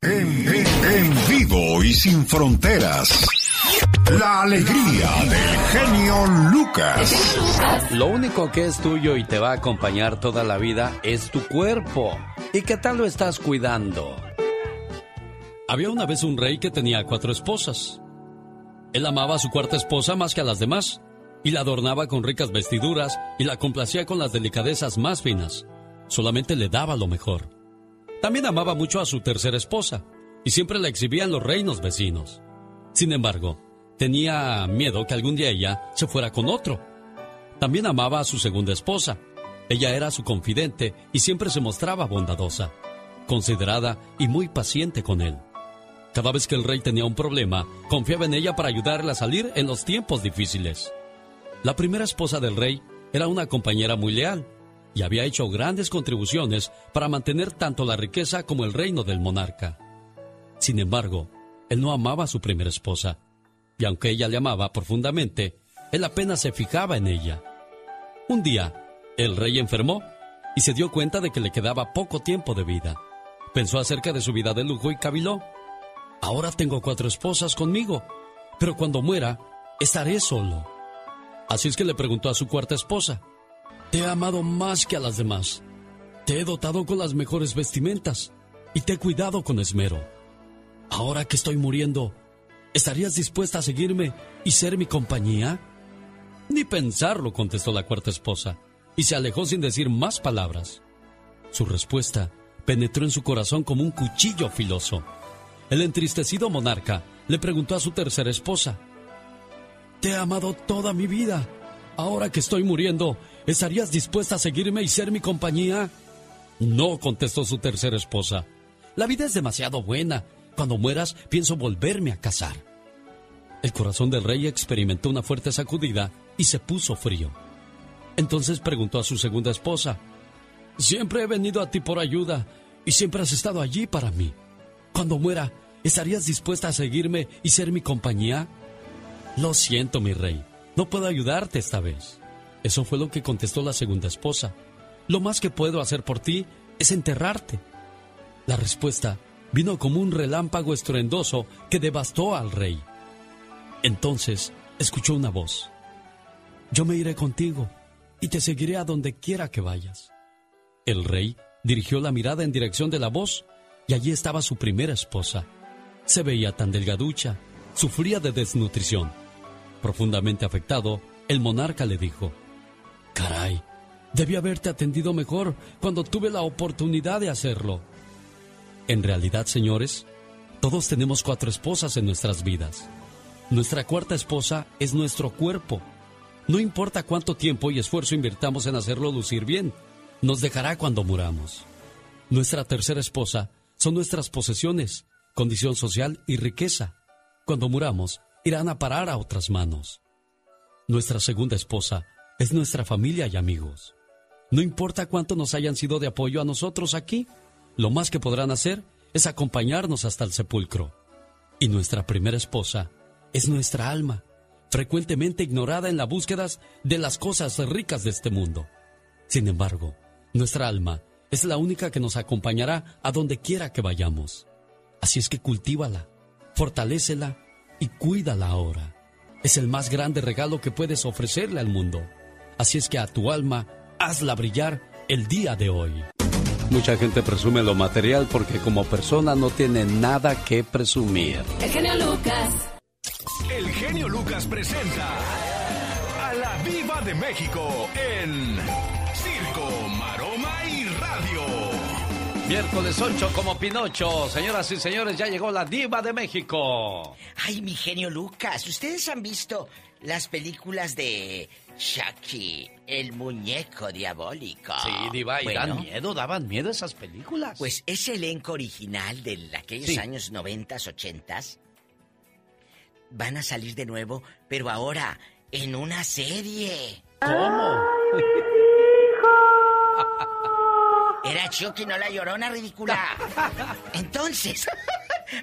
En, vivo y sin fronteras. La alegría del genio Lucas. Lo único que es tuyo y te va a acompañar toda la vida es tu cuerpo. ¿Y qué tal lo estás cuidando? Había una vez un rey que tenía cuatro esposas. Él amaba a su cuarta esposa más que a las demás, y la adornaba con ricas vestiduras y la complacía con las delicadezas más finas. Solamente le daba lo mejor. También amaba mucho a su tercera esposa y siempre la exhibía en los reinos vecinos. Sin embargo, tenía miedo que algún día ella se fuera con otro. También amaba a su segunda esposa. Ella era su confidente y siempre se mostraba bondadosa, considerada y muy paciente con él. Cada vez que el rey tenía un problema, confiaba en ella para ayudarle a salir en los tiempos difíciles. La primera esposa del rey era una compañera muy leal y había hecho grandes contribuciones para mantener tanto la riqueza como el reino del monarca. Sin embargo, él no amaba a su primera esposa, y aunque ella le amaba profundamente, él apenas se fijaba en ella. Un día, el rey enfermó y se dio cuenta de que le quedaba poco tiempo de vida. Pensó acerca de su vida de lujo y caviló. Ahora tengo cuatro esposas conmigo, pero cuando muera, estaré solo. Así es que le preguntó a su cuarta esposa, te he amado más que a las demás. Te he dotado con las mejores vestimentas y te he cuidado con esmero. Ahora que estoy muriendo, ¿estarías dispuesta a seguirme y ser mi compañía? Ni pensarlo, contestó la cuarta esposa, y se alejó sin decir más palabras. Su respuesta penetró en su corazón como un cuchillo filoso. El entristecido monarca le preguntó a su tercera esposa, Te he amado toda mi vida. Ahora que estoy muriendo, ¿Estarías dispuesta a seguirme y ser mi compañía? No, contestó su tercera esposa. La vida es demasiado buena. Cuando mueras, pienso volverme a casar. El corazón del rey experimentó una fuerte sacudida y se puso frío. Entonces preguntó a su segunda esposa, Siempre he venido a ti por ayuda y siempre has estado allí para mí. Cuando muera, ¿estarías dispuesta a seguirme y ser mi compañía? Lo siento, mi rey, no puedo ayudarte esta vez. Eso fue lo que contestó la segunda esposa. Lo más que puedo hacer por ti es enterrarte. La respuesta vino como un relámpago estruendoso que devastó al rey. Entonces escuchó una voz. Yo me iré contigo y te seguiré a donde quiera que vayas. El rey dirigió la mirada en dirección de la voz y allí estaba su primera esposa. Se veía tan delgaducha, sufría de desnutrición. Profundamente afectado, el monarca le dijo, Caray, debí haberte atendido mejor cuando tuve la oportunidad de hacerlo. En realidad, señores, todos tenemos cuatro esposas en nuestras vidas. Nuestra cuarta esposa es nuestro cuerpo. No importa cuánto tiempo y esfuerzo invirtamos en hacerlo lucir bien, nos dejará cuando muramos. Nuestra tercera esposa son nuestras posesiones, condición social y riqueza. Cuando muramos, irán a parar a otras manos. Nuestra segunda esposa es nuestra familia y amigos. No importa cuánto nos hayan sido de apoyo a nosotros aquí, lo más que podrán hacer es acompañarnos hasta el sepulcro. Y nuestra primera esposa es nuestra alma, frecuentemente ignorada en la búsqueda de las cosas ricas de este mundo. Sin embargo, nuestra alma es la única que nos acompañará a donde quiera que vayamos. Así es que cultívala, fortalécela y cuídala ahora. Es el más grande regalo que puedes ofrecerle al mundo. Así es que a tu alma, hazla brillar el día de hoy. Mucha gente presume lo material porque como persona no tiene nada que presumir. El genio Lucas. El genio Lucas presenta a la Viva de México en Circo, Maroma y Radio. Miércoles 8 como Pinocho. Señoras y señores, ya llegó la Diva de México. Ay, mi genio Lucas, ¿ustedes han visto las películas de Chucky, el muñeco diabólico. Sí, Diva, y dan miedo, daban miedo esas películas. Pues ese elenco original de aquellos años noventas, ochentas, van a salir de nuevo, pero ahora en una serie. ¿Cómo? Era Chucky, no la llorona ridícula. Entonces,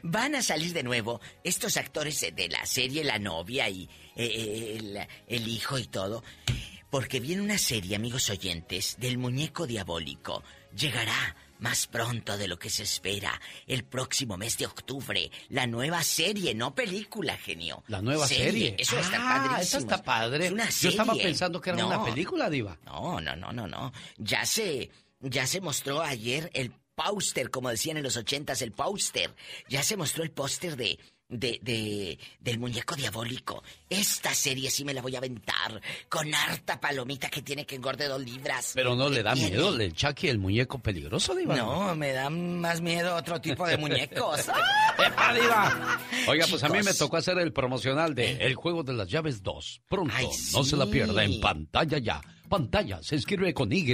van a salir de nuevo estos actores de la serie La novia y eh, eh, el, hijo y todo. Porque viene una serie, amigos oyentes, del muñeco diabólico. Llegará más pronto de lo que se espera, el próximo mes de octubre, la nueva serie, no película, genio. La nueva serie. Eso está ah, padrísimo. Eso está padre. Yo estaba pensando que era una película, Diva. No, no, no, no, no. Ya se, ya se mostró ayer el póster, como decían en los ochentas, el póster. Ya se mostró el póster de de, de, del muñeco diabólico. Esta serie sí me la voy a aventar con harta palomita que tiene que engorde dos libras. Pero no le da miedo el Chucky, el muñeco peligroso, Diva. No, me da más miedo otro tipo de muñecos. ¡Epa, Diva! Oiga, pues a mí me tocó hacer el promocional de ¿Eh? El Juego de las Llaves 2. Pronto, no se la pierda en pantalla ya. Pantalla se escribe con Y.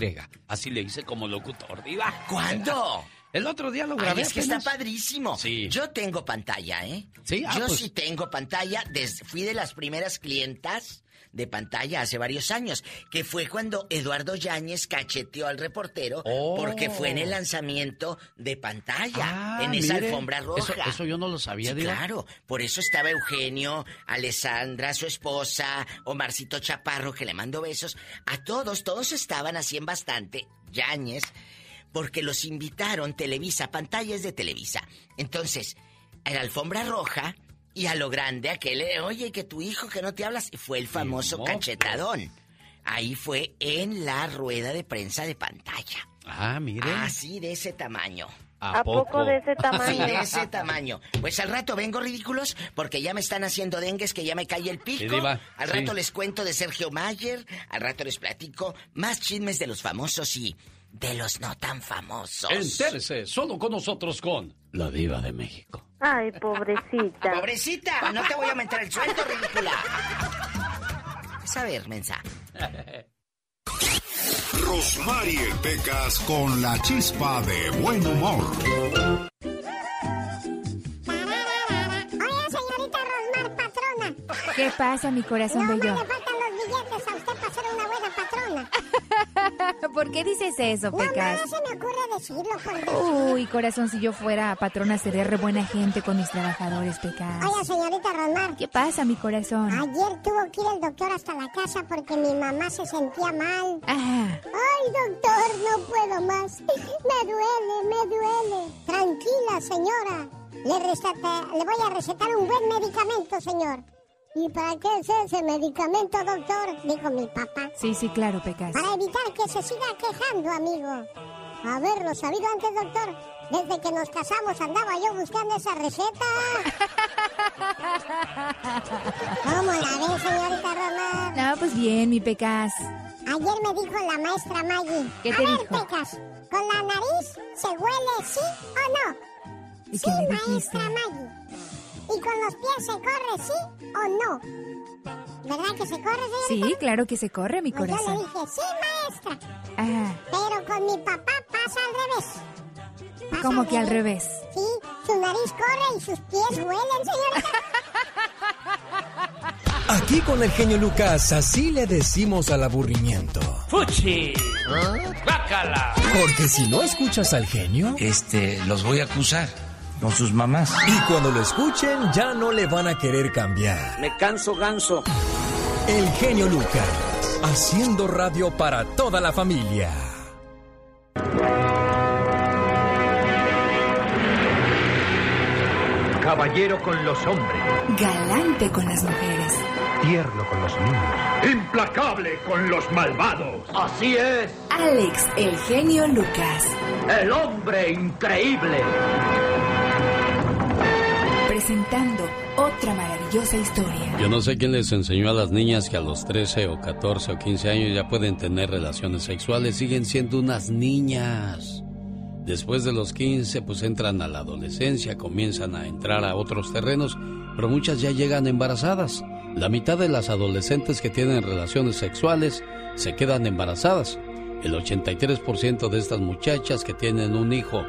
Así le hice como locutor, Diva. ¿Cuándo? El otro día lo grabé. es que está padrísimo. Sí. Yo tengo pantalla, ¿eh? Sí, ah, Yo pues. sí tengo pantalla. fui de las primeras clientas de pantalla hace varios años, que fue cuando Eduardo Yáñez cacheteó al reportero porque fue en el oh. lanzamiento de pantalla, ah, en esa alfombra roja. Eso, yo no lo sabía, sí, Claro, por eso estaba Eugenio, Alessandra, su esposa, Omarcito Chaparro, que le mando besos. A todos, todos estaban así en bastante. Yáñez porque los invitaron Televisa, pantallas de Televisa. Entonces, en la alfombra roja y a lo grande aquel, eh, oye, que tu hijo que no te hablas, fue el famoso cachetadón. Ahí fue en la rueda de prensa de pantalla. Ah, mire. Así de ese tamaño. ¿A, poco? de ese tamaño? Sí, de ese tamaño. Pues al rato vengo ridículos porque ya me están haciendo dengues que ya me cae el pico. al rato les cuento de Sergio Mayer, al rato les platico más chismes de los famosos y de los no tan famosos. Entérese solo con nosotros con la diva de México. Ay, pobrecita. Pobrecita, no te voy a meter el sueldo, ridícula. A ver, mensa. Rosmarie Pecas con la chispa de buen humor. Hola, señorita Rosmar, patrona. ¿Qué pasa, mi corazón no, bello? Patrona. ¿Por qué dices eso, Pecas? No, no, se me ocurre decirlo, por Uy, corazón, si yo fuera patrona sería re buena gente con mis trabajadores, Pecas. Oye, señorita Rosmar. ¿Qué pasa, mi corazón? Ayer tuvo que ir el doctor hasta la casa porque mi mamá se sentía mal. Ay, doctor, no puedo más. Me duele, me duele. Tranquila, señora. Le, le voy a recetar un buen medicamento, señor. ¿Y para qué es ese medicamento, doctor? Dijo mi papá. Sí, sí, claro, Pecas. Para evitar que se siga quejando, amigo. Haberlo sabido antes, doctor. Desde que nos casamos andaba yo buscando esa receta. ¿Cómo la ves, señorita Román? No, pues bien, mi Pecas. Ayer me dijo la maestra Maggie. ¿Qué te A dijo? Ver, Pecas, ¿con la nariz se huele sí o no? ¿Y sí, maestra Maggie. ¿Y con los pies se corre, sí o no? ¿Verdad que se corre, señorita? Sí, claro que se corre, mi pues corazón. Yo le dije, sí, maestra. Ah. Pero con mi papá pasa al revés. ¿Cómo que al revés? Sí, su nariz corre y sus pies huelen, señorita. Aquí con el genio Lucas, así le decimos al aburrimiento. ¡Fuchi! ¡Bácala! Porque si no escuchas al genio... Este, los voy a acusar con sus mamás. Y cuando lo escuchen, ya no le van a querer cambiar. Me canso ganso. El genio Lucas, haciendo radio para toda la familia. Caballero con los hombres. Galante con las mujeres. Tierno con los niños. Implacable con los malvados. Así es. Alex, el genio Lucas. El hombre increíble presentando otra maravillosa historia. Yo no sé quién les enseñó a las niñas que a los 13 o 14 o 15 años ya pueden tener relaciones sexuales, siguen siendo unas niñas. Después de los 15 pues entran a la adolescencia, comienzan a entrar a otros terrenos, pero muchas ya llegan embarazadas. La mitad de las adolescentes que tienen relaciones sexuales se quedan embarazadas. El 83% de estas muchachas que tienen un hijo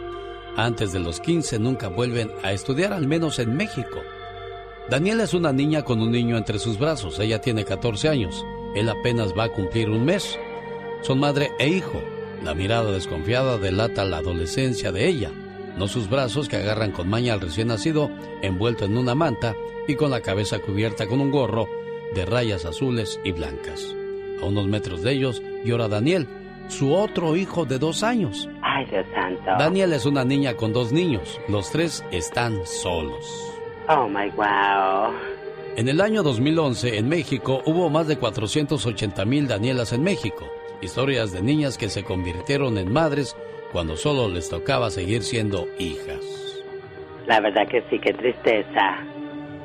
antes de los 15 nunca vuelven a estudiar, al menos en México. Daniela es una niña con un niño entre sus brazos. Ella tiene 14 años. Él apenas va a cumplir un mes. Son madre e hijo. La mirada desconfiada delata la adolescencia de ella, no sus brazos que agarran con maña al recién nacido, envuelto en una manta y con la cabeza cubierta con un gorro de rayas azules y blancas. A unos metros de ellos llora Daniel, su otro hijo de dos años. Ay, Dios santo. Daniela es una niña con dos niños. Los tres están solos. Oh, my wow. En el año 2011, en México, hubo más de 480 mil Danielas en México. Historias de niñas que se convirtieron en madres cuando solo les tocaba seguir siendo hijas. La verdad que sí, qué tristeza.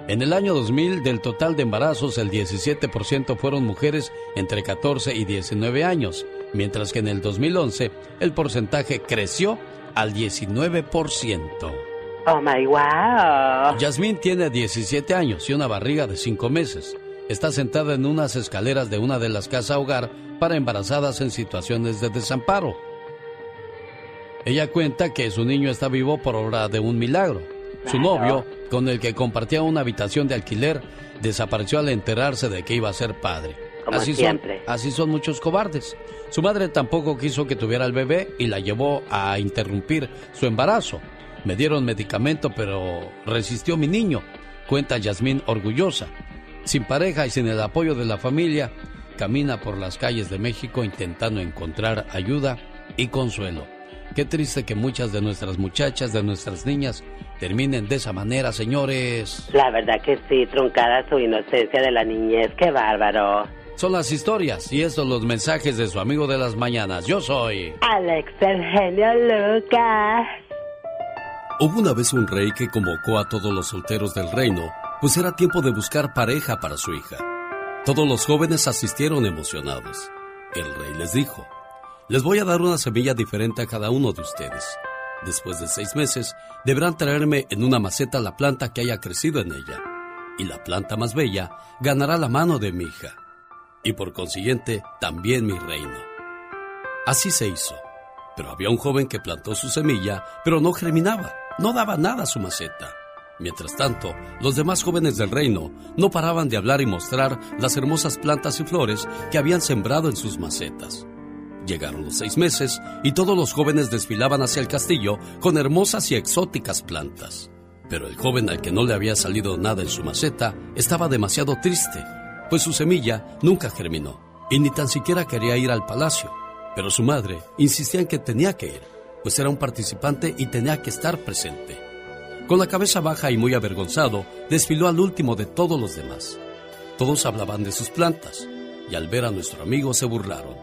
En el año 2000, del total de embarazos, el 17% fueron mujeres entre 14 y 19 años, mientras que en el 2011 el porcentaje creció al 19%. Oh my wow. Yasmín tiene 17 años y una barriga de 5 meses. Está sentada en unas escaleras de una de las casas hogar para embarazadas en situaciones de desamparo. Ella cuenta que su niño está vivo por obra de un milagro. Su novio, con el que compartía una habitación de alquiler, desapareció al enterarse de que iba a ser padre. Como así siempre. Son, así son muchos cobardes. Su madre tampoco quiso que tuviera el bebé y la llevó a interrumpir su embarazo. Me dieron medicamento, pero resistió mi niño, cuenta Yasmín orgullosa. Sin pareja y sin el apoyo de la familia, camina por las calles de México intentando encontrar ayuda y consuelo. Qué triste que muchas de nuestras muchachas, de nuestras niñas, terminen de esa manera, señores. La verdad que sí, truncada su inocencia de la niñez, qué bárbaro. Son las historias y estos los mensajes de su amigo de las mañanas. Yo soy Alex el genio Lucas. Hubo una vez un rey que convocó a todos los solteros del reino, pues era tiempo de buscar pareja para su hija. Todos los jóvenes asistieron emocionados. El rey les dijo, les voy a dar una semilla diferente a cada uno de ustedes. Después de seis meses, deberán traerme en una maceta la planta que haya crecido en ella. Y la planta más bella ganará la mano de mi hija. Y por consiguiente, también mi reino. Así se hizo. Pero había un joven que plantó su semilla, pero no germinaba, no daba nada a su maceta. Mientras tanto, los demás jóvenes del reino no paraban de hablar y mostrar las hermosas plantas y flores que habían sembrado en sus macetas. Llegaron los seis meses y todos los jóvenes desfilaban hacia el castillo con hermosas y exóticas plantas. Pero el joven al que no le había salido nada en su maceta estaba demasiado triste, pues su semilla nunca germinó y ni tan siquiera quería ir al palacio. Pero su madre insistía en que tenía que ir, pues era un participante y tenía que estar presente. Con la cabeza baja y muy avergonzado, desfiló al último de todos los demás. Todos hablaban de sus plantas y al ver a nuestro amigo se burlaron.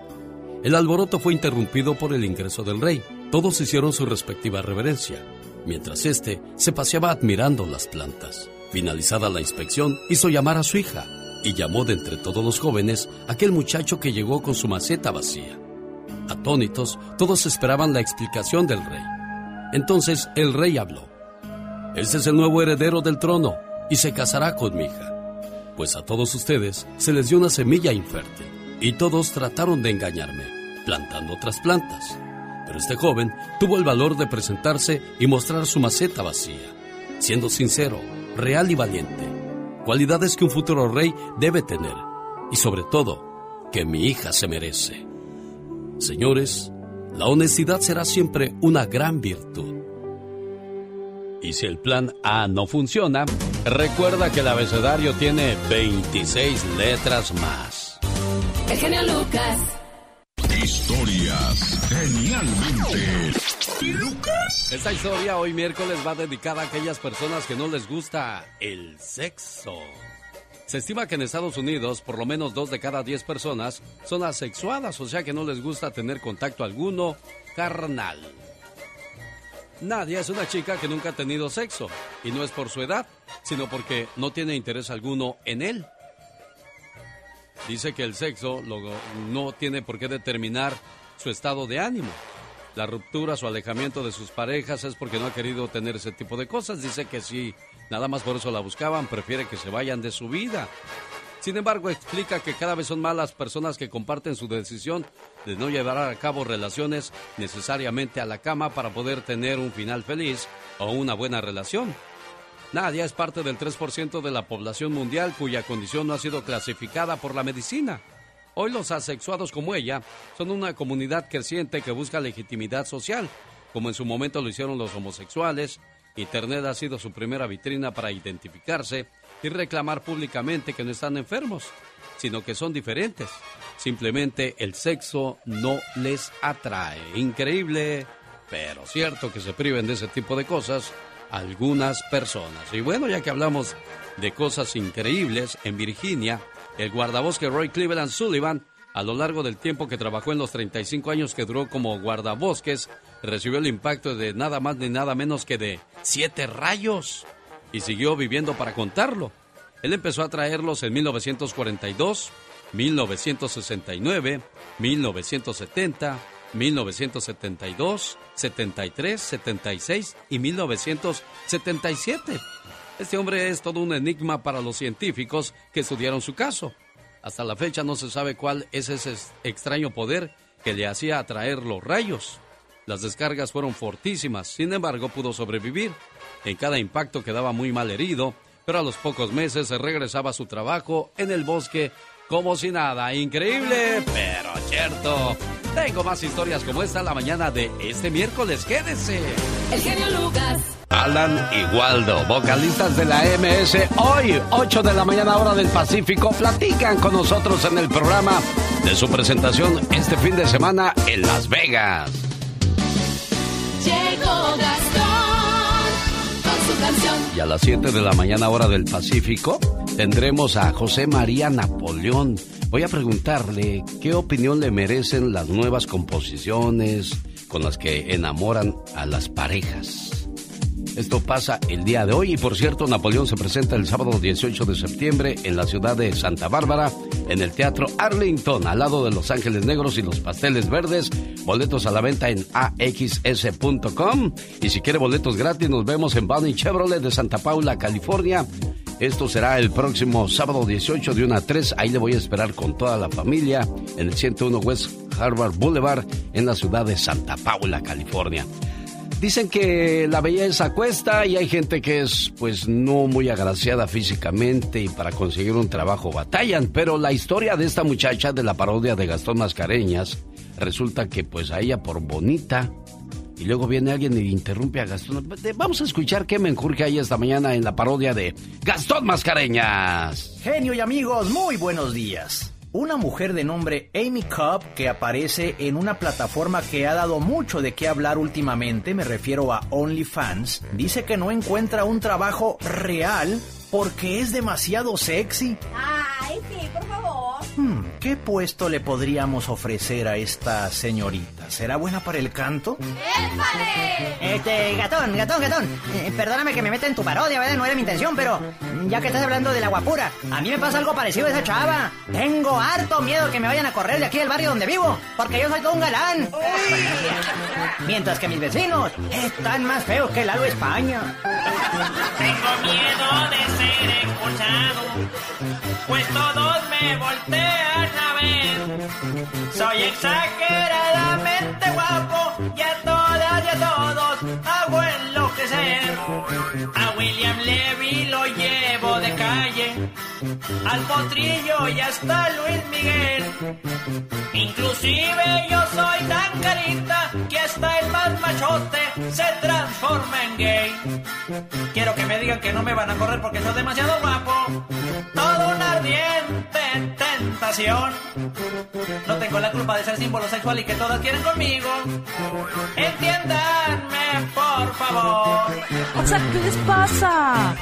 El alboroto fue interrumpido por el ingreso del rey. Todos hicieron su respectiva reverencia, mientras éste se paseaba admirando las plantas. Finalizada la inspección, hizo llamar a su hija y llamó de entre todos los jóvenes aquel muchacho que llegó con su maceta vacía. Atónitos, todos esperaban la explicación del rey. Entonces el rey habló. Este es el nuevo heredero del trono y se casará con mi hija. Pues a todos ustedes se les dio una semilla infértil y todos trataron de engañarme, plantando otras plantas. Pero este joven tuvo el valor de presentarse y mostrar su maceta vacía, siendo sincero, real y valiente. Cualidades que un futuro rey debe tener y sobre todo que mi hija se merece. Señores, la honestidad será siempre una gran virtud. Y si el plan A no funciona, recuerda que el abecedario tiene 26 letras más. El genio Lucas. Historias genialmente Lucas. Esta historia hoy miércoles va dedicada a aquellas personas que no les gusta el sexo. Se estima que en Estados Unidos por lo menos dos de cada diez personas son asexuadas, o sea que no les gusta tener contacto alguno carnal. Nadia es una chica que nunca ha tenido sexo, y no es por su edad, sino porque no tiene interés alguno en él. Dice que el sexo no tiene por qué determinar su estado de ánimo. La ruptura, su alejamiento de sus parejas es porque no ha querido tener ese tipo de cosas. Dice que si nada más por eso la buscaban, prefiere que se vayan de su vida. Sin embargo, explica que cada vez son más las personas que comparten su decisión de no llevar a cabo relaciones necesariamente a la cama para poder tener un final feliz o una buena relación. Nadia es parte del 3% de la población mundial cuya condición no ha sido clasificada por la medicina. Hoy los asexuados como ella son una comunidad creciente que busca legitimidad social, como en su momento lo hicieron los homosexuales. Internet ha sido su primera vitrina para identificarse y reclamar públicamente que no están enfermos, sino que son diferentes. Simplemente el sexo no les atrae. Increíble, pero cierto que se priven de ese tipo de cosas algunas personas. Y bueno, ya que hablamos de cosas increíbles, en Virginia, el guardabosque Roy Cleveland Sullivan, a lo largo del tiempo que trabajó en los 35 años que duró como guardabosques, recibió el impacto de nada más ni nada menos que de siete rayos y siguió viviendo para contarlo. Él empezó a traerlos en 1942, 1969, 1970, 1972, 73, 76 y 1977. Este hombre es todo un enigma para los científicos que estudiaron su caso. Hasta la fecha no se sabe cuál es ese extraño poder que le hacía atraer los rayos. Las descargas fueron fortísimas, sin embargo pudo sobrevivir. En cada impacto quedaba muy mal herido, pero a los pocos meses regresaba a su trabajo en el bosque como si nada. Increíble, pero cierto. Tengo más historias como esta la mañana de este miércoles. Quédese. El genio Lucas. Alan y Waldo, vocalistas de la MS, hoy, 8 de la mañana hora del Pacífico, platican con nosotros en el programa de su presentación este fin de semana en Las Vegas. Llegó Gastón con su canción. Y a las 7 de la mañana hora del Pacífico tendremos a José María Napoleón. Voy a preguntarle qué opinión le merecen las nuevas composiciones con las que enamoran a las parejas. Esto pasa el día de hoy y por cierto Napoleón se presenta el sábado 18 de septiembre en la ciudad de Santa Bárbara en el Teatro Arlington al lado de Los Ángeles Negros y los Pasteles Verdes. Boletos a la venta en axs.com y si quiere boletos gratis nos vemos en Bunny Chevrolet de Santa Paula, California. Esto será el próximo sábado 18 de 1 a 3. Ahí le voy a esperar con toda la familia en el 101 West Harvard Boulevard en la ciudad de Santa Paula, California. Dicen que la belleza cuesta y hay gente que es pues no muy agraciada físicamente y para conseguir un trabajo batallan, pero la historia de esta muchacha de la parodia de Gastón Mascareñas resulta que pues a ella por bonita y luego viene alguien y interrumpe a Gastón. Vamos a escuchar qué me enjurge ahí esta mañana en la parodia de Gastón Mascareñas. Genio y amigos, muy buenos días. Una mujer de nombre Amy Cobb que aparece en una plataforma que ha dado mucho de qué hablar últimamente, me refiero a OnlyFans, dice que no encuentra un trabajo real porque es demasiado sexy. Ay, sí, por favor. Hmm, ¿Qué puesto le podríamos ofrecer a esta señorita? ¿Será buena para el canto? ¡Épale! Este, gatón, gatón, gatón. Eh, perdóname que me meta en tu parodia, ¿verdad? No era mi intención, pero ya que estás hablando de la guapura, a mí me pasa algo parecido a esa chava. Tengo harto miedo que me vayan a correr de aquí del barrio donde vivo, porque yo soy todo un galán. Mientras que mis vecinos están más feos que Lalo España. Tengo miedo de ser expulsado, pues todos me voltean a ver. Soy exageradamente guapo y a todas y a todos hago enloquecer. Al potrillo y hasta Luis Miguel. Inclusive yo soy tan carita que hasta el más machote se transforma en gay. Quiero que me digan que no me van a correr porque soy demasiado guapo. Todo una ardiente tentación. No tengo la culpa de ser símbolo sexual y que todas quieren conmigo. Entiéndanme, por favor. O sea, ¿qué les pasa?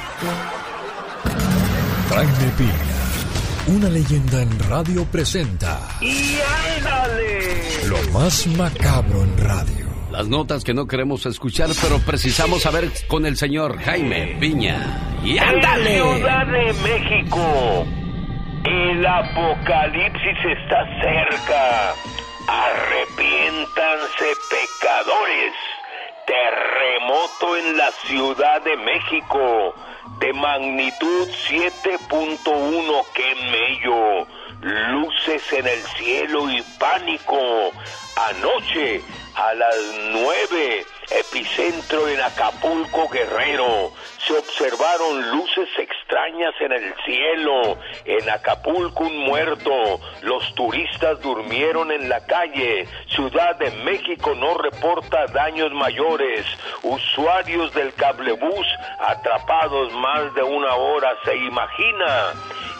Jaime Piña, una leyenda en radio presenta ¡Y ándale! lo más macabro en radio. Las notas que no queremos escuchar, pero precisamos saber con el señor Jaime Piña. ¡Y ándale! Ciudad de México. El apocalipsis está cerca. Arrepiéntanse pecadores. Terremoto en la Ciudad de México. De magnitud 7.1 que mello. Luces en el cielo y pánico. Anoche a las 9 epicentro en Acapulco Guerrero. Se observaron luces extrañas en el cielo. En Acapulco un muerto. Los turistas durmieron en la calle. Ciudad de México no reporta daños mayores. Usuarios del cablebús atrapados más de una hora. ¿Se imagina?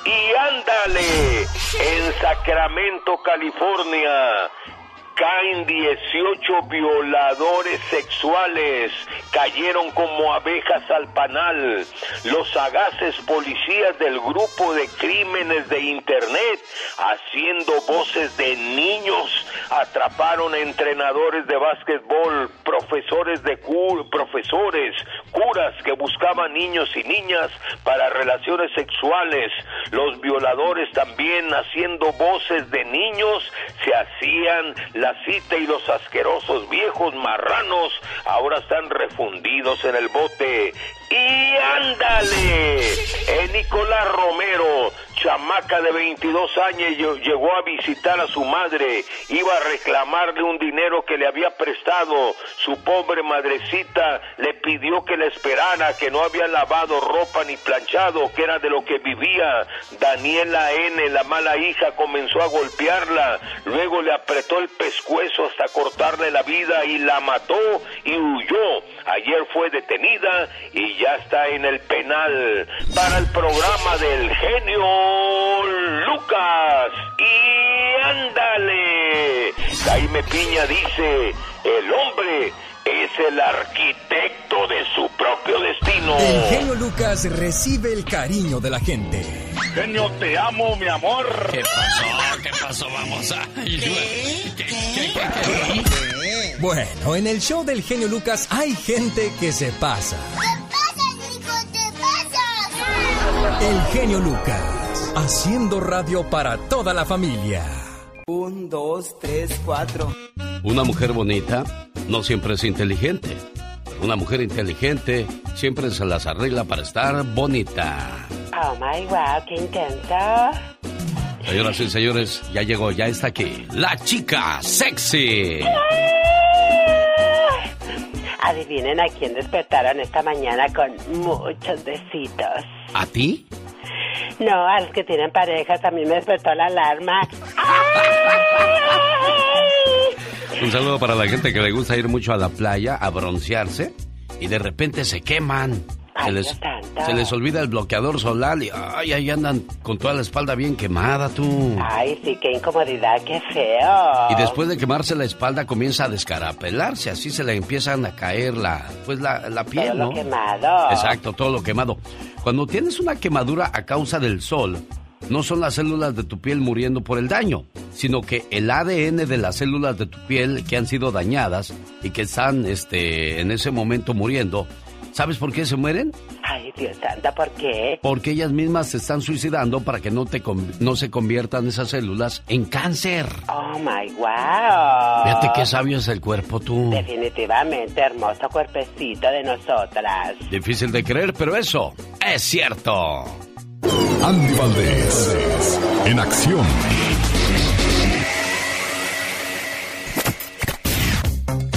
Y ándale, en Sacramento, California. Caen 18 violadores sexuales, cayeron como abejas al panal. Los sagaces policías del grupo de crímenes de Internet, haciendo voces de niños, atraparon entrenadores de básquetbol, profesores de profesores, curas que buscaban niños y niñas para relaciones sexuales. Los violadores también haciendo voces de niños se hacían la cita y los asquerosos viejos marranos ahora están refundidos en el bote. Y ándale, eh, Nicolás Romero, chamaca de 22 años, llegó a visitar a su madre, iba a reclamarle un dinero que le había prestado. Su pobre madrecita le pidió que le esperara, que no había lavado ropa ni planchado, que era de lo que vivía. Daniela N., la mala hija, comenzó a golpearla, luego le apretó el pescuezo hasta cortarle la vida y la mató y huyó. Ayer fue detenida y ya está en el penal para el programa del genio Lucas. Y ándale. Jaime Piña dice, el hombre es el arquitecto de su propio destino. El genio Lucas recibe el cariño de la gente. Genio, te amo, mi amor. ¿Qué pasó? ¿Qué pasó? Vamos a... Bueno, en el show del genio Lucas hay gente que se pasa. El genio Lucas, haciendo radio para toda la familia. Un, dos, tres, cuatro. Una mujer bonita no siempre es inteligente. Una mujer inteligente siempre se las arregla para estar bonita. Oh my wow, qué intenso. Señoras y señores, ya llegó, ya está aquí. La chica sexy. Adivinen a quién despertaron esta mañana con muchos besitos. ¿A ti? No, a los que tienen pareja también me despertó la alarma. Un saludo para la gente que le gusta ir mucho a la playa a broncearse y de repente se queman. Se les, se les, olvida el bloqueador solar y ay, ahí andan con toda la espalda bien quemada tú. Ay, sí, qué incomodidad, qué feo. Y después de quemarse la espalda comienza a descarapelarse, así se le empiezan a caer la, pues la, la piel, todo ¿no? Lo quemado. Exacto, todo lo quemado. Cuando tienes una quemadura a causa del sol, no son las células de tu piel muriendo por el daño, sino que el ADN de las células de tu piel que han sido dañadas y que están este, en ese momento muriendo, ¿sabes por qué se mueren? Ay, Dios santa, ¿por qué? Porque ellas mismas se están suicidando para que no, te no se conviertan esas células en cáncer. Oh, my wow. Fíjate qué sabio es el cuerpo tú. Definitivamente, hermoso cuerpecito de nosotras. Difícil de creer, pero eso es cierto. Andy Valdés, en acción.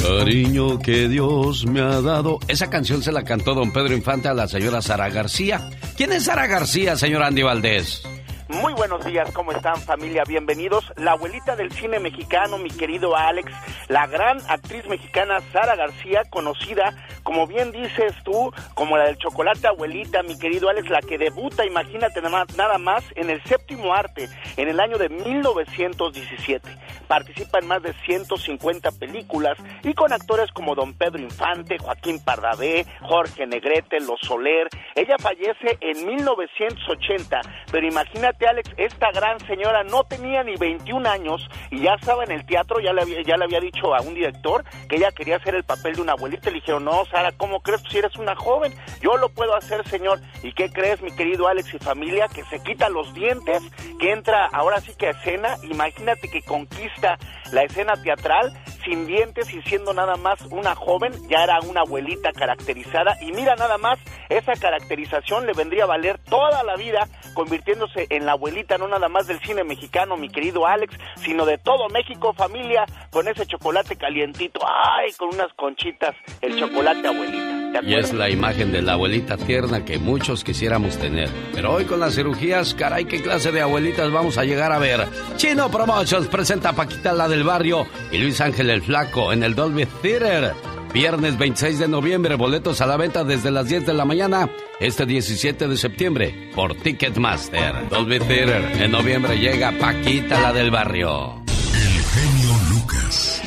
Cariño que Dios me ha dado. Esa canción se la cantó don Pedro Infante a la señora Sara García. ¿Quién es Sara García, señor Andy Valdés? Muy buenos días, ¿cómo están familia? Bienvenidos. La abuelita del cine mexicano, mi querido Alex, la gran actriz mexicana Sara García, conocida, como bien dices tú, como la del chocolate abuelita, mi querido Alex, la que debuta, imagínate nada más, en el séptimo arte, en el año de 1917. Participa en más de 150 películas y con actores como Don Pedro Infante, Joaquín Pardavé, Jorge Negrete, Los Soler. Ella fallece en 1980, pero imagínate Alex, esta gran señora no tenía ni 21 años y ya estaba en el teatro, ya le había, ya le había dicho a un director que ella quería hacer el papel de una abuelita. Le dijeron, no, Sara, ¿cómo crees si eres una joven? Yo lo puedo hacer, señor. ¿Y qué crees, mi querido Alex y familia? Que se quita los dientes, que entra ahora sí que a escena. Imagínate que conquista la escena teatral sin dientes y siendo nada más una joven, ya era una abuelita caracterizada. Y mira nada más, esa caracterización le vendría a valer toda la vida, convirtiéndose en la abuelita no nada más del cine mexicano, mi querido Alex, sino de todo México, familia, con ese chocolate calientito, ay, con unas conchitas, el chocolate abuelita. Y es la imagen de la abuelita tierna que muchos quisiéramos tener. Pero hoy con las cirugías, caray, qué clase de abuelitas vamos a llegar a ver. Chino Promotions presenta a Paquita la del barrio y Luis Ángel el Flaco en el Dolby Theater. Viernes 26 de noviembre, boletos a la venta desde las 10 de la mañana, este 17 de septiembre, por Ticketmaster. Dolby Theater, en noviembre llega Paquita la del barrio. El genio Lucas.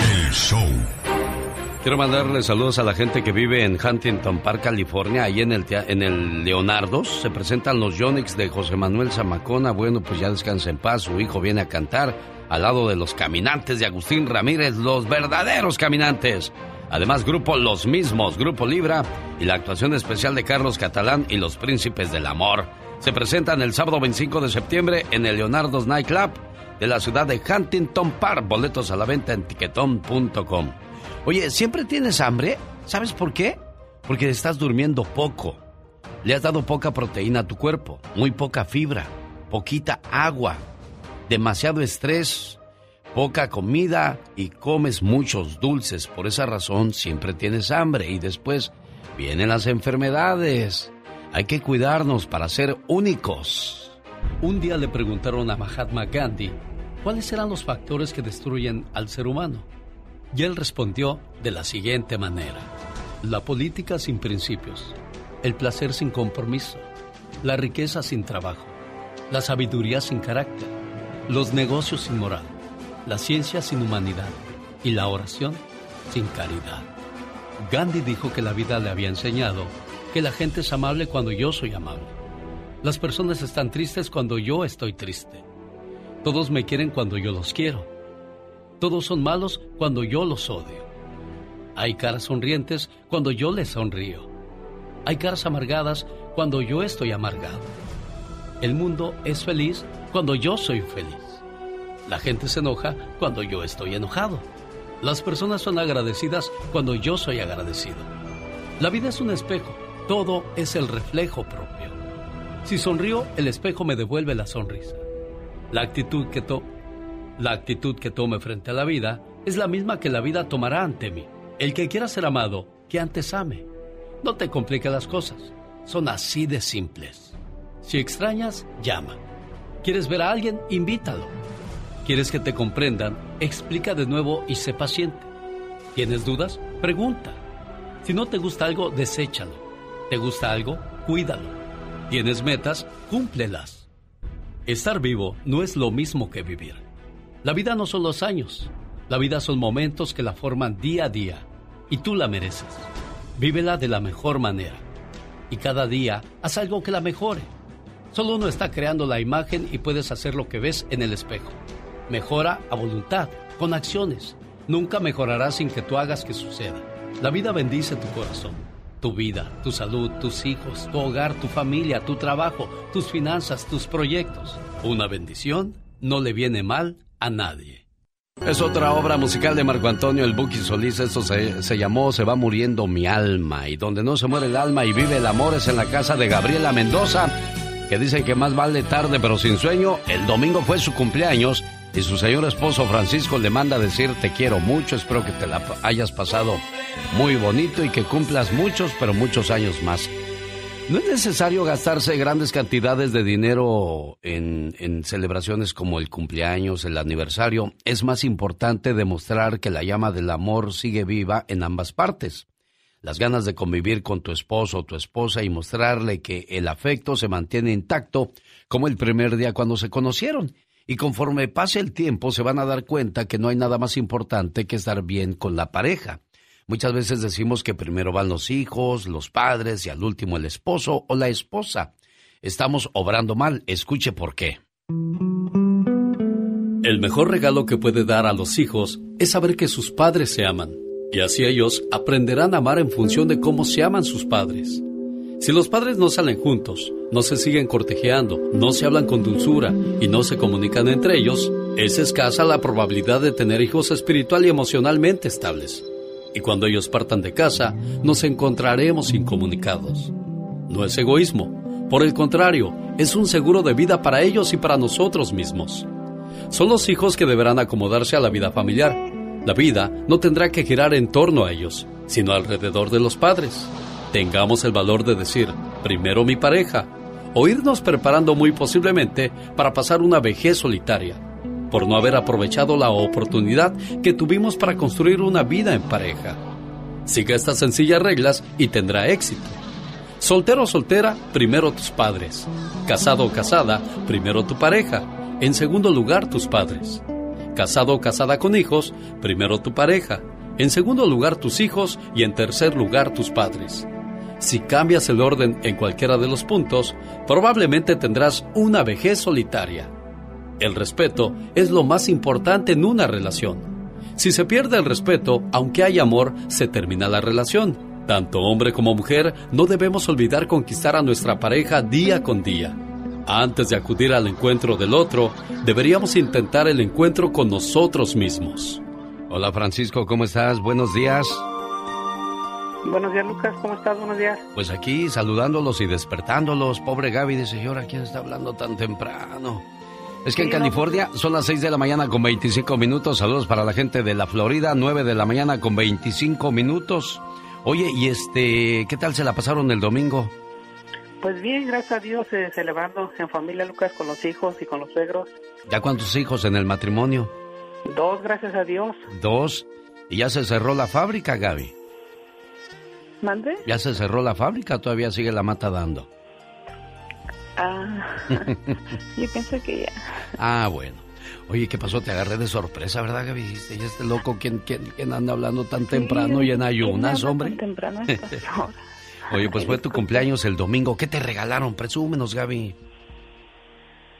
El show. Quiero mandarle saludos a la gente que vive en Huntington Park, California, ahí en el, en el Leonardo. Se presentan los Yonix de José Manuel Zamacona. Bueno, pues ya descansa en paz. Su hijo viene a cantar al lado de los caminantes de Agustín Ramírez, los verdaderos caminantes. Además, grupo Los Mismos, Grupo Libra y la actuación especial de Carlos Catalán y los Príncipes del Amor. Se presentan el sábado 25 de septiembre en el Leonardo's Nightclub de la ciudad de Huntington Park. Boletos a la venta en tiquetón.com. Oye, ¿siempre tienes hambre? ¿Sabes por qué? Porque estás durmiendo poco. Le has dado poca proteína a tu cuerpo, muy poca fibra, poquita agua, demasiado estrés, poca comida y comes muchos dulces. Por esa razón siempre tienes hambre y después vienen las enfermedades. Hay que cuidarnos para ser únicos. Un día le preguntaron a Mahatma Gandhi cuáles eran los factores que destruyen al ser humano. Y él respondió de la siguiente manera. La política sin principios, el placer sin compromiso, la riqueza sin trabajo, la sabiduría sin carácter, los negocios sin moral, la ciencia sin humanidad y la oración sin caridad. Gandhi dijo que la vida le había enseñado que la gente es amable cuando yo soy amable. Las personas están tristes cuando yo estoy triste. Todos me quieren cuando yo los quiero. Todos son malos cuando yo los odio. Hay caras sonrientes cuando yo les sonrío. Hay caras amargadas cuando yo estoy amargado. El mundo es feliz cuando yo soy feliz. La gente se enoja cuando yo estoy enojado. Las personas son agradecidas cuando yo soy agradecido. La vida es un espejo. Todo es el reflejo propio. Si sonrío, el espejo me devuelve la sonrisa. La actitud que, to la actitud que tome frente a la vida es la misma que la vida tomará ante mí. El que quiera ser amado, que antes ame. No te compliques las cosas. Son así de simples. Si extrañas, llama. ¿Quieres ver a alguien? Invítalo. ¿Quieres que te comprendan? Explica de nuevo y sé paciente. ¿Tienes dudas? Pregunta. Si no te gusta algo, deséchalo. ¿Te gusta algo? Cuídalo. ¿Tienes metas? Cúmplelas. Estar vivo no es lo mismo que vivir. La vida no son los años. La vida son momentos que la forman día a día. Y tú la mereces. Vívela de la mejor manera. Y cada día haz algo que la mejore. Solo uno está creando la imagen y puedes hacer lo que ves en el espejo. Mejora a voluntad, con acciones. Nunca mejorará sin que tú hagas que suceda. La vida bendice tu corazón, tu vida, tu salud, tus hijos, tu hogar, tu familia, tu trabajo, tus finanzas, tus proyectos. Una bendición no le viene mal a nadie. Es otra obra musical de Marco Antonio El Buki Solís. Esto se, se, llamó Se va muriendo mi alma. Y donde no se muere el alma y vive el amor es en la casa de Gabriela Mendoza, que dicen que más vale tarde pero sin sueño. El domingo fue su cumpleaños y su señor esposo Francisco le manda decir te quiero mucho. Espero que te la hayas pasado muy bonito y que cumplas muchos pero muchos años más. No es necesario gastarse grandes cantidades de dinero en, celebraciones como el cumpleaños, el aniversario. Es más importante demostrar que la llama del amor sigue viva en ambas partes. Las ganas de convivir con tu esposo o tu esposa y mostrarle que el afecto se mantiene intacto como el primer día cuando se conocieron. Y conforme pase el tiempo se van a dar cuenta que no hay nada más importante que estar bien con la pareja. Muchas veces decimos que primero van los hijos, los padres y al último el esposo o la esposa. Estamos obrando mal. Escuche por qué. El mejor regalo que puede dar a los hijos es saber que sus padres se aman. Y así ellos aprenderán a amar en función de cómo se aman sus padres. Si los padres no salen juntos, no se siguen cortejeando, no se hablan con dulzura y no se comunican entre ellos, es escasa la probabilidad de tener hijos espiritual y emocionalmente estables y cuando ellos partan de casa nos encontraremos incomunicados. No es egoísmo, por el contrario, es un seguro de vida para ellos y para nosotros mismos. Son los hijos que deberán acomodarse a la vida familiar. La vida no tendrá que girar en torno a ellos, sino alrededor de los padres. Tengamos el valor de decir, primero mi pareja, o irnos preparando muy posiblemente para pasar una vejez solitaria por no haber aprovechado la oportunidad que tuvimos para construir una vida en pareja. Siga estas sencillas reglas y tendrá éxito. Soltero o soltera, primero tus padres. Casado o casada, primero tu pareja. En segundo lugar, tus padres. casado o casada con hijos, primero tu pareja, en segundo lugar tus hijos y en tercer lugar tus padres. Si cambias el orden en cualquiera de los puntos, probablemente tendrás una vejez solitaria. El respeto es lo más importante en una relación. Si se pierde el respeto, aunque hay amor, se termina la relación. Tanto hombre como mujer, no debemos olvidar conquistar a nuestra pareja día con día. Antes de acudir al encuentro del otro, deberíamos intentar el encuentro con nosotros mismos. Hola Francisco, ¿cómo estás? Buenos días. Buenos días Lucas, ¿cómo estás? Buenos días. Pues aquí saludándolos y despertándolos. Pobre Gaby dice, ¿y ahora quién está hablando tan temprano? Es que en California son las 6 de la mañana con 25 minutos. Saludos para la gente de la Florida, 9 de la mañana con 25 minutos. Oye, y este, ¿qué tal se la pasaron el domingo? Pues bien, gracias a Dios, eh, celebrando en familia, Lucas, con los hijos y con los suegros. ¿Ya cuántos hijos en el matrimonio? Dos, gracias a Dios. Dos. ¿Y ya se cerró la fábrica, Gaby? ¿Mande? ¿Ya se cerró la fábrica todavía sigue la mata dando? Ah, yo pienso que ya. Ah, bueno. Oye, ¿qué pasó? Te agarré de sorpresa, ¿verdad, Gaby? Dijiste, ¿y este loco quién, quién, quién anda hablando tan temprano y en ayunas, hombre? Tan temprano Oye, pues fue tu cumpleaños el domingo. ¿Qué te regalaron? Presúmenos, Gaby.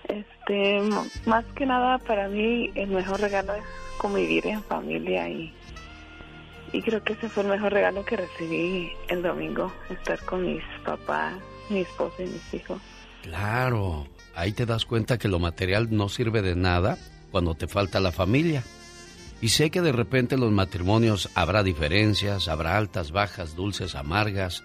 Este, más que nada para mí el mejor regalo es convivir en familia y, y creo que ese fue el mejor regalo que recibí el domingo, estar con mis papás, mi esposo y mis hijos. Claro, ahí te das cuenta que lo material no sirve de nada cuando te falta la familia. Y sé que de repente en los matrimonios habrá diferencias, habrá altas, bajas, dulces, amargas.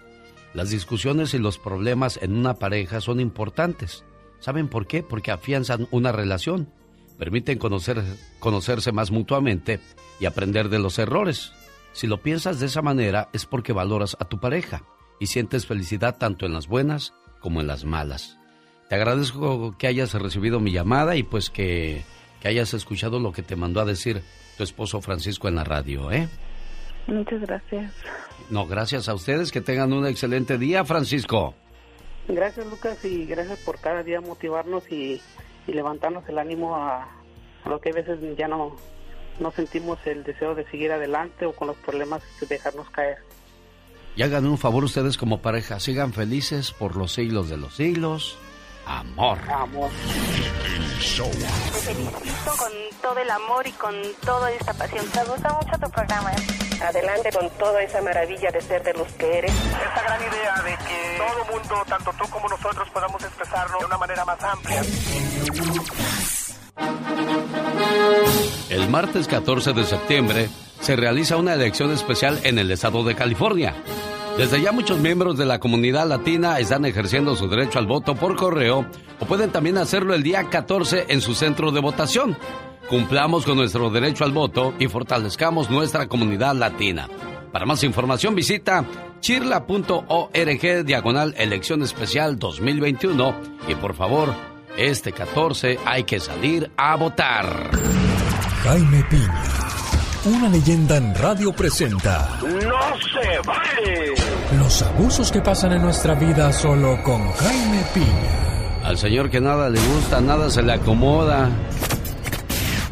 Las discusiones y los problemas en una pareja son importantes. ¿Saben por qué? Porque afianzan una relación, permiten conocer, conocerse más mutuamente y aprender de los errores. Si lo piensas de esa manera es porque valoras a tu pareja y sientes felicidad tanto en las buenas como en las malas. Te agradezco que hayas recibido mi llamada y pues que, que hayas escuchado lo que te mandó a decir tu esposo Francisco en la radio, ¿eh? Muchas gracias. No, gracias a ustedes. Que tengan un excelente día, Francisco. Gracias, Lucas, y gracias por cada día motivarnos y, y levantarnos el ánimo a, a, lo que a veces ya no, no sentimos el deseo de seguir adelante o con los problemas de dejarnos caer. Y hagan un favor ustedes como pareja, sigan felices por los siglos de los siglos. Amor. Amor. El show. Te felicito con todo el amor y con toda esta pasión. Me gusta mucho tu programa. Adelante con toda esa maravilla de ser de los que eres. Esta gran idea de que todo mundo, tanto tú como nosotros, podamos expresarlo de una manera más amplia. El martes 14 de septiembre se realiza una elección especial en el estado de California. Desde ya muchos miembros de la comunidad latina están ejerciendo su derecho al voto por correo o pueden también hacerlo el día 14 en su centro de votación. Cumplamos con nuestro derecho al voto y fortalezcamos nuestra comunidad latina. Para más información visita chirla.org diagonal elección especial 2021 y por favor, este 14 hay que salir a votar. Jaime Piña, una leyenda en radio presenta. ¡No se vale! Los abusos que pasan en nuestra vida solo con Jaime Piña. Al señor que nada le gusta, nada se le acomoda.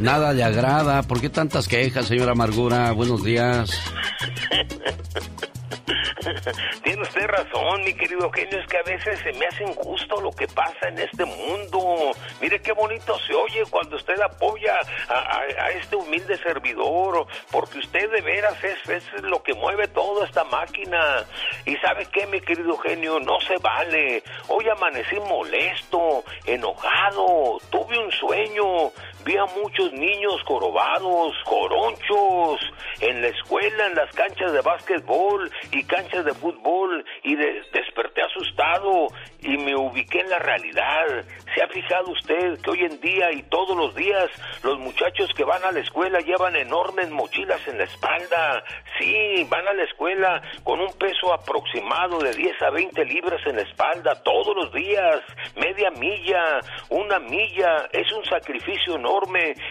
Nada le agrada. ¿Por qué tantas quejas, señora Amargura? Buenos días. Tiene usted razón, mi querido genio, es que a veces se me hace injusto lo que pasa en este mundo. Mire qué bonito se oye cuando usted apoya a, este humilde servidor, porque usted de veras es, es, lo que mueve toda esta máquina. Y sabe qué, mi querido genio, no se vale. Hoy amanecí molesto, enojado, tuve un sueño, vi a muchos niños jorobados, coronchos, en la escuela, en las canchas de básquetbol y canchas de fútbol y de, desperté asustado y me ubiqué en la realidad. ¿Se ha fijado usted que hoy en día y todos los días los muchachos que van a la escuela llevan enormes mochilas en la espalda? Sí, van a la escuela con un peso aproximado de 10 a 20 libras en la espalda todos los días, media milla, una milla, es un sacrificio enorme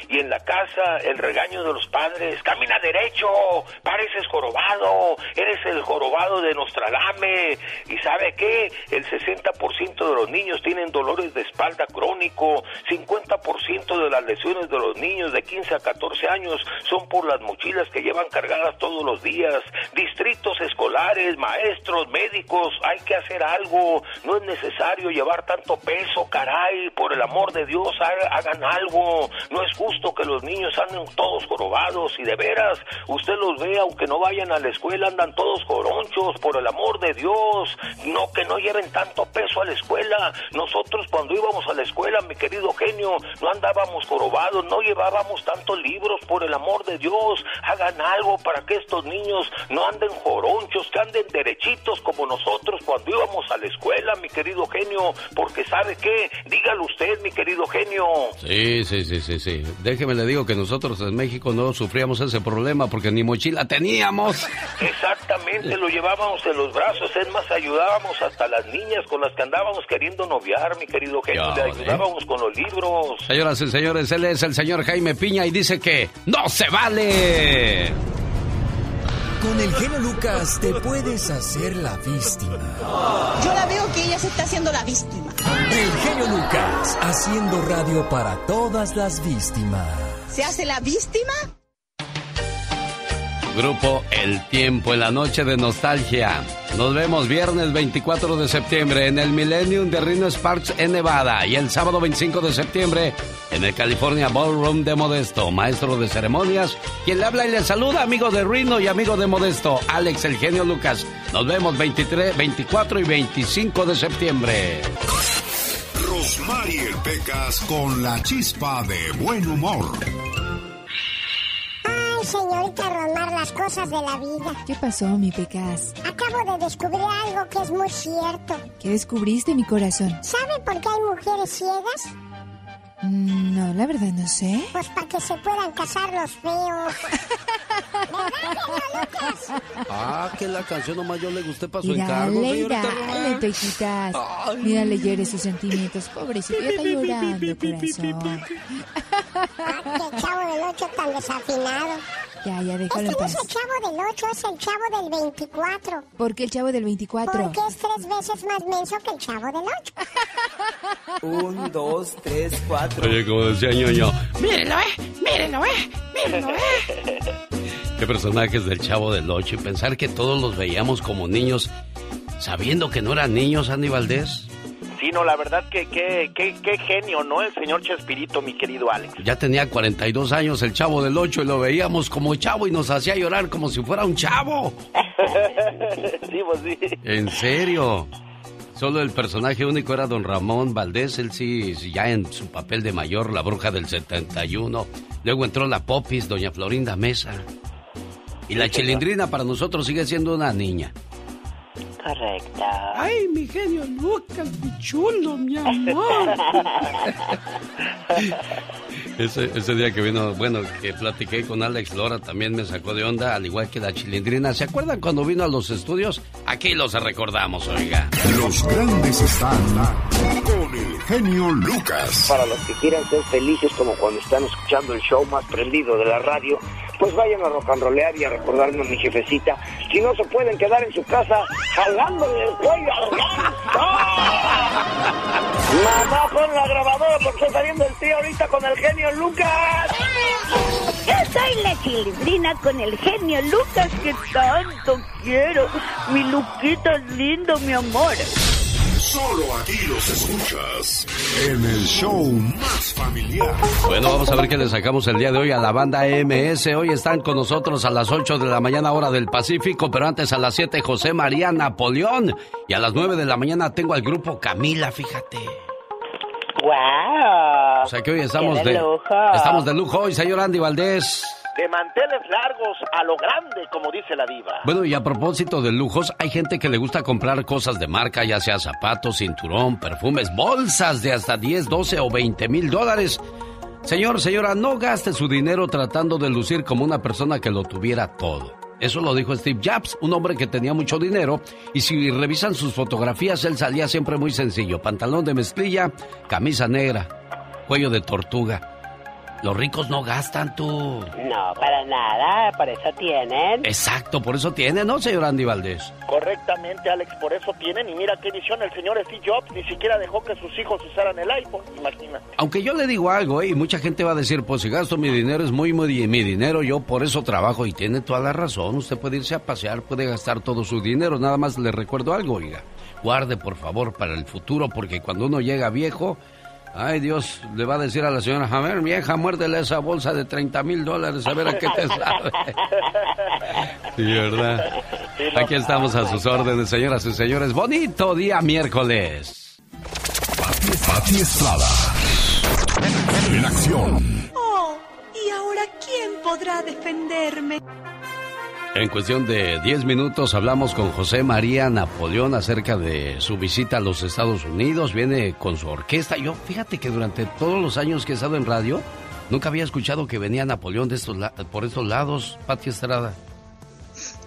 y en la casa el regaño de los padres, camina derecho, pareces jorobado, eres el jorobado de Nostralame y sabe qué, el 60% de los niños tienen dolores de espalda crónico. 50% de las lesiones de los niños de 15 a 14 años son por las mochilas que llevan cargadas todos los días. Distritos escolares, maestros, médicos, hay que hacer algo. No es necesario llevar tanto peso, caray. Por el amor de Dios, hagan algo. No es justo que los niños anden todos jorobados y de veras, usted los ve, aunque no vayan a la escuela, andan todos joronchos. Por el amor de Dios, no que no lleven tanto peso a la escuela. Nosotros cuando íbamos a la escuela, mi querido genio, no andábamos jorobados, no llevábamos tantos libros. Por el amor de Dios, hagan algo para que estos niños no anden joronchos, que anden derechitos como nosotros cuando íbamos a la escuela, mi querido genio. Porque sabe qué, dígalo usted, mi querido genio. Sí, sí, sí, sí, sí. Déjeme le digo que nosotros en México no sufríamos ese problema porque ni mochila teníamos. Exactamente, lo llevábamos en los brazos, es más, ayudábamos hasta las niñas con las que andábamos queriendo noviar, mi querido genio, le ayudábamos con los libros. Señoras y señores, él es el señor Jaime Piña y dice que ¡No se vale! Con el genio Lucas te puedes hacer la víctima. Yo la veo que ella se está haciendo la víctima. El genio Lucas haciendo radio para todas las víctimas. ¿Se hace la víctima? Grupo El Tiempo en la noche de nostalgia. Nos vemos viernes 24 de septiembre en el Millennium de Reno Sparks en Nevada y el sábado 25 de septiembre en el California Ballroom de Modesto. Maestro de ceremonias, quien le habla y le saluda, amigo de Reno y amigo de Modesto, Alex el genio Lucas. Nos vemos 23, 24 y 25 de septiembre. Rosmarie Pecas con la chispa de buen humor señorita Romar, las cosas de la vida. ¿Qué pasó, mi Pecas? Acabo de descubrir algo que es muy cierto. ¿Qué descubriste, mi corazón? ¿Sabe por qué hay mujeres ciegas? Mm, no, la verdad no sé. Pues para que se puedan casar los feos. Ah, que la canción nomás yo le gusté para su y encargo, dale, dale, Pequitas. Mira, le llores sus sentimientos. Pobrecito, ya está llorando, corazón. Ah, qué chavo del 8 tan desafinado. Ya, ya, déjalo este en no es el chavo del 8, es el chavo del 24. ¿Por qué el chavo del 24? Porque es tres veces más menso que el chavo del 8. Un, dos, tres, cuatro. Oye, como decía ñoño. Mírenlo, eh. Mírenlo, eh. Mírenlo, eh. Qué personajes del chavo del 8 y pensar que todos los veíamos como niños, sabiendo que no eran niños, Andy Valdés. Sí, no, la verdad que qué genio, ¿no? El señor Chespirito, mi querido Alex. Ya tenía 42 años el chavo del 8 y lo veíamos como chavo y nos hacía llorar como si fuera un chavo. sí, pues sí. En serio. Solo el personaje único era don Ramón Valdés, él sí, ya en su papel de mayor, la bruja del 71. Luego entró la Popis, doña Florinda Mesa. Y la chilindrina para nosotros sigue siendo una niña. Correcto. Ay, mi genio Lucas, mi chulo, mi amor. Ese, ese, día que vino, bueno, que platiqué con Alex Lora también me sacó de onda, al igual que la chilindrina. ¿Se acuerdan cuando vino a los estudios? Aquí los recordamos, oiga. Los grandes están con el genio Lucas. Para los que quieran ser felices como cuando están escuchando el show más prendido de la radio, pues vayan a rollear y a recordarme a mi jefecita. Si no se pueden quedar en su casa jalándole el cuello al Mamá, pon la grabadora porque está saliendo el tío ahorita con el genio Lucas. Yo soy la chilindrina con el genio Lucas que tanto quiero. Mi Luquita es lindo, mi amor. Solo aquí los escuchas en el show más familiar. Bueno, vamos a ver qué le sacamos el día de hoy a la banda MS. Hoy están con nosotros a las 8 de la mañana hora del Pacífico, pero antes a las 7 José María Napoleón. Y a las 9 de la mañana tengo al grupo Camila, fíjate. ¡Wow! O sea que hoy estamos ¡Qué de de, lujo! estamos de lujo hoy, señor Andy Valdés. De manteles largos a lo grande, como dice la diva. Bueno, y a propósito de lujos, hay gente que le gusta comprar cosas de marca, ya sea zapatos, cinturón, perfumes, bolsas de hasta 10, 12 o 20 mil dólares. Señor, señora, no gaste su dinero tratando de lucir como una persona que lo tuviera todo. Eso lo dijo Steve Jobs, un hombre que tenía mucho dinero, y si revisan sus fotografías, él salía siempre muy sencillo. Pantalón de mezclilla, camisa negra, cuello de tortuga. Los ricos no gastan tú. No, para nada, por eso tienen. Exacto, por eso tienen, ¿no, señor Andy Valdés? Correctamente, Alex, por eso tienen. Y mira qué visión el señor Steve Jobs ni siquiera dejó que sus hijos usaran el iPhone, imagina. Aunque yo le digo algo, ¿eh? y mucha gente va a decir, pues si gasto mi dinero es muy, muy mi dinero, yo por eso trabajo y tiene toda la razón. Usted puede irse a pasear, puede gastar todo su dinero. Nada más le recuerdo algo, oiga. Guarde por favor para el futuro, porque cuando uno llega viejo, Ay, Dios, le va a decir a la señora, a ver, vieja, muérdele esa bolsa de 30 mil dólares, a ver a qué te sabe. Sí, ¿verdad? Aquí estamos a sus órdenes, señoras y señores. Bonito día miércoles. Pati Estrada. En acción. Oh, ¿y ahora quién podrá defenderme? En cuestión de 10 minutos hablamos con José María Napoleón acerca de su visita a los Estados Unidos. Viene con su orquesta. Yo, fíjate que durante todos los años que he estado en radio, nunca había escuchado que venía Napoleón de estos por estos lados, Pati Estrada.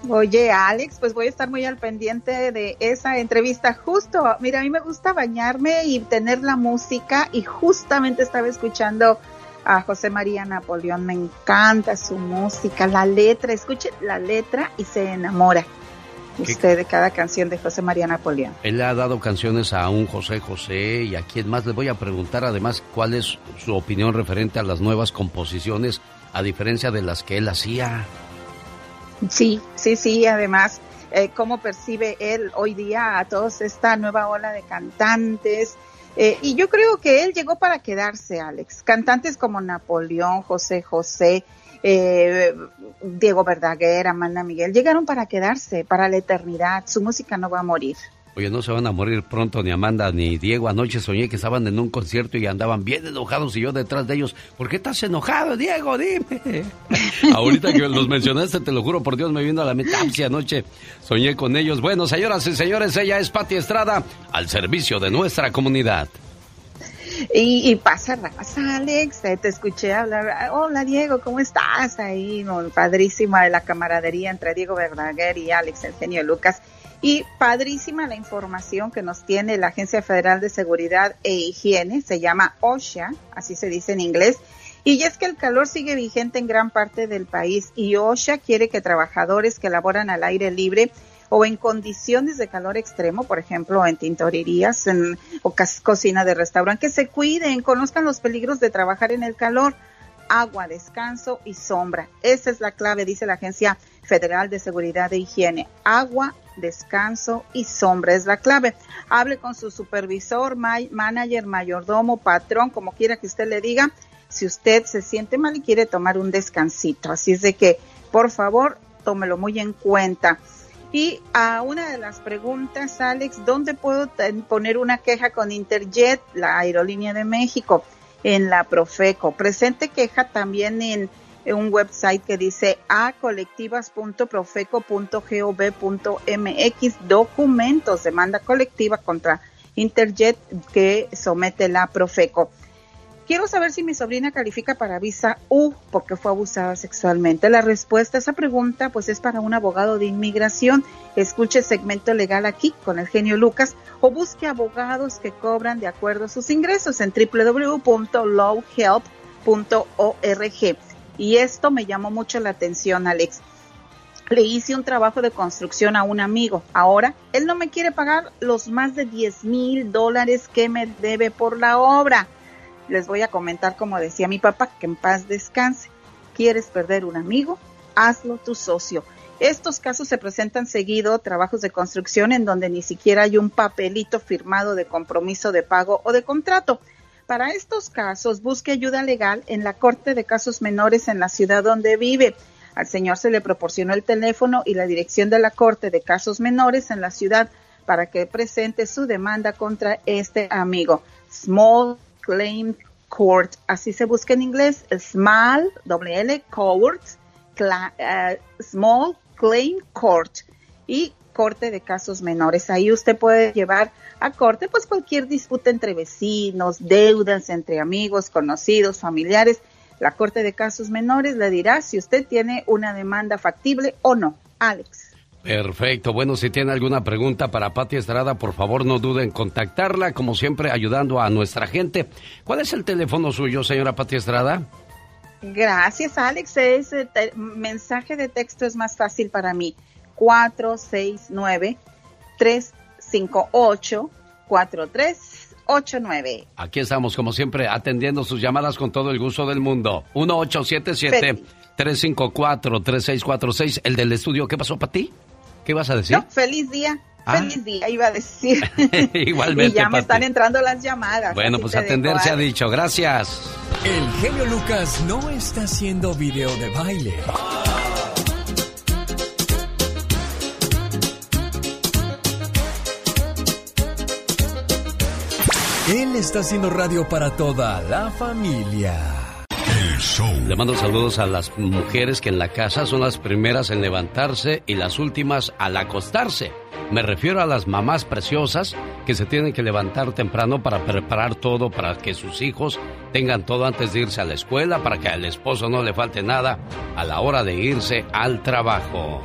Oye, Alex, pues voy a estar muy al pendiente de esa entrevista. Justo, mira, a mí me gusta bañarme y tener la música y justamente estaba escuchando a José María Napoleón. Me encanta su música, la letra. Escuche la letra y se enamora usted de cada canción de José María Napoleón. Él ha dado canciones a un José José y a quien más le voy a preguntar además cuál es su opinión referente a las nuevas composiciones a diferencia de las que él hacía. Sí, sí, sí, además, eh, cómo percibe él hoy día a todos esta nueva ola de cantantes, eh, y yo creo que él llegó para quedarse, Alex. Cantantes como Napoleón, José José, eh, Diego Verdaguer, Amanda Miguel, llegaron para quedarse, para la eternidad. Su música no va a morir. Oye, no se van a morir pronto ni Amanda ni Diego. Anoche soñé que estaban en un concierto y andaban bien enojados y yo detrás de ellos. ¿Por qué estás enojado, Diego? Dime. Ahorita que los mencionaste, te lo juro por Dios, me vino a la mente. anoche soñé con ellos. Bueno, señoras y señores, ella es Pati Estrada al servicio de nuestra comunidad. Y, pasa raza, Alex. Eh, te escuché hablar. Hola, Diego, ¿cómo estás? Ahí, padrísima de la camaradería entre Diego Verdaguer y Alex, el genio Lucas. Y padrísima la información que nos tiene la Agencia Federal de Seguridad e Higiene, se llama OSHA, así se dice en inglés. Y es que el calor sigue vigente en gran parte del país y OSHA quiere que trabajadores que laboran al aire libre o en condiciones de calor extremo, por ejemplo, en tintorerías en, o cocina de restaurante, que se cuiden, conozcan los peligros de trabajar en el calor agua, descanso y sombra. Esa es la clave, dice la Agencia Federal de Seguridad e Higiene. Agua, descanso y sombra es la clave. Hable con su supervisor, manager, mayordomo, patrón, como quiera que usted le diga, si usted se siente mal y quiere tomar un descansito. Así es de que, por favor, tómelo muy en cuenta. Y a una de las preguntas, Alex, ¿dónde puedo poner una queja con Interjet, la aerolínea de México? En la Profeco. Presente queja también en un website que dice acolectivas.profeco.gov.mx documentos, demanda colectiva contra Interjet que somete la Profeco. Quiero saber si mi sobrina califica para visa U porque fue abusada sexualmente. La respuesta a esa pregunta pues es para un abogado de inmigración. Escuche segmento legal aquí con el genio Lucas o busque abogados que cobran de acuerdo a sus ingresos en www.lowhelp.org. Y esto me llamó mucho la atención, Alex. Le hice un trabajo de construcción a un amigo. Ahora, él no me quiere pagar los más de 10 mil dólares que me debe por la obra. Les voy a comentar, como decía mi papá, que en paz descanse. ¿Quieres perder un amigo? Hazlo tu socio. Estos casos se presentan seguido, trabajos de construcción en donde ni siquiera hay un papelito firmado de compromiso de pago o de contrato. Para estos casos, busque ayuda legal en la Corte de Casos Menores en la ciudad donde vive. Al señor se le proporcionó el teléfono y la dirección de la Corte de Casos Menores en la ciudad para que presente su demanda contra este amigo. Small Claim Court, así se busca en inglés, Small, WL, Court, uh, Small Claim Court y Corte de Casos Menores. Ahí usted puede llevar a corte pues cualquier disputa entre vecinos, deudas entre amigos, conocidos, familiares. La Corte de Casos Menores le dirá si usted tiene una demanda factible o no. Alex. Perfecto. Bueno, si tiene alguna pregunta para Pati Estrada, por favor no duden en contactarla, como siempre ayudando a nuestra gente. ¿Cuál es el teléfono suyo, señora Pati Estrada? Gracias, Alex. Ese te- mensaje de texto es más fácil para mí. 469-358-4389. Aquí estamos, como siempre, atendiendo sus llamadas con todo el gusto del mundo. 1877-354-3646. El del estudio, ¿qué pasó para ti? ¿Qué vas a decir? No, feliz día. Ah. Feliz día, iba a decir. Igualmente, y ya me están entrando las llamadas. Bueno, pues te atender dejo, se ha dicho. Gracias. El genio Lucas no está haciendo video de baile. Él está haciendo radio para toda la familia. Le mando saludos a las mujeres que en la casa son las primeras en levantarse y las últimas al acostarse. Me refiero a las mamás preciosas que se tienen que levantar temprano para preparar todo para que sus hijos tengan todo antes de irse a la escuela, para que al esposo no le falte nada a la hora de irse al trabajo.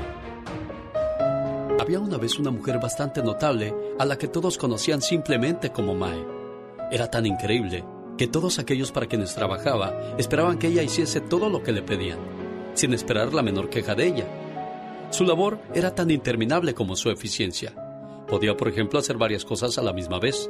Había una vez una mujer bastante notable a la que todos conocían simplemente como Mae. Era tan increíble que todos aquellos para quienes trabajaba esperaban que ella hiciese todo lo que le pedían, sin esperar la menor queja de ella. Su labor era tan interminable como su eficiencia. Podía, por ejemplo, hacer varias cosas a la misma vez.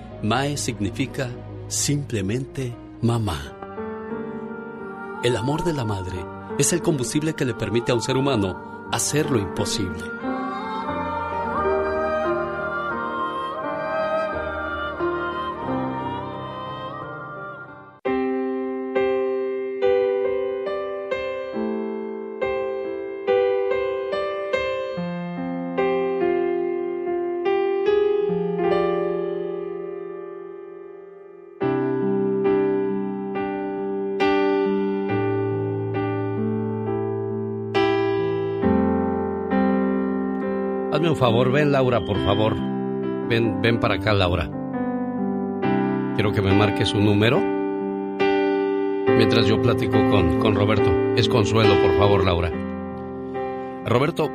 Mae significa simplemente mamá. El amor de la madre es el combustible que le permite a un ser humano hacer lo imposible. Favor, ven Laura, por favor. Ven, ven para acá, Laura. Quiero que me marques un número. Mientras yo platico con, con Roberto. Es consuelo, por favor, Laura. Roberto,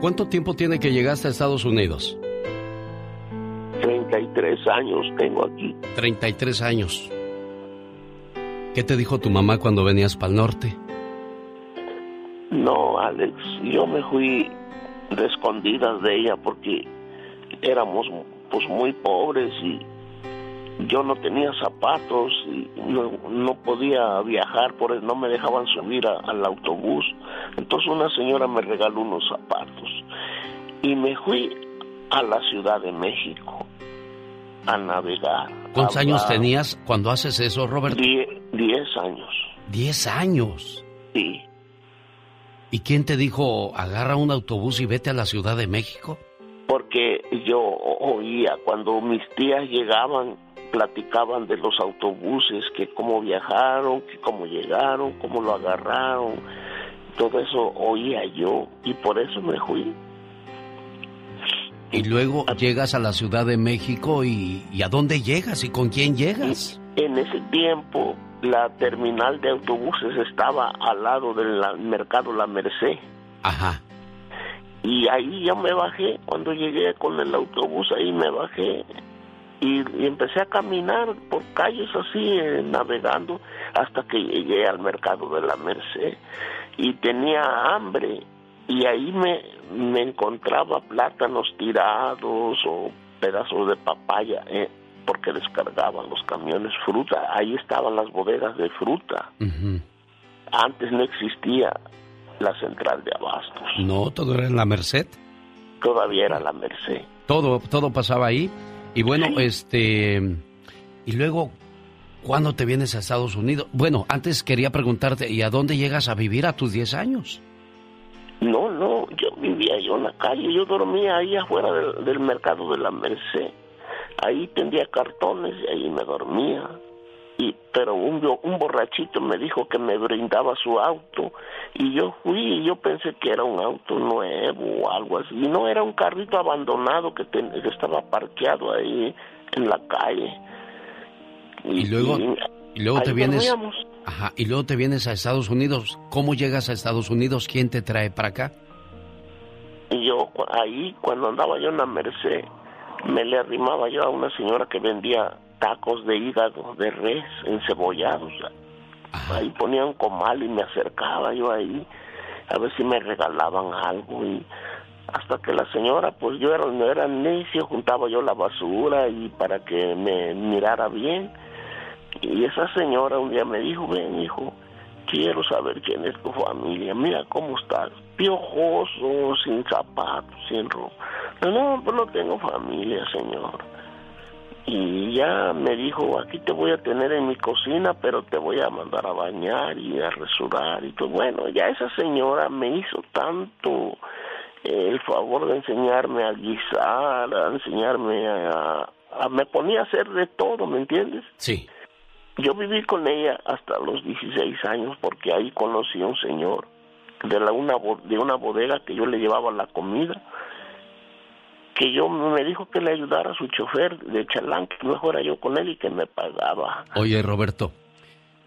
¿cuánto tiempo tiene que llegaste a Estados Unidos? 33 años tengo aquí. 33 años. ¿Qué te dijo tu mamá cuando venías para el norte? No, Alex, yo me fui de escondidas de ella porque éramos pues muy pobres y yo no tenía zapatos y no, no podía viajar, por eso no me dejaban subir a- al autobús. Entonces una señora me regaló unos zapatos y me fui a la Ciudad de México a navegar. ¿Cuántos a años tenías cuando haces eso, Roberto? Die- diez años, Diez años. sí. ¿Y quién te dijo, agarra un autobús y vete a la Ciudad de México? porque yo oía cuando mis tías llegaban, platicaban de los autobuses, que cómo viajaron, que cómo llegaron, cómo lo agarraron, todo eso oía yo y por eso me fui. Y luego llegas a la Ciudad de México y, ¿y a dónde llegas y con quién llegas? En ese tiempo la terminal de autobuses estaba al lado del mercado La Merced. Ajá. Y ahí yo me bajé, cuando llegué con el autobús ahí me bajé y, y empecé a caminar por calles así, eh, navegando, hasta que llegué al mercado de la Merced y tenía hambre y ahí me, me encontraba plátanos tirados o pedazos de papaya, eh, porque descargaban los camiones fruta, ahí estaban las bodegas de fruta. Antes no existía la central de abastos. No, todo era en la Merced. Todavía era la Merced. Todo, todo pasaba ahí. Y bueno, este. Y luego, ¿cuándo te vienes a Estados Unidos? Bueno, antes quería preguntarte, ¿y a dónde llegas a vivir a tus 10 años? No, no, yo vivía yo en la calle, yo dormía ahí afuera del, del mercado de la Merced. Ahí tendía cartones y ahí me dormía. Y pero un, un borrachito me dijo que me brindaba su auto. Y yo fui y yo pensé que era un auto nuevo o algo así. Y no era un carrito abandonado que, que estaba parqueado ahí en la calle. Y, luego y, luego te vienes ajá, y luego te vienes a Estados Unidos. Cómo llegas a Estados Unidos quién te trae para acá y yo ahí cuando andaba yo en la Merced me le arrimaba yo a una señora que vendía tacos de hígado de res encebollados. Ahí ponían comal y me acercaba yo ahí a ver si me regalaban algo y hasta que la señora, pues yo era, no era necio, juntaba yo la basura y para que me mirara bien. Y esa señora un día me dijo, ven hijo, quiero saber quién es tu familia, mira cómo estás, piojoso, sin zapatos, sin ropa. No, pues no tengo familia, señor y ya me dijo, aquí te voy a tener en mi cocina, pero te voy a mandar a bañar y a resurar y todo. Bueno, ya esa señora me hizo tanto eh, el favor de enseñarme a guisar, a enseñarme a, Me ponía a hacer de todo, ¿me entiendes? Sí. Yo viví con ella hasta los 16 años porque ahí conocí a un señor de, la, una, de una bodega que yo le llevaba la comida que yo me dijo que le ayudara a su chofer de chalán, que mejor yo con él y que me pagaba. Oye, Roberto,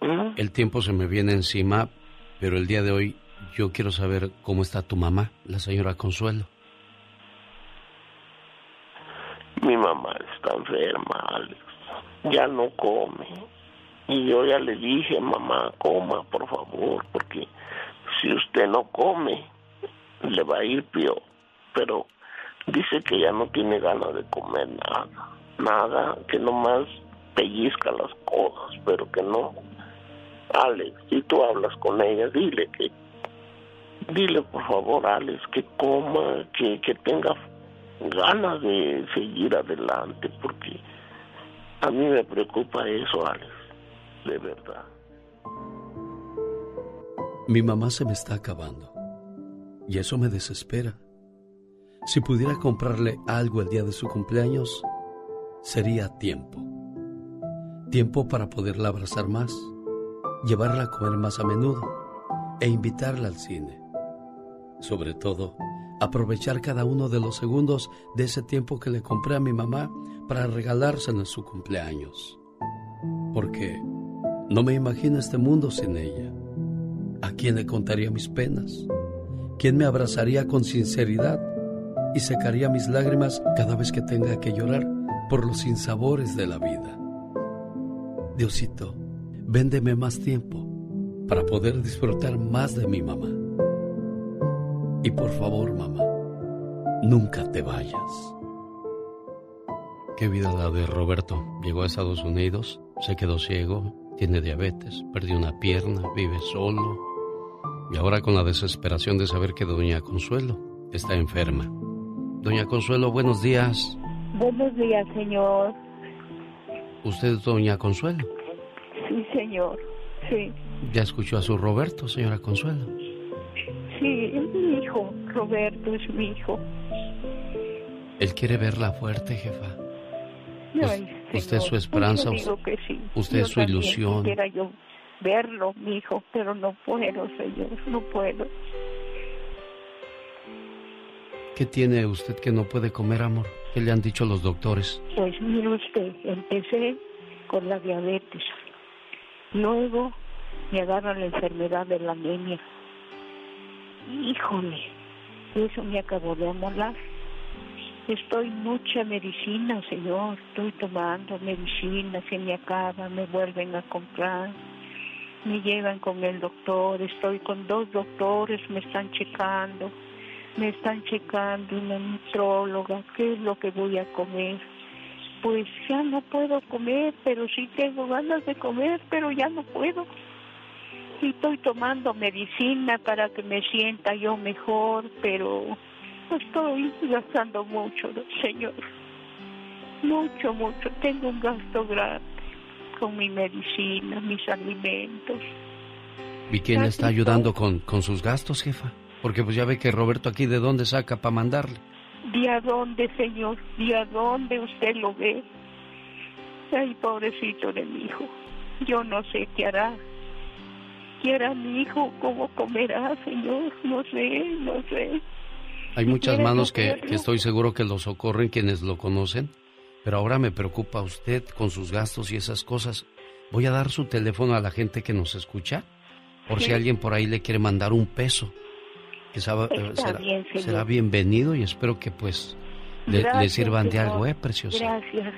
¿Mm? el tiempo se me viene encima, pero el día de hoy yo quiero saber cómo está tu mamá, la señora Consuelo. Mi mamá está enferma, Alex. Ya no come. Y yo ya le dije, mamá, coma, por favor, porque si usted no come, le va a ir peor. Pero dice que ya no tiene ganas de comer nada, nada, que nomás pellizca las cosas, pero que no. Alex, si tú hablas con ella, dile que, dile por favor, Alex, que coma, que, que tenga ganas de seguir adelante, porque a mí me preocupa eso, Alex, de verdad. Mi mamá se me está acabando y eso me desespera. Si pudiera comprarle algo el día de su cumpleaños, sería tiempo. Tiempo para poderla abrazar más, llevarla a comer más a menudo e invitarla al cine. Sobre todo, aprovechar cada uno de los segundos de ese tiempo que le compré a mi mamá para regalárselo en su cumpleaños. Porque no me imagino este mundo sin ella. ¿A quién le contaría mis penas? ¿Quién me abrazaría con sinceridad y secaría mis lágrimas cada vez que tenga que llorar por los sinsabores de la vida. Diosito, véndeme más tiempo para poder disfrutar más de mi mamá. Y por favor, mamá, nunca te vayas. Qué vida la de Roberto. Llegó a Estados Unidos, se quedó ciego, tiene diabetes, perdió una pierna, vive solo. Y ahora con la desesperación de saber que doña Consuelo está enferma. Doña Consuelo, buenos días. Buenos días, señor. ¿Usted es doña Consuelo? Sí, señor. Sí. ¿Ya escuchó a su Roberto, señora Consuelo? Sí, es mi hijo. Roberto es mi hijo. Él quiere verla fuerte, jefa. Usted es su esperanza. Usted es su ilusión. Quisiera yo verlo, mi hijo, pero no puedo, señor. No puedo. ¿Qué tiene usted que no puede comer, amor? ¿Qué le han dicho los doctores? Pues mire usted, empecé con la diabetes. Luego me agarra la enfermedad de la anemia. Híjole, eso me acabó de amolar. Estoy mucha medicina, señor. Estoy tomando medicina, se me acaba, me vuelven a comprar. Me llevan con el doctor, estoy con dos doctores, me están checando me están checando una nutróloga, qué es lo que voy a comer. Pues ya no puedo comer, pero sí tengo ganas de comer, pero ya no puedo. y estoy tomando medicina para que me sienta yo mejor, pero estoy gastando mucho, Señor. Mucho, mucho. Tengo un gasto grande con mi medicina, mis alimentos. ¿Y quién le está ayudando con, con sus gastos, jefa? Porque pues ya ve que Roberto aquí de dónde saca para mandarle. ¿De a dónde, señor? ¿De a dónde usted lo ve? Ay, pobrecito de mi hijo. Yo no sé qué hará. ¿Qué hará mi hijo? ¿Cómo comerá, señor? No sé, no sé. Hay muchas manos que, que, estoy seguro que lo socorren quienes lo conocen, pero ahora me preocupa usted con sus gastos y esas cosas. Voy a dar su teléfono a la gente que nos escucha, por si alguien por ahí le quiere mandar un peso. Que será, será, bienvenido y espero que pues le, le sirvan de algo, ¿eh, preciosa? Gracias.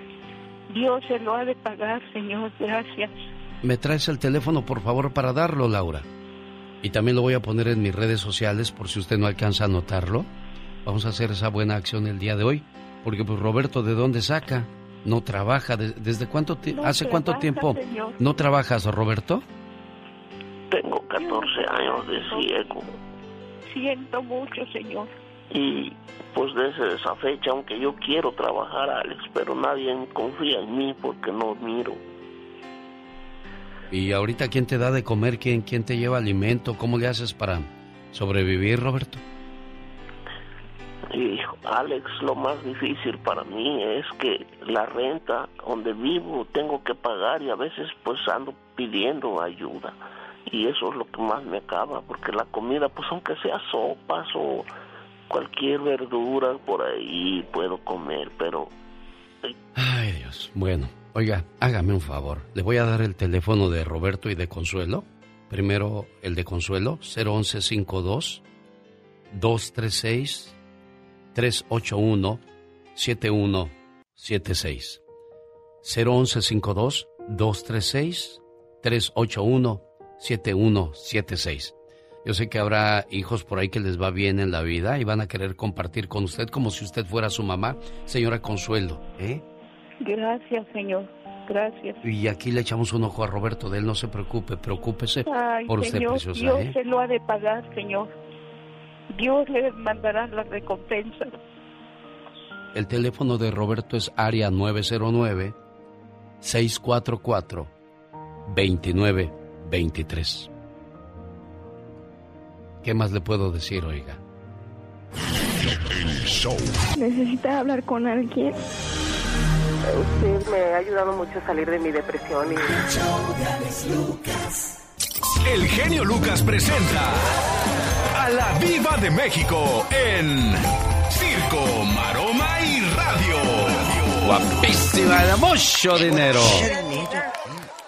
Dios se lo ha de pagar, Señor. Gracias. ¿Me traes el teléfono, por favor, para darlo, Laura? Y también lo voy a poner en mis redes sociales por si usted no alcanza a notarlo. Vamos a hacer esa buena acción el día de hoy. Porque pues Roberto, ¿de dónde saca? No trabaja. ¿Desde cuánto hace cuánto tiempo no trabajas, Roberto? Tengo 14 años de ciego. Siento mucho, señor. Y pues desde esa fecha, aunque yo quiero trabajar, Alex, pero nadie confía en mí porque no miro. ¿Y ahorita quién te da de comer? ¿Quién, quién te lleva alimento? ¿Cómo le haces para sobrevivir, Roberto? Y Alex, lo más difícil para mí es que la renta donde vivo tengo que pagar y a veces pues ando pidiendo ayuda. Y eso es lo que más me acaba, porque la comida, pues aunque sea sopas o cualquier verdura por ahí puedo comer, pero... Ay Dios, bueno, oiga, hágame un favor. Le voy a dar el teléfono de Roberto y de Consuelo. Primero el de Consuelo, 01152 236 381 7176. 01152 236 381 7176. Yo sé que habrá hijos por ahí que les va bien en la vida y van a querer compartir con usted como si usted fuera su mamá, señora Consuelo, ¿eh? Gracias, señor. Gracias. Y aquí le echamos un ojo a Roberto, de él no se preocupe, preocúpese por usted, preciosa. Dios ¿eh? se lo ha de pagar, señor. Dios le mandará la recompensa. El teléfono de Roberto es área 909 644 2923. ¿Qué más le puedo decir, oiga? ¿Necesita hablar con alguien? Usted me ha ayudado mucho a salir de mi depresión y... El genio Lucas presenta a la Viva de México en Circo, Maroma y Radio. Guapísima, de mucho dinero.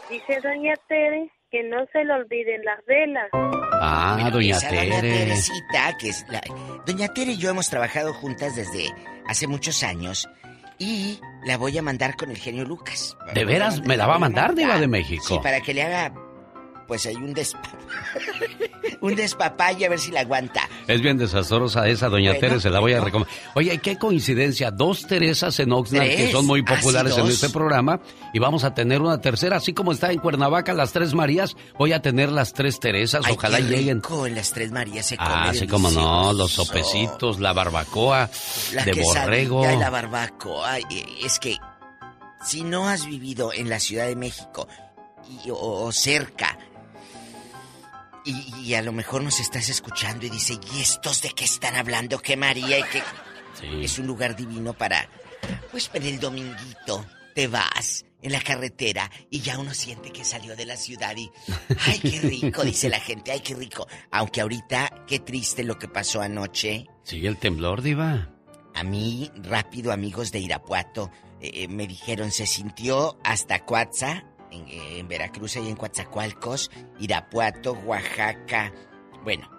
Dice Doña Tere que no se le olviden las velas. Ah, doña Tere. Doña Teresita, que es la... Doña Tere y yo hemos trabajado juntas desde hace muchos años y la voy a mandar con el genio Lucas. ¿De veras me la va a mandar, Diva de México? Sí, para que le haga, pues hay un despa... un despapalle a ver si la aguanta. Es bien desastrosa esa, doña Bueno, Tere, se la voy a recomendar. Oye, qué coincidencia, dos Teresas en Oxnard que son muy Ah, sí, populares en este programa y vamos a tener una tercera, así como está en Cuernavaca las tres Marías, voy a tener las tres Teresas, Ay, ojalá qué lleguen. rico, las Tres Marías se Ah, sí, como no, los sopecitos, la barbacoa La de borrego. la barbacoa. Es que si no has vivido en la Ciudad de México y- o, o cerca y, y a lo mejor nos estás escuchando y dice, ¿y estos de qué están hablando? ¿Qué María? Y que es un lugar divino para, pues para el dominguito te vas en la carretera y ya uno siente que salió de la ciudad y, ay, qué rico, dice la gente, ay, qué rico. Aunque ahorita, qué triste lo que pasó anoche. Sigue el temblor, Diva. A mí, rápido, amigos de Irapuato, eh, me dijeron, se sintió hasta Coatza, en, eh, en Veracruz y en Coatzacoalcos, Irapuato, Oaxaca. Bueno,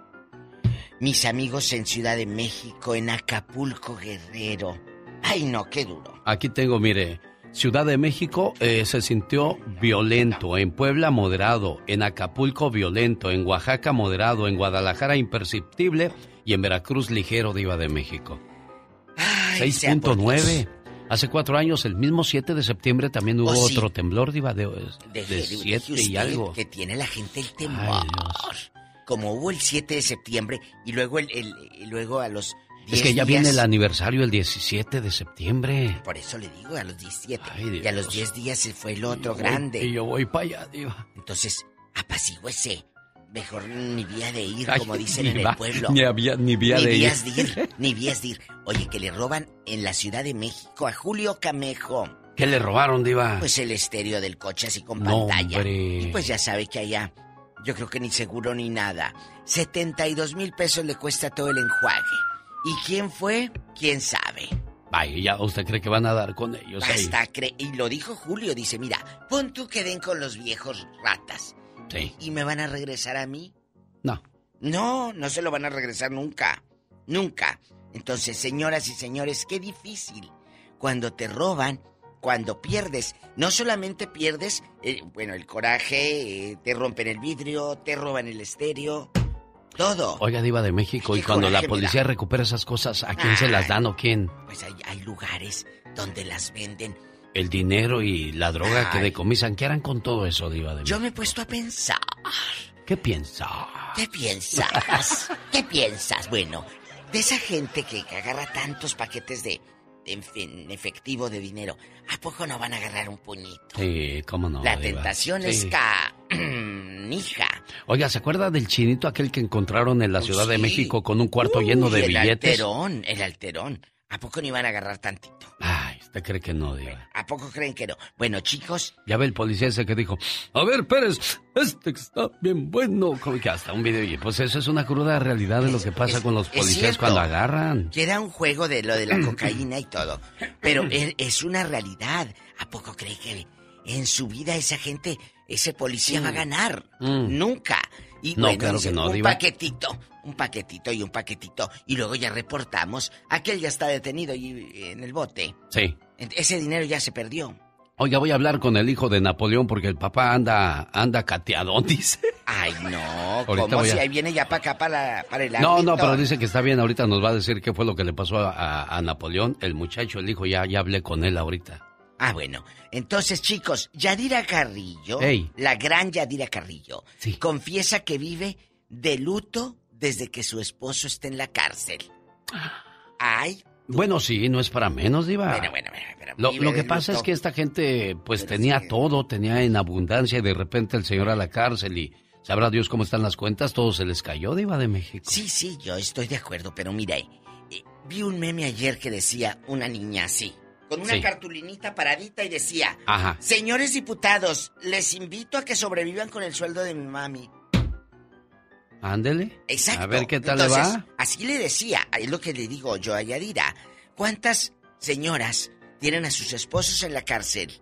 mis amigos en Ciudad de México, en Acapulco, Guerrero. Ay, no, qué duro. Aquí tengo, mire, Ciudad de México eh, se sintió violento, en Puebla moderado, en Acapulco violento, en Oaxaca moderado, en Guadalajara imperceptible y en Veracruz ligero, Diva de México. Ay, sea por 6.9. Hace cuatro años, el mismo 7 de septiembre, también hubo Oh, sí. otro temblor, Diva, de, de, siete y algo. Que tiene la gente el temor. Como hubo el 7 de septiembre y luego el, el- y luego a los 10 Es que ya días- viene el aniversario el 17 de septiembre. Por eso le digo a los 17. Ay, y a los Dios. 10 días se fue el otro grande. y yo voy para allá, Diva. Entonces, apacigüese. Mejor ni vía de ir, Ay, como dicen en va- el pueblo. ni había- ni vía Ni de ir. vías de ir. Ni vías de ir. Oye, que le roban en la Ciudad de México a Julio Camejo. ¿Qué le robaron, Diva? Pues el estéreo del coche así con No, pantalla. hombre. Y pues ya sabe que allá, yo creo que ni seguro ni nada. 72 mil pesos le cuesta todo el enjuague. ¿Y quién fue? ¿Quién sabe? Vaya, ya usted cree que van a dar con ellos ahí. Hasta cre y lo dijo Julio, dice, mira, pon tú que den con los viejos ratas. Sí. ¿Y me van a regresar a mí? No. No, no se lo van a regresar nunca. Nunca. Entonces, señoras y señores, qué difícil. Cuando te roban, cuando pierdes, no solamente pierdes, eh, bueno, el coraje, eh, te rompen el vidrio, te roban el estéreo, todo. Oiga, Diva de México, y cuando la policía recupera esas cosas, ¿a quién se las dan o quién? Pues hay, hay lugares donde las venden. El dinero y la droga que decomisan, ¿qué harán con todo eso, Diva de Yo México? me he puesto a pensar. ¿Qué piensa? ¿Qué piensas? ¿Qué piensas? Bueno, de esa gente que agarra tantos paquetes de, de en fin, efectivo de dinero, ¿a poco no van a agarrar un puñito? Sí, cómo no. La Diva? tentación es Sí. canija. Oiga, ¿se acuerda del chinito aquel que encontraron en la Ciudad de sí. México con un cuarto lleno de el billetes? alterón, el alterón. ¿A poco no iban a agarrar tantito? Ay, ¿usted cree que no, Diva? ¿A poco creen que no? Bueno, chicos, Ya ve el policía ese que dijo, a ver, Pérez, este que está bien bueno. Como que hasta un video, y pues eso es una cruda realidad de lo que pasa con los policías cuando agarran. que era un juego de lo de la cocaína y todo. Pero es, es una realidad. ¿A poco cree que en su vida esa gente, ese policía va a ganar? Mm. Nunca. Y No, bueno, claro que no, un Diva. paquetito, un paquetito y un paquetito. Y luego ya reportamos. Aquel ya está detenido y en el bote. Sí. Ese dinero ya se perdió. Oiga, voy a hablar con el hijo de Napoleón porque el papá anda, anda cateadón, dice. Ay, no, ¿cómo a- si ahí viene ya para acá, para, para el No, no, árbitro? pero dice que está bien. Ahorita nos va a decir qué fue lo que le pasó a, a- a Napoleón. El muchacho, el hijo, ya, ya hablé con él ahorita. Ah, bueno. Entonces, chicos, Yadira Carrillo, Ey. la gran Yadira Carrillo, confiesa que vive de luto desde que su esposo está en la cárcel. Ay, Bueno, sí, no es para menos, Diva. bueno, bueno, bueno, Lo, que pasa es que esta gente, pues tenía todo, tenía en abundancia y de repente el señor a la cárcel y sabrá Dios cómo están las cuentas, todo se les cayó, Diva de México. Sí, sí, yo estoy de acuerdo, pero mira, eh, eh, vi un meme ayer que decía una niña así, con una Sí. cartulinita paradita y decía, Ajá. señores diputados, les invito a que sobrevivan con el sueldo de mi mami. Ándele. Exacto. A ver qué tal Entonces, le va. Así le decía, es lo que le digo yo a Yadira. ¿Cuántas señoras tienen a sus esposos en la cárcel?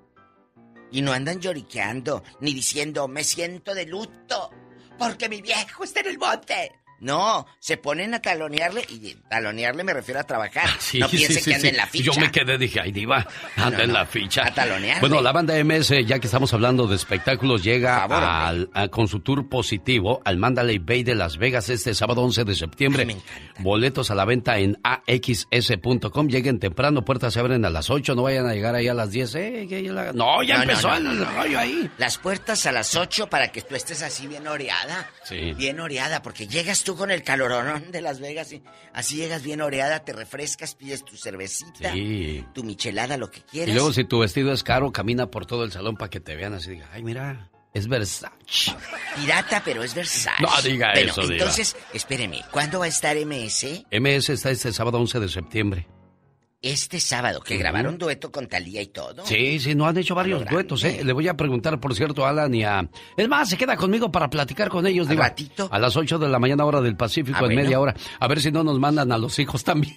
Y no andan lloriqueando, ni diciendo, me siento de luto, porque mi viejo está en el bote. No, se ponen a talonearle, y talonearle me refiero a trabajar. Sí, no sí, piense sí, que anda en la ficha. Yo me quedé, dije, ay, Diva, anda no, en no. la ficha. A talonearle. Bueno, la banda MS, ya que estamos hablando de espectáculos, llega Favor, al- a- con su tour positivo al Mandalay Bay de Las Vegas este sábado 11 de septiembre. Boletos a la venta en axs.com. Lleguen temprano, puertas se abren a las 8, no vayan a llegar ahí a las 10. Eh, que la- No, ya No, empezó el rollo ahí. Las puertas a las 8 para que tú estés así bien oreada. Sí. Bien oreada, porque llegas tú con el calorón de Las Vegas y así llegas bien oreada, te refrescas, pides tu cervecita, Sí. tu michelada, lo que Y quieras. luego si tu vestido es caro, camina por todo el salón para que te vean así. Diga, ay, mira, es Versace. Pirata, pero es Versace. No diga Bueno, eso, entonces, espéreme, ¿cuándo va a estar MS? MS está este sábado 11 de septiembre. Este sábado, que Ujú. grabaron dueto con Talía y todo. Sí, sí, no han hecho varios duetos, ¿eh? Le voy a preguntar, por cierto, a Alan y a... Es más, se queda conmigo para platicar con ellos, ¿Al Diva. ratito? A las 8 de la mañana, hora del Pacífico, Ah, en bueno. media hora. A ver si no nos mandan a los hijos también.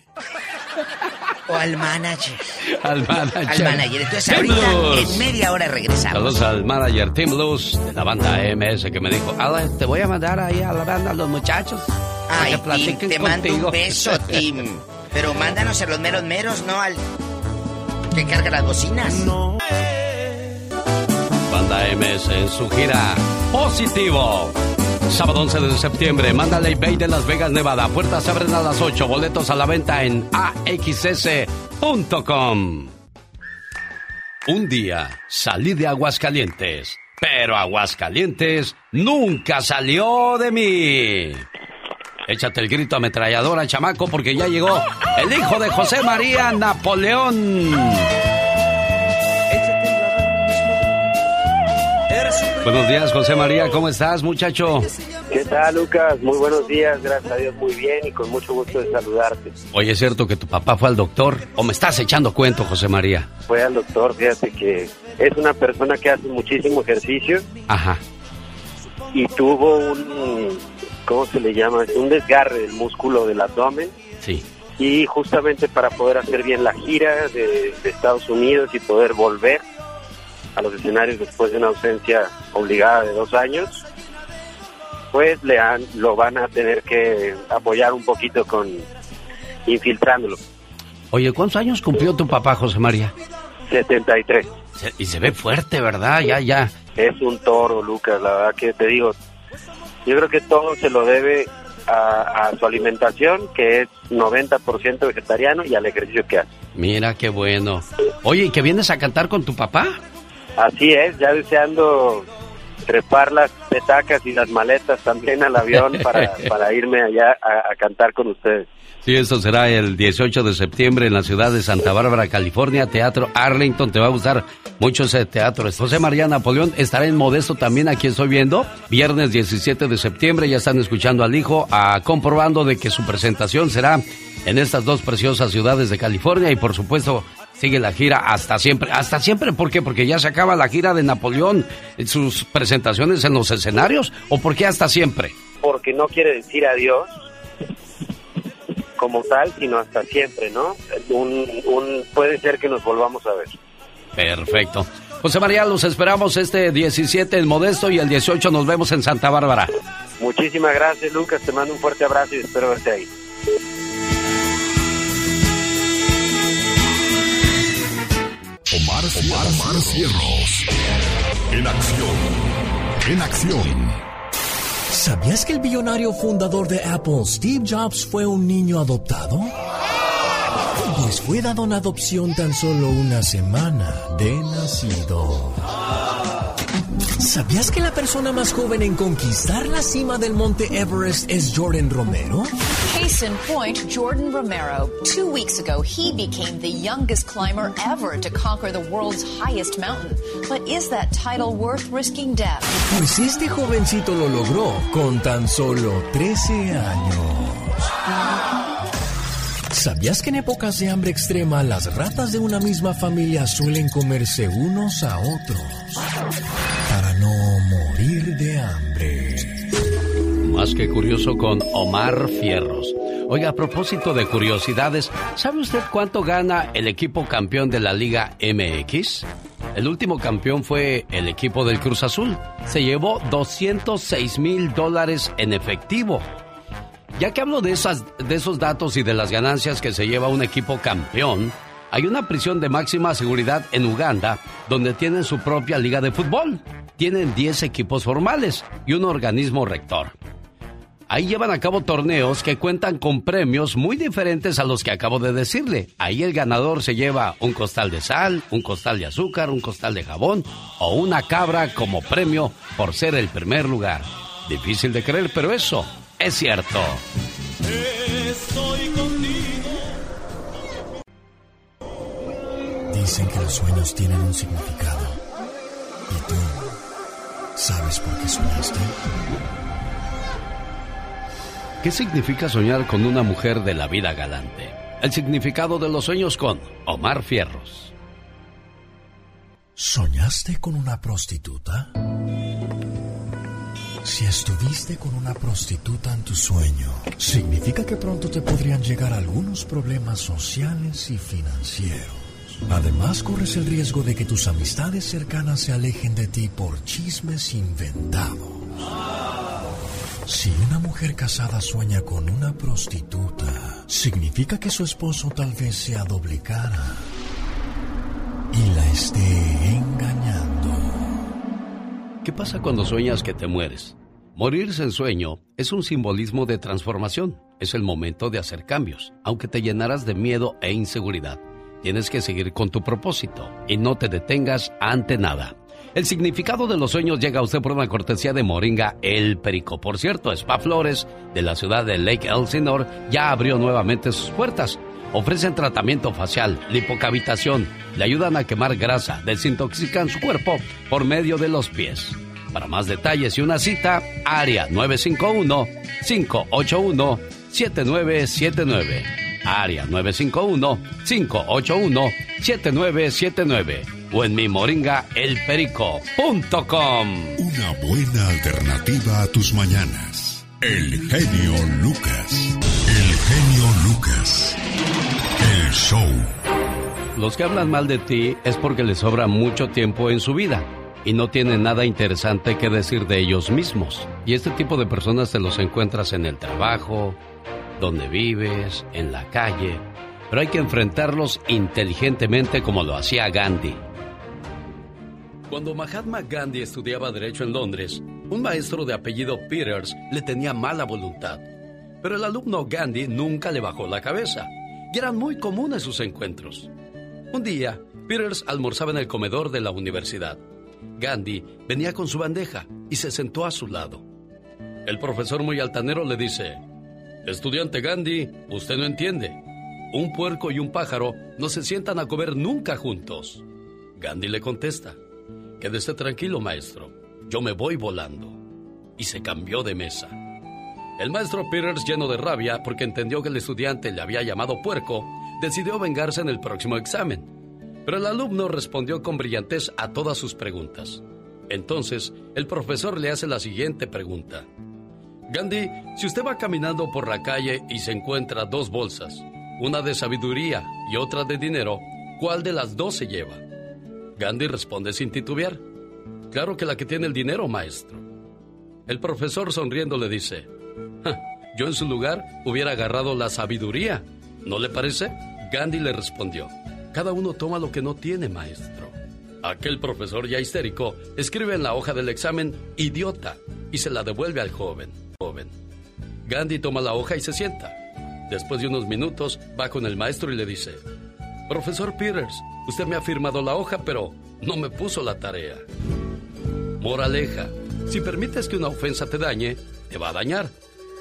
O al manager. al manager. Al manager. Entonces, ahorita, en media hora regresamos. Saludos al manager Tim Luz de la banda MS que me dijo, Alan, te voy a mandar ahí a la banda a los muchachos. Ay, Tim, te mando contigo". un beso, Tim. Pero mándanos a los meros meros, no al que carga las bocinas. Banda MS en su gira Positivo. Sábado 11 de septiembre, Mandalay Bay de Las Vegas, Nevada. Puertas abren a las 8. Boletos a la venta en axs.com. Un día salí de Aguascalientes, pero Aguascalientes nunca salió de mí. Échate el grito ametralladora, chamaco, porque ya llegó el hijo de José María Napoleón. Buenos días, José María, ¿cómo estás, muchacho? ¿Qué tal, Lucas? Muy buenos días, gracias a Dios, muy bien y con mucho gusto de saludarte. Oye, ¿es cierto que tu papá fue al doctor? ¿O me estás echando cuento, José María? Fue al doctor, fíjate que es una persona que hace muchísimo ejercicio. Ajá. Y tuvo un, ¿cómo se le llama? Un desgarre del músculo del abdomen. Sí. Y justamente para poder hacer bien la gira de, de Estados Unidos y poder volver a los escenarios después de una ausencia obligada de dos años, pues le han, lo van a tener que apoyar un poquito con infiltrándolo. Oye, ¿cuántos años cumplió tu papá, José María? 73. Y se ve fuerte, ¿verdad? Ya, ya. Es un toro, Lucas, la verdad que te digo, yo creo que todo se lo debe a, a su alimentación, que es 90% vegetariano, y al ejercicio que hace. Mira, qué bueno. Oye, ¿y que vienes a cantar con tu papá? Así es, ya deseando trepar las petacas y las maletas también al avión para, para irme allá a, a cantar con ustedes. Sí, esto será el 18 de septiembre en la ciudad de Santa Bárbara, California, Teatro Arlington. Te va a gustar mucho ese teatro. José María Napoleón estará en Modesto también, aquí estoy viendo. Viernes 17 de septiembre, ya están escuchando al hijo, a, comprobando de que su presentación será en estas dos preciosas ciudades de California y por supuesto sigue la gira hasta siempre. ¿Hasta siempre por qué? Porque ya se acaba la gira de Napoleón, sus presentaciones en los escenarios o por qué hasta siempre? Porque no quiere decir adiós como tal, sino hasta siempre, ¿no? Un, un, puede ser que nos volvamos a ver. Perfecto. José María, los esperamos este 17 en Modesto y el 18 nos vemos en Santa Bárbara. Muchísimas gracias, Lucas. Te mando un fuerte abrazo y espero verte ahí. Omar, Omar, Omar Cierros. En acción. En acción. ¿Sabías que el billonario fundador de Apple, Steve Jobs, fue un niño adoptado? Pues fue dado en adopción tan solo una semana de nacido. ¿Sabías que la persona más joven en conquistar la cima del monte Everest es Jordan Romero? Case in point, Jordan Romero. Two weeks ago, he became the youngest climber ever to conquer the world's highest mountain. But is that title worth risking death? Pues este jovencito lo logró con tan solo 13 años. ¿Sabías que en épocas de hambre extrema las ratas de una misma familia suelen comerse unos a otros para no morir de hambre? Más que curioso con Omar Fierros. Oiga, a propósito de curiosidades, ¿sabe usted cuánto gana el equipo campeón de la Liga MX? El último campeón fue el equipo del Cruz Azul. Se llevó 206 mil dólares en efectivo. Ya que hablo de, de esos datos y de las ganancias que se lleva un equipo campeón, hay una prisión de máxima seguridad en Uganda donde tienen su propia liga de fútbol. Tienen 10 equipos formales y un organismo rector. Ahí llevan a cabo torneos que cuentan con premios muy diferentes a los que acabo de decirle. Ahí el ganador se lleva un costal de sal, un costal de azúcar, un costal de jabón o una cabra como premio por ser el primer lugar. Difícil de creer, pero eso es cierto. Estoy contigo. Dicen que los sueños tienen un significado. ¿Y tú sabes por qué soñaste? ¿Qué significa soñar con una mujer de la vida galante? El significado de los sueños con Omar Fierros. ¿Soñaste con una prostituta? Si estuviste con una prostituta en tu sueño, significa que pronto te podrían llegar algunos problemas sociales y financieros. Además, corres el riesgo de que tus amistades cercanas se alejen de ti por chismes inventados. Si una mujer casada sueña con una prostituta, significa que su esposo tal vez sea doble cara y la esté engañando. ¿Qué pasa cuando sueñas que te mueres? Morirse en sueño es un simbolismo de transformación. Es el momento de hacer cambios, aunque te llenarás de miedo e inseguridad. tienes que seguir con tu propósito y no te detengas ante nada. El significado de los sueños llega a usted por una cortesía de Moringa El Perico. Por cierto, Spa Flores, de la ciudad de Lake Elsinore, ya abrió nuevamente sus puertas. Ofrecen tratamiento facial, lipocavitación, le ayudan a quemar grasa, desintoxican su cuerpo por medio de los pies. Para más detalles y una cita, área 951-581-7979. Área 951-581-7979. O en mi moringa elperico.com. Una buena alternativa a tus mañanas. El genio Lucas. El genio Lucas. El show. Los que hablan mal de ti es porque les sobra mucho tiempo en su vida y no tienen nada interesante que decir de ellos mismos. Y este tipo de personas te los encuentras en el trabajo, donde vives, en la calle, pero hay que enfrentarlos inteligentemente como lo hacía Gandhi. Cuando Mahatma Gandhi estudiaba Derecho en Londres, un maestro de apellido Peters le tenía mala voluntad. Pero el alumno Gandhi nunca le bajó la cabeza y eran muy comunes sus encuentros. Un día, Peters almorzaba en el comedor de la universidad. Gandhi venía con su bandeja y se sentó a su lado. El profesor muy altanero le dice, Estudiante Gandhi, usted no entiende. Un puerco y un pájaro no se sientan a comer nunca juntos. Gandhi le contesta, Quédese tranquilo, maestro. Yo me voy volando. Y se cambió de mesa. El maestro Peters, lleno de rabia porque entendió que el estudiante le había llamado puerco, decidió vengarse en el próximo examen. Pero el alumno respondió con brillantez a todas sus preguntas. Entonces, el profesor le hace la siguiente pregunta. Gandhi, si usted va caminando por la calle y se encuentra dos bolsas, una de sabiduría y otra de dinero, ¿cuál de las dos se lleva? Gandhi responde sin titubear. Claro que la que tiene el dinero, maestro. El profesor sonriendo le dice, yo en su lugar hubiera agarrado la sabiduría. ¿No le parece? Gandhi le respondió, cada uno toma lo que no tiene, maestro. Aquel profesor ya histérico escribe en la hoja del examen idiota y se la devuelve al joven. joven. Gandhi toma la hoja y se sienta. Después de unos minutos va con el maestro y le dice, Profesor Peters, usted me ha firmado la hoja, pero no me puso la tarea. Moraleja, si permites que una ofensa te dañe, te va a dañar.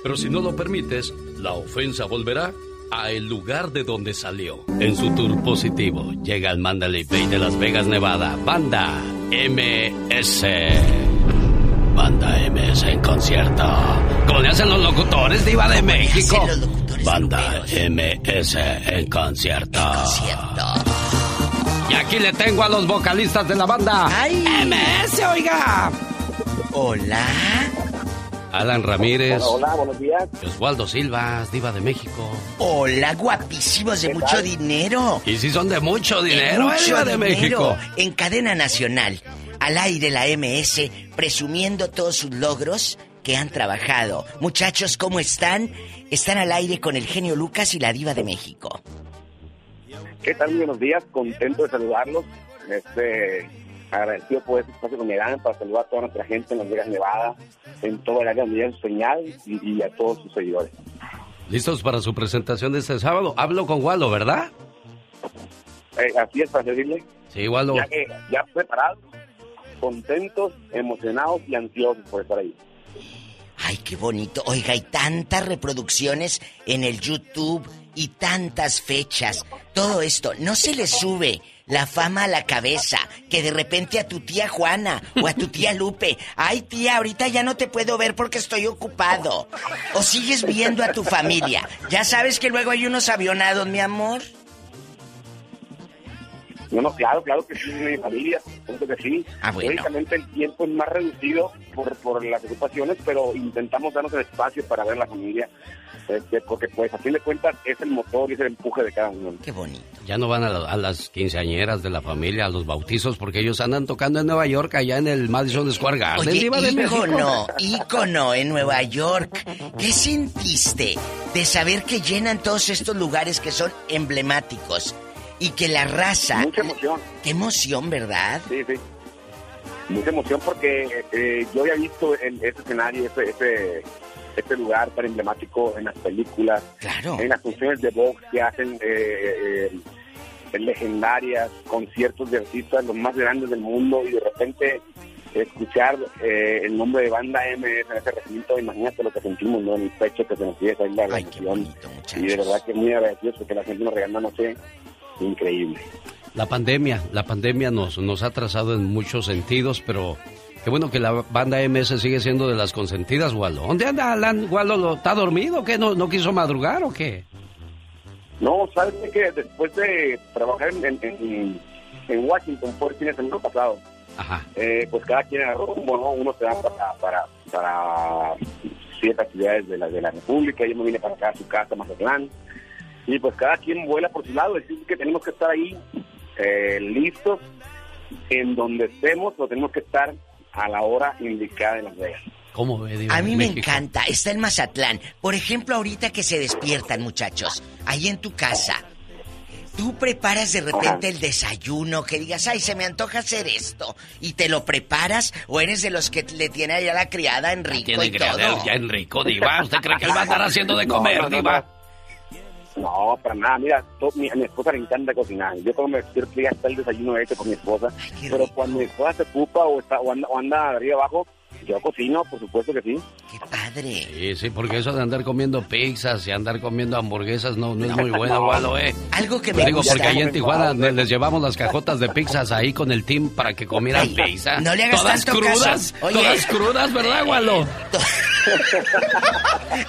Pero si no lo permites, la ofensa volverá a el lugar de donde salió. En su tour positivo llega al Mandalay Bay de Las Vegas, Nevada, Banda MS. Banda MS en concierto. Como le hacen los locutores de México. Banda MS en concierto. Y aquí le tengo a los vocalistas de la banda MS, oiga. Hola. Alan Ramírez. Hola, buenos días. Osvaldo Silva, diva de México. Hola, guapísimos de mucho dinero. Y si son de mucho dinero, mucho diva de. México. En cadena nacional, al aire la MS, presumiendo todos sus logros que han trabajado. Muchachos, ¿cómo están? Están al aire con el genio Lucas y la diva de México. ¿Qué tal? Buenos días, contento de saludarlos. Este, agradecido por este espacio que me dan para saludar a toda nuestra gente en Las Vegas, Nevada, en todo el área donde llega su señal y, y a todos sus seguidores. ¿Listos para su presentación de este sábado? Hablo con Waldo, ¿verdad? Eh, así es, para servirle. Sí, Waldo. Ya, que- ya preparados, contentos, emocionados y ansiosos por estar ahí. Ay, qué bonito. Oiga, hay tantas reproducciones en el YouTube y tantas fechas. Todo esto, ¿no se le sube la fama a la cabeza que de repente a tu tía Juana o a tu tía Lupe, ay tía, ahorita ya no te puedo ver porque estoy ocupado? O sigues viendo a tu familia. Ya sabes que luego hay unos avionados, mi amor. No, no, claro, claro que sí, mi familia, que sí. Ah, bueno. Lógicamente el tiempo es más reducido por, por las ocupaciones, pero intentamos darnos el espacio para ver la familia, porque pues a fin de cuentas es el motor y es el empuje de cada uno. Qué bonito. Ya no van a, la- a las quinceañeras de la familia, a los bautizos, porque ellos andan tocando en Nueva York, allá en el Madison Square Garden. Oye, Diva de México. ícono, ícono en Nueva York. ¿Qué sentiste de saber que llenan todos estos lugares que son emblemáticos? Y que la raza... Mucha emoción. Qué emoción, ¿verdad? Sí, sí. Mucha emoción porque eh, yo había visto ese escenario, ese, ese, este lugar tan emblemático en las películas, Claro. en las funciones de box que hacen eh, eh, legendarias, conciertos de artistas los más grandes del mundo y de repente escuchar eh, el nombre de banda MS en ese recinto, imagínate lo que sentimos ¿no? en el pecho que se nos sigue salir la emoción. Y de verdad que muy agradecidos porque la gente nos regala, no sé, increíble. La pandemia, la pandemia nos, nos ha atrasado en muchos sentidos, pero qué bueno que la banda MS sigue siendo de las consentidas, Waldo. ¿Dónde anda Alan? ¿Waldo está dormido? ¿Qué? ¿No, no quiso madrugar o qué? No, sabes que después de trabajar en, en, en Washington por el fin de semana pasado, eh, pues cada quien agarró rumbo, ¿no? Uno se va para, para, para ciertas ciudades de la, de la República, yo me vine para acá a su casa, Mazatlán, y pues cada quien vuela por su lado, es decir, que tenemos que estar ahí eh, listos, en donde estemos, o tenemos que estar a la hora indicada en Las Vegas. ¿Cómo ve, A mí me encanta, está en Mazatlán. Por ejemplo, ahorita que se despiertan, muchachos, ahí en tu casa, tú preparas de repente el desayuno, que digas, ay, se me antoja hacer esto, y te lo preparas, o eres de los que le tiene allá la criada en rico Tiene y todo. ya en rico, Diva. ¿Usted cree que él va a estar haciendo de comer, No, no, no, Diva? No, para nada. Mira, to- mi- a mi esposa le encanta cocinar. Yo cuando me despierto ya está el desayuno hecho con mi esposa. Pero cuando mi esposa se ocupa o, está, o, anda, o anda arriba abajo, yo cocino, por supuesto que sí. ¡Qué padre! Sí, sí, porque eso de andar comiendo pizzas y andar comiendo hamburguesas no, no es muy bueno, Waldo, ¿eh? Algo que Te me digo, gusta. porque ahí en Tijuana les les llevamos las cajotas de pizzas ahí con el team para que comieran pizza. no le hagas Todas tanto crudas, caso. Oye. todas crudas, ¿verdad, Waldo?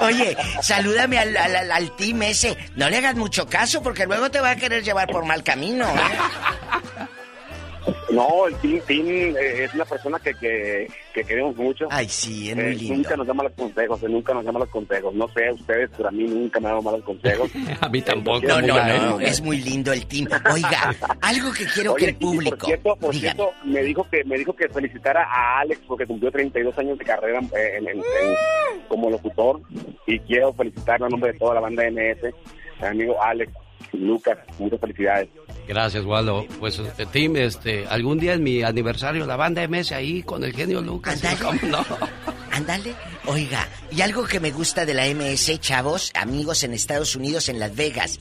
Oye, salúdame al, al, al- al team ese. No le hagas mucho caso porque luego te va a querer llevar por mal camino. ¿eh? No, el Tim, Tim eh, es una persona que, que, que queremos mucho. Ay, sí, es Eh, muy lindo. Nunca nos da malos consejos, él nunca nos da malos consejos. No sé ustedes, pero a mí nunca me ha dado malos consejos. a mí tampoco. No, no, no, es muy lindo el team. Oiga, algo que quiero que el público. Por cierto, por cierto, me dijo que me dijo que felicitara a Alex porque cumplió 32 años de carrera eh, en- en- en- como locutor y quiero felicitarlo a nombre de toda la banda MS, mi amigo Alex, Lucas, muchas felicidades. Gracias, Waldo. Pues, este, team, este, algún día en mi aniversario, la banda MS ahí con el genio Lucas. ¿Cómo no? Ándale. Oiga, y algo que me gusta de la MS, chavos, amigos en Estados Unidos, en Las Vegas.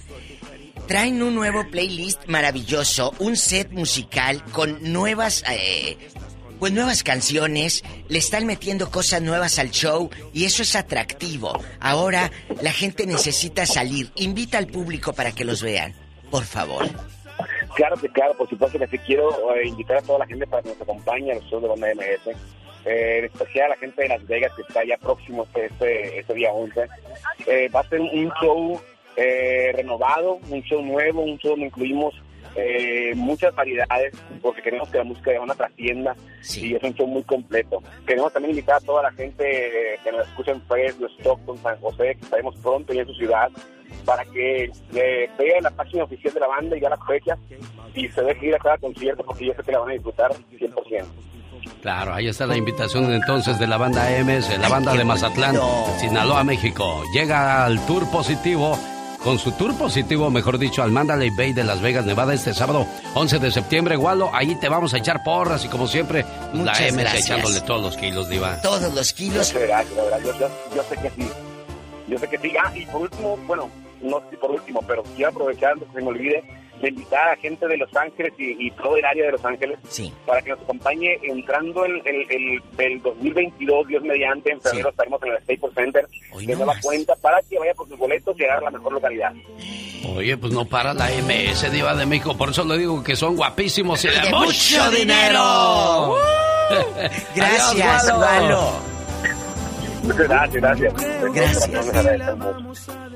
Traen un nuevo playlist maravilloso, un set musical con nuevas, eh, pues nuevas canciones, le están metiendo cosas nuevas al show y eso es atractivo. Ahora la gente necesita salir. Invita al público para que los vean, por favor. Claro que claro, por supuesto que sí quiero eh, invitar a toda la gente para que nos acompañe a los shows de banda MS. Eh, en especial a la gente de Las Vegas que está ya próximo este, este, este día 11. Eh, va a ser un, show eh, renovado, un show nuevo, un show donde incluimos eh, muchas variedades porque queremos que la música de banda trascienda y es un show muy completo. Queremos también invitar a toda la gente que nos escucha en Fresno, Stockton, San José, que estaremos pronto ya en su ciudad, para que eh, vean la página oficial de la banda y ya la fecha y se deje ir a cada concierto porque yo sé que la van a disfrutar 100%. Claro, ahí está la invitación entonces de la banda MS, la banda de Mazatlán, Sinaloa, México. Llega al Tour Positivo, con su Tour Positivo, mejor dicho, al Mandalay Bay de Las Vegas, Nevada, este sábado 11 de septiembre. Waldo, ahí te vamos a echar porras y como siempre, Muchas la MS gracias. echándole todos los kilos, Diva. Todos los kilos. Gracias, yo, yo- yo sé que sí. Yo sé que sí. Ah, y por último, bueno, no sé si por último, pero quiero aprovechar antes que se me olvide de invitar a gente de Los Ángeles y, y todo el área de Los Ángeles para que nos acompañe entrando en el, el, el 2022, Dios mediante, en febrero estaremos en el Staples Center de nueva cuenta para que vaya por sus boletos y agarre la mejor localidad. Oye, pues no para la MS Diva de México, por eso le digo que son guapísimos y de, De mucho mucho dinero. Gracias, Adiós. Gracias, gracias. Gracias.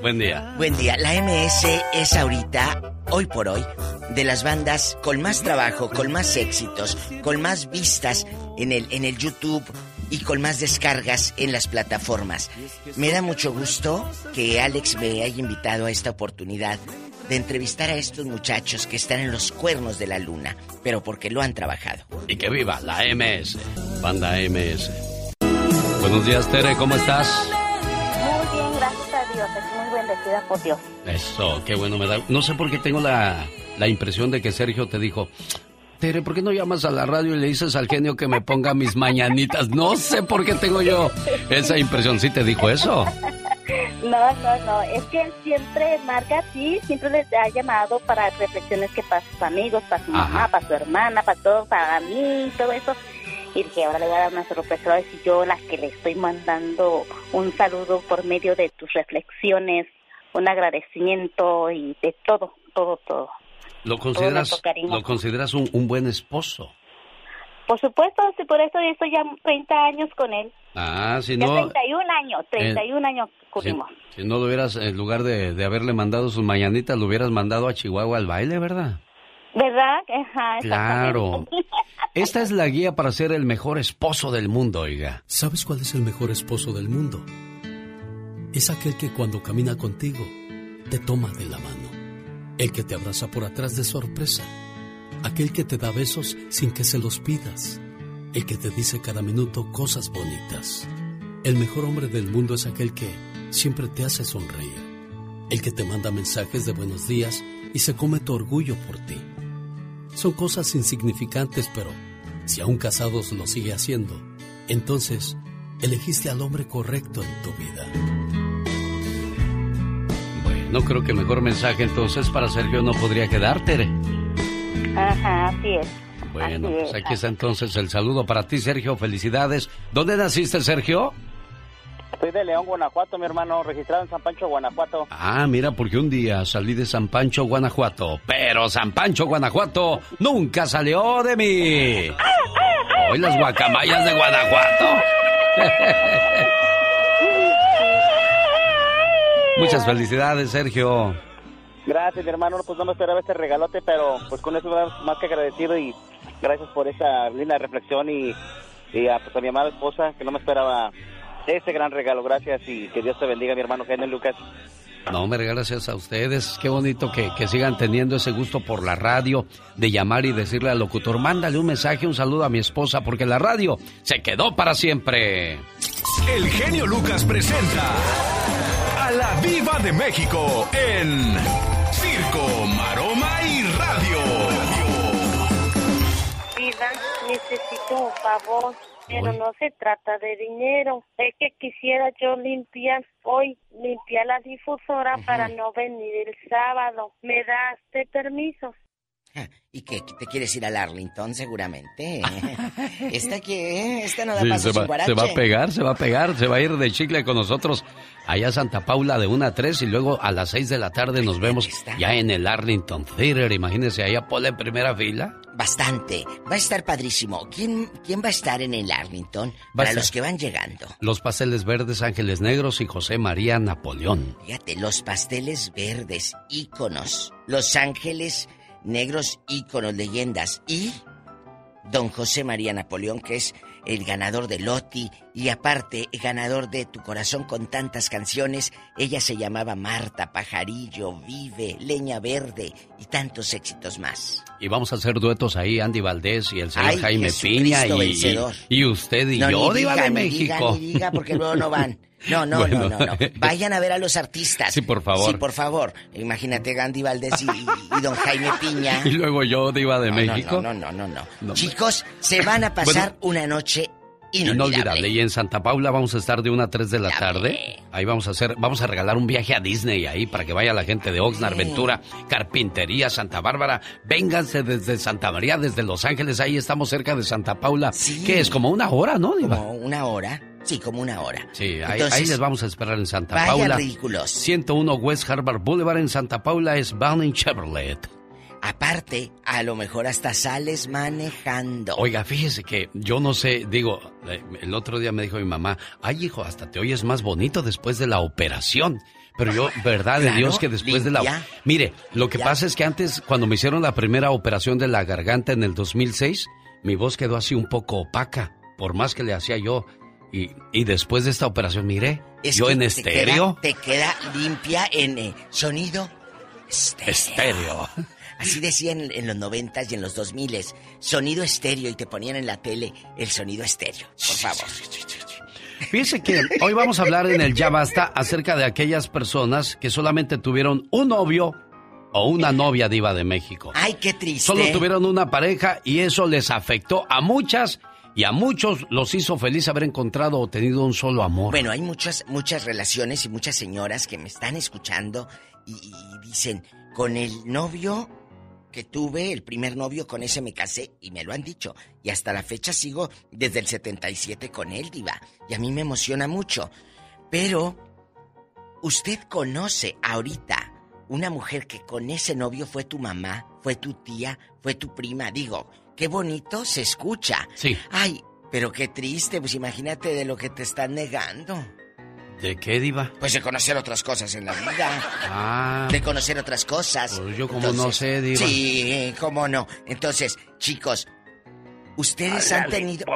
Buen día. Buen día. La MS es ahorita, hoy por hoy, de las bandas con más trabajo, con más éxitos, con más vistas en el, en el YouTube y con más descargas en las plataformas. Me da mucho gusto que Alex me haya invitado a esta oportunidad de entrevistar a estos muchachos que están en los cuernos de la luna, pero porque lo han trabajado. Y que viva la MS, banda MS. Buenos días, Tere, ¿cómo estás? Muy bien, gracias a Dios. Es muy bendecida por Dios. Eso, qué bueno me da. No sé por qué tengo la, la impresión de que Sergio te dijo, Tere, ¿por qué no llamas a la radio y le dices al genio que me ponga mis mañanitas? No sé por qué tengo yo esa impresión. ¿Sí te dijo eso? No, no, no. Es que él siempre marca así, siempre les ha llamado para reflexiones que para sus amigos, para su mamá, para su hermana, para todo, para mí, todo eso. Y dije, ahora le voy a dar una sorpresa. Y yo la que le estoy mandando un saludo por medio de tus reflexiones, un agradecimiento y de todo, todo, todo. ¿Lo consideras, ¿lo consideras un, un buen esposo? Por supuesto, sí, por eso yo estoy ya 30 años con él. Ah, si Ya no... 31 años, 31 años Si, cumplimos. si no lo hubieras, en lugar de, de haberle mandado sus mañanitas, lo hubieras mandado a Chihuahua al baile, ¿verdad? ¿Verdad? Ajá, Claro. Esta es la guía para ser el mejor esposo del mundo, oiga. ¿Sabes cuál es el mejor esposo del mundo? Es aquel que cuando camina contigo te toma de la mano. El que te abraza por atrás de sorpresa. Aquel que te da besos sin que se los pidas. El que te dice cada minuto cosas bonitas. El mejor hombre del mundo es aquel que siempre te hace sonreír. El que te manda mensajes de buenos días y se come tu orgullo por ti. Son cosas insignificantes, pero si aún casados lo sigue haciendo, entonces elegiste al hombre correcto en tu vida. No creo que el mejor mensaje entonces para Sergio no podría quedar, Tere. Ajá, así es. Bueno, Así pues es. aquí está entonces el saludo para ti, Sergio. Felicidades. ¿Dónde naciste, Sergio? Soy de León, Guanajuato, mi hermano, registrado en San Pancho, Guanajuato. Ah, mira, porque un día salí de San Pancho, Guanajuato, pero San Pancho, Guanajuato nunca salió de mí. Hoy las guacamayas de Guanajuato. Muchas felicidades, Sergio. Gracias, mi hermano. Pues no me esperaba este regalote, pero pues con eso más que agradecido y gracias por esa linda reflexión y, y a, pues, a mi amada esposa que no me esperaba ese gran regalo. Gracias y que Dios te bendiga, mi hermano Genio Lucas. No, hombre, gracias a ustedes. Qué bonito que, que sigan teniendo ese gusto por la radio, de llamar y decirle al locutor, mándale un mensaje, un saludo a mi esposa, porque la radio se quedó para siempre. El genio Lucas presenta a la Viva de México en Circo, Maroma y Radio. Vida, necesito un favor, pero no se trata de dinero. Es que quisiera yo limpiar hoy, limpiar la difusora para no venir el sábado. ¿Me das de permiso? ¿Y qué? ¿Te quieres ir al Arlington seguramente? ¿Esta qué? Esta no da Sí, paso se, va, guarache. se va a pegar, se va a pegar, se va a ir de chicle con nosotros allá a Santa Paula de 1 a 3 y luego a las 6 de la tarde nos vemos ya en el Arlington Theater. Imagínense allá Paula en primera fila. Bastante. Va a estar padrísimo. ¿Quién, quién va a estar en el Arlington? Va Para estar- los que van llegando. Los pasteles verdes, ángeles negros y José María Napoleón. Fíjate, los pasteles verdes, íconos. Los ángeles negros, íconos, leyendas. Y Don José María Napoleón, que es el ganador de Loti y aparte ganador de Tu Corazón con tantas canciones. Ella se llamaba Marta, Pajarillo, Vive, Leña Verde y tantos éxitos más. Y vamos a hacer duetos ahí, Andy Valdés y el señor Ay, Jaime Jesucristo Piña y, y usted y No, yo, diga, de ni diga, México. ni diga, porque luego no van. No, no, Bueno. no, no, no. Vayan a ver a los artistas. Sí, por favor. Sí, por favor. Imagínate Gandhi Valdés y, y don Jaime Piña. Y luego yo, Diva de No, México. No, no, no, no, no. Chicos, se van a pasar una noche Inolvidable. inolvidable. Y en Santa Paula vamos a estar de 1 a 3 de la tarde. Ahí vamos a hacer, vamos a regalar un viaje a Disney ahí para que vaya la gente de Oxnard, Ventura, Carpintería, Santa Bárbara. Vénganse desde Santa María, desde Los Ángeles. Ahí estamos cerca de Santa Paula. Que es como una hora, ¿no, Diva? Como una hora. Sí, como una hora. Sí, ahí, Entonces, ahí les vamos a esperar en Santa vaya Paula. ridículos. 101 West Harvard Boulevard en Santa Paula es Bound Chevrolet. Aparte, a lo mejor hasta sales manejando. Oiga, fíjese que yo no sé, digo, eh, el otro día me dijo mi mamá, ay hijo, hasta te oyes más bonito después de la operación. Pero yo, verdad de Claro, Dios que después de la... Mire, lo que Ya. pasa es que antes, cuando me hicieron la primera operación de la garganta en el 2006, mi voz quedó así un poco opaca, por más que le hacía yo. Y, y después de esta operación, mire, Es yo en estéreo. queda- Te queda, limpia en eh, sonido Estéreo. Así decían en, los noventas y en los dos miles. Sonido estéreo y te ponían en la tele el sonido estéreo. Por favor. Fíjese que hoy vamos a hablar en el Ya Basta acerca de aquellas personas que solamente tuvieron un novio o una novia diva de México. Ay, qué triste. Solo tuvieron una pareja y eso les afectó a muchas y a muchos los hizo feliz haber encontrado o tenido un solo amor. Bueno, hay muchas, muchas relaciones y muchas señoras que me están escuchando y, y dicen, con el novio que tuve, el primer novio, con ese me casé y me lo han dicho. Y hasta la fecha sigo desde el 77 con él, diva. Y a mí me emociona mucho. Pero, usted conoce ahorita una mujer que con ese novio fue tu mamá, fue tu tía, fue tu prima. Digo, qué bonito se escucha. Sí. Ay, pero qué triste, pues imagínate de lo que te están negando. ¿De qué, Diva? Pues de conocer otras cosas en la vida. Ah. De conocer otras cosas. Pues yo como no sé, Diva. Sí, cómo no. Entonces, chicos, ustedes han tenido...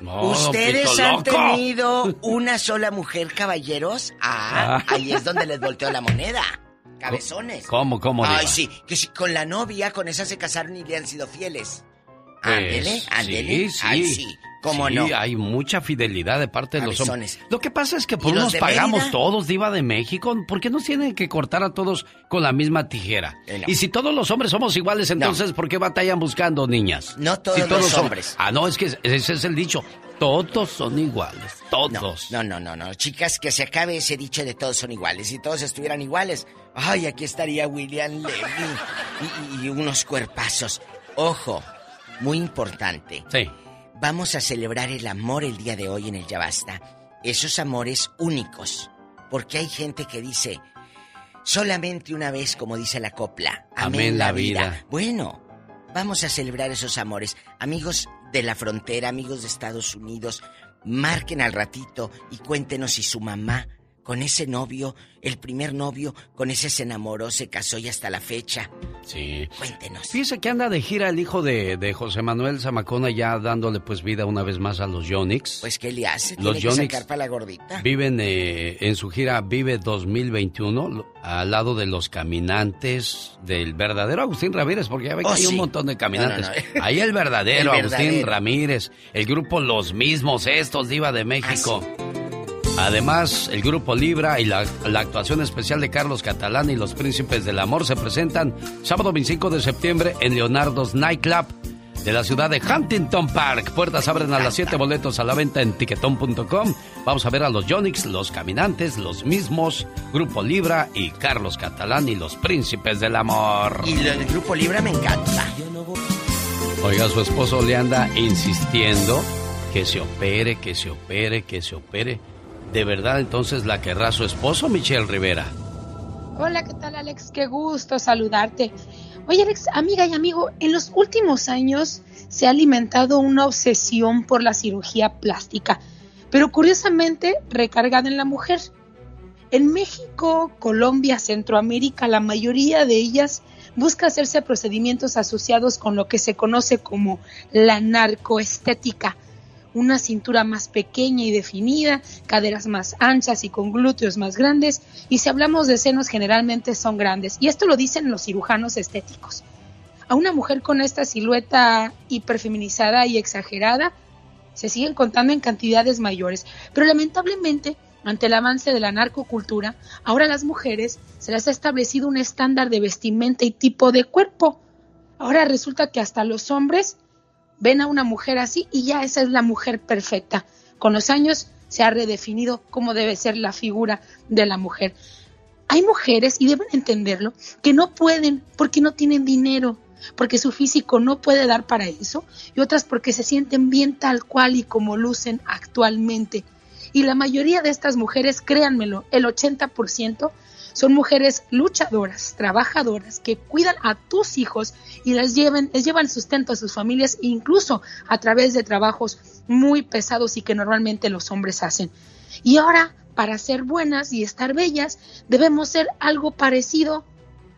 No, ¿Ustedes han Loco. tenido una sola mujer, caballeros? Ah, Ah. ahí es donde les volteó la moneda. Cabezones. ¿Cómo, cómo, Diva? Ay, sí, que si con la novia, con esa se casaron y le han sido fieles. Pues, Ándele, ándele. Sí, sí. Ay, sí, cómo Sí, no. hay mucha fidelidad de parte de los hombres. Cabezones. Lo que pasa es que por ¿Y los nos de pagamos Mérida? todos, Diva de México. ¿Por qué nos tienen que cortar a todos con la misma tijera? Eh, no. Y si todos los hombres somos iguales, entonces ¿por qué batallan buscando niñas? No todos Si los son- hombres. Ah, no, es que ese es el dicho. Todos son iguales. Todos. No, no, no, no. Chicas, que se acabe ese dicho de todos son iguales. Si todos estuvieran iguales, ay, aquí estaría William Levy y, y unos cuerpazos. Ojo, muy importante. Sí. Vamos a celebrar el amor el día de hoy en el Ya Basta. Esos amores únicos. Porque hay gente que dice, solamente una vez, como dice la copla. Amén, la vida. Bueno, vamos a celebrar esos amores. Amigos de la frontera, amigos de Estados Unidos, marquen al ratito y cuéntenos si su mamá, con ese novio, el primer novio, con ese se enamoró, se casó y hasta la fecha. Sí. Cuéntenos. Fíjese que anda de gira el hijo de, de José Manuel Zamacona ya dándole pues vida una vez más a los Yonix. Pues, ¿qué le hace? Los Tiene que Yonix sacar para la gordita. Viven eh, en su gira Vive 2021 lo- al lado de los caminantes del verdadero Agustín Ramírez, porque ya ve que Oh, hay un montón de caminantes. No, no, no. Ahí el verdadero El Agustín. Ramírez, el grupo Los Mismos, estos Diva de México. Ah, Además, el grupo Libra y la, la actuación especial de Carlos Catalán y los Príncipes del Amor se presentan sábado 25 de septiembre en Leonardo's Nightclub de la ciudad de Huntington Park. Puertas abren a las 7 boletos a la venta en tiquetón.com. Vamos a ver a los Yonix, los Caminantes, los mismos, Grupo Libra y Carlos Catalán y los Príncipes del Amor. Y lo del grupo Libra me encanta. Oiga, su esposo le anda insistiendo que se opere, que se opere, que se opere. ¿De verdad entonces la querrá su esposo, Michelle Rivera? Hola, ¿qué tal Alex? Qué gusto saludarte. Oye Alex, amiga y amigo, en los últimos años se ha alimentado una obsesión por la cirugía plástica, pero curiosamente recargada en la mujer. En México, Colombia, Centroamérica, la mayoría de ellas busca hacerse procedimientos asociados con lo que se conoce como la narcoestética. Una cintura más pequeña y definida, caderas más anchas y con glúteos más grandes, y si hablamos de senos generalmente son grandes, y esto lo dicen los cirujanos estéticos. A una mujer con esta silueta hiperfeminizada y exagerada se siguen contando en cantidades mayores, pero lamentablemente ante el avance de la narcocultura, ahora a las mujeres se les ha establecido un estándar de vestimenta y tipo de cuerpo. Ahora resulta que hasta los hombres ven a una mujer así y ya esa es la mujer perfecta. Con los años se ha redefinido cómo debe ser la figura de la mujer. Hay mujeres, y deben entenderlo, que no pueden porque no tienen dinero, porque su físico no puede dar para eso, y otras porque se sienten bien tal cual y como lucen actualmente. Y la mayoría de estas mujeres, créanmelo, el 80% son mujeres luchadoras, trabajadoras, que cuidan a tus hijos y les llevan, les llevan sustento a sus familias, incluso a través de trabajos muy pesados y que normalmente los hombres hacen. Y ahora, para ser buenas y estar bellas, debemos ser algo parecido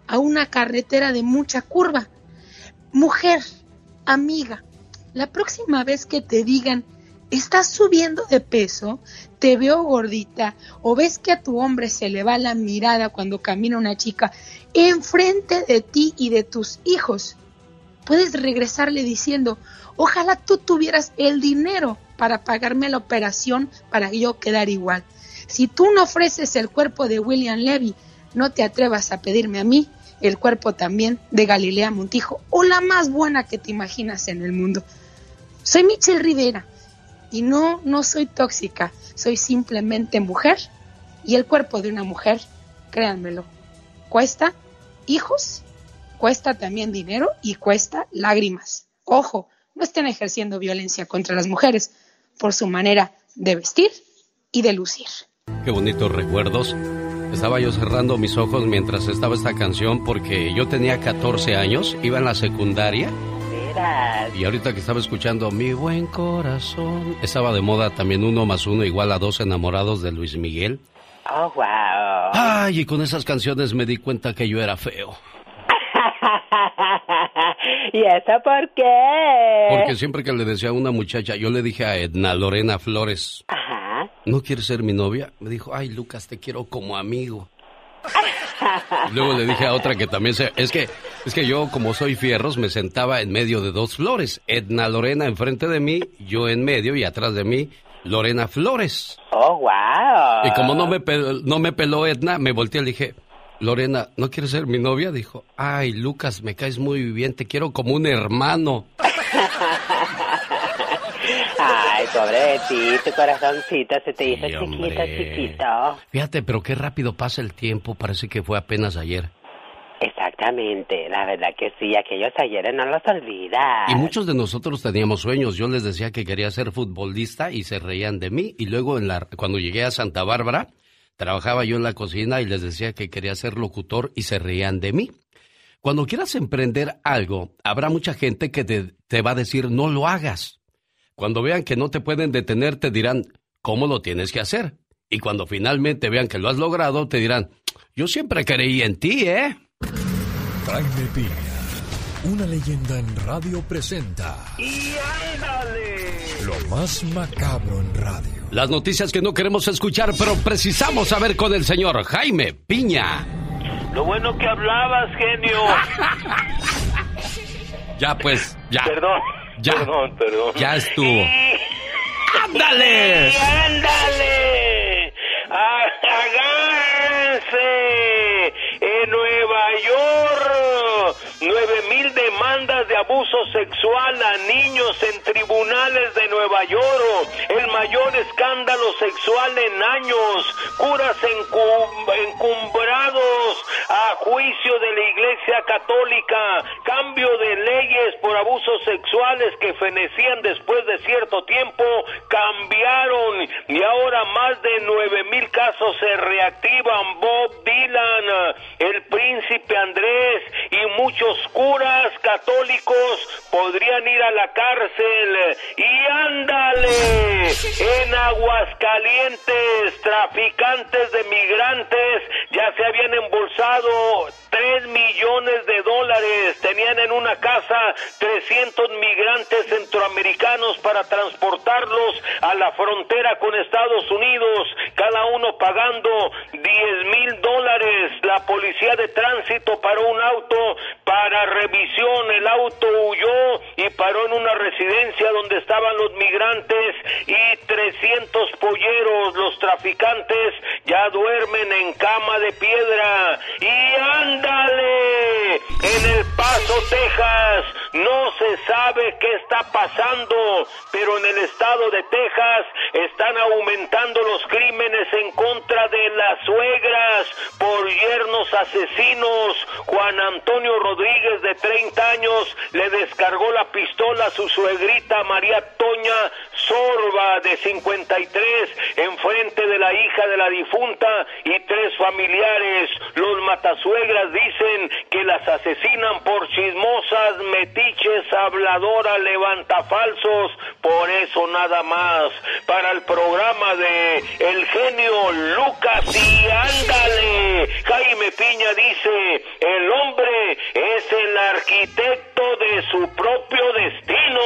a una carretera de mucha curva. Mujer, amiga, la próxima vez que te digan, estás subiendo de peso, te veo gordita, o ves que a tu hombre se le va la mirada cuando camina una chica enfrente de ti y de tus hijos, puedes regresarle diciendo, ojalá tú tuvieras el dinero para pagarme la operación para yo quedar igual. Si tú no ofreces el cuerpo de William Levy, no te atrevas a pedirme a mí el cuerpo también de Galilea Montijo o la más buena que te imaginas en el mundo. Soy Michelle Rivera y no, no soy tóxica, soy simplemente mujer y el cuerpo de una mujer, créanmelo, cuesta hijos, cuesta también dinero y cuesta lágrimas. Ojo, no estén ejerciendo violencia contra las mujeres por su manera de vestir y de lucir. Qué bonitos recuerdos. Estaba yo cerrando mis ojos mientras estaba esta canción porque yo tenía 14 años, iba en la secundaria. Y ahorita que estaba escuchando Mi buen corazón, estaba de moda también uno más uno igual a dos enamorados de Luis Miguel. Oh, wow. Ay, y con esas canciones me di cuenta que yo era feo. ¿Y eso por qué? Porque siempre que le decía a una muchacha, yo le dije a Edna Lorena Flores, Ajá. ¿no quieres ser mi novia? Me dijo, ay Lucas, te quiero como amigo. Luego le dije a otra que también se... Es que, es que yo, como soy fierros, me sentaba en medio de dos flores. Edna Lorena enfrente de mí, yo en medio y atrás de mí, Lorena Flores. Oh, wow. Y como no me, pel- no me peló Edna, me volteé y le dije, Lorena, ¿no quieres ser mi novia? Dijo, ay, Lucas, me caes muy bien, te quiero como un hermano. De ti, tu corazoncito se te hizo Sí, chiquito, hombre. chiquito. Fíjate, pero qué rápido pasa el tiempo, parece que fue apenas ayer. Exactamente, la verdad que sí, aquellos ayeres no los olvidas. Y muchos de nosotros teníamos sueños. Yo les decía que quería ser futbolista y se reían de mí. Y luego en la, cuando llegué a Santa Bárbara, trabajaba yo en la cocina y les decía que quería ser locutor y se reían de mí. Cuando quieras emprender algo, habrá mucha gente que te, te va a decir no lo hagas. Cuando vean que no te pueden detener, te dirán cómo lo tienes que hacer. Y cuando finalmente vean que lo has logrado, te dirán, yo siempre creí en ti, ¿eh? Jaime Piña, una leyenda en radio presenta. ¡Y ándale! Lo más macabro en radio. Las noticias que no queremos escuchar, pero precisamos saber con el señor Jaime Piña. Lo bueno que hablabas, genio. Ya pues, ya. Perdón. Ya. Perdón, perdón. Ya estuvo. ¡Ándale! ¡Y ándale! ¡Agárrense! En Nueva York, nueve mil demandas de abuso sexual a niños en tribunales de Nueva York. El mayor escándalo sexual en años. Curas encum- encumbrados a juicio de la Iglesia Católica. Cambio de leyes por abusos sexuales que fenecían después de cierto tiempo cambiaron y ahora más de nueve mil casos se reactivan. Bob Dylan, el príncipe Andrés y muchos curas católicos podrían ir a la cárcel. Y ándale, en Aguascalientes, traficantes de migrantes ya se habían embolsado tres millones de dólares. Tenían en una casa 300 migrantes centroamericanos para transportarlos a la frontera con Estados Unidos, cada uno pagando 10 mil dólares. La policía de tránsito paró un auto para revisión. El auto huyó y paró en una residencia donde estaban los migrantes y 300 polleros. Los traficantes ya duermen en cama de piedra. Y en El Paso, Texas, no se sabe qué está pasando, pero en el estado de Texas están aumentando los crímenes en contra de las suegras por yernos asesinos. Juan Antonio Rodríguez, de 30 años, le descargó la pistola a su suegrita María Toña Sorba, de 53, enfrente de la hija de la difunta y tres familiares. Los matasuegras dicen que las asesinan por chismosas, metiches, habladoras, levantafalsos, por eso nada más. Para el programa de El Genio Lucas y ándale, Jaime Piña dice, el hombre es el arquitecto de su propio destino.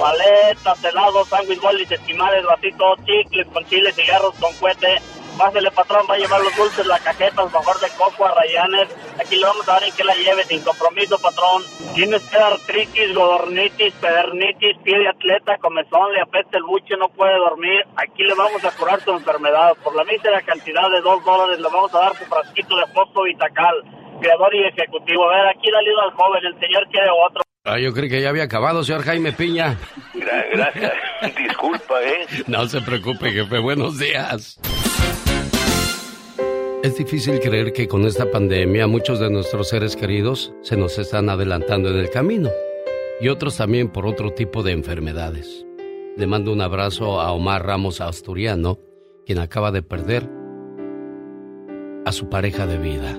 Paletas, helados, sándwich, bolis, esquimales, vasitos, chicles con chile, cigarros con cohete. Pásele, patrón, va a llevar los dulces, las cajetas, mejor de coco a rayanes. Aquí le vamos a dar en que la lleve, sin compromiso, patrón. Tienes que artritis, godornitis, pedernitis, pie de atleta, comezón, le apesta el buche, no puede dormir. Aquí le vamos a curar su enfermedad. Por la mísera cantidad de dos dólares le vamos a dar su frasquito de fosfo vitacal. Creador y ejecutivo. A ver, aquí le ayuda al joven, el señor quiere otro. Ah, yo creí que ya había acabado, señor Jaime Piña. gracias. Disculpa, ¿eh? No se preocupe, jefe. Buenos días. Es difícil creer que con esta pandemia muchos de nuestros seres queridos se nos están adelantando en el camino y otros también por otro tipo de enfermedades. Le mando un abrazo a Omar Ramos Asturiano, quien acaba de perder a su pareja de vida.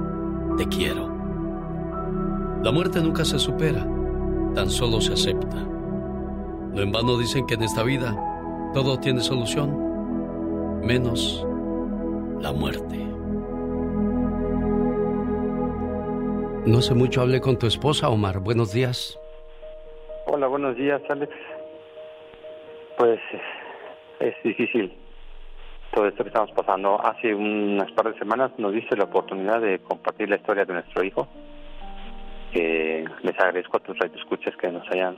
te quiero. La muerte nunca se supera, tan solo se acepta. No en vano dicen que en esta vida todo tiene solución, menos la muerte. No hace mucho hablé con tu esposa, Omar. Buenos días. Hola, buenos días, Alex. Pues es difícil todo esto que estamos pasando. Hace unas par de semanas nos diste la oportunidad de compartir la historia de nuestro hijo. Que les agradezco a tus escuchas que nos hayan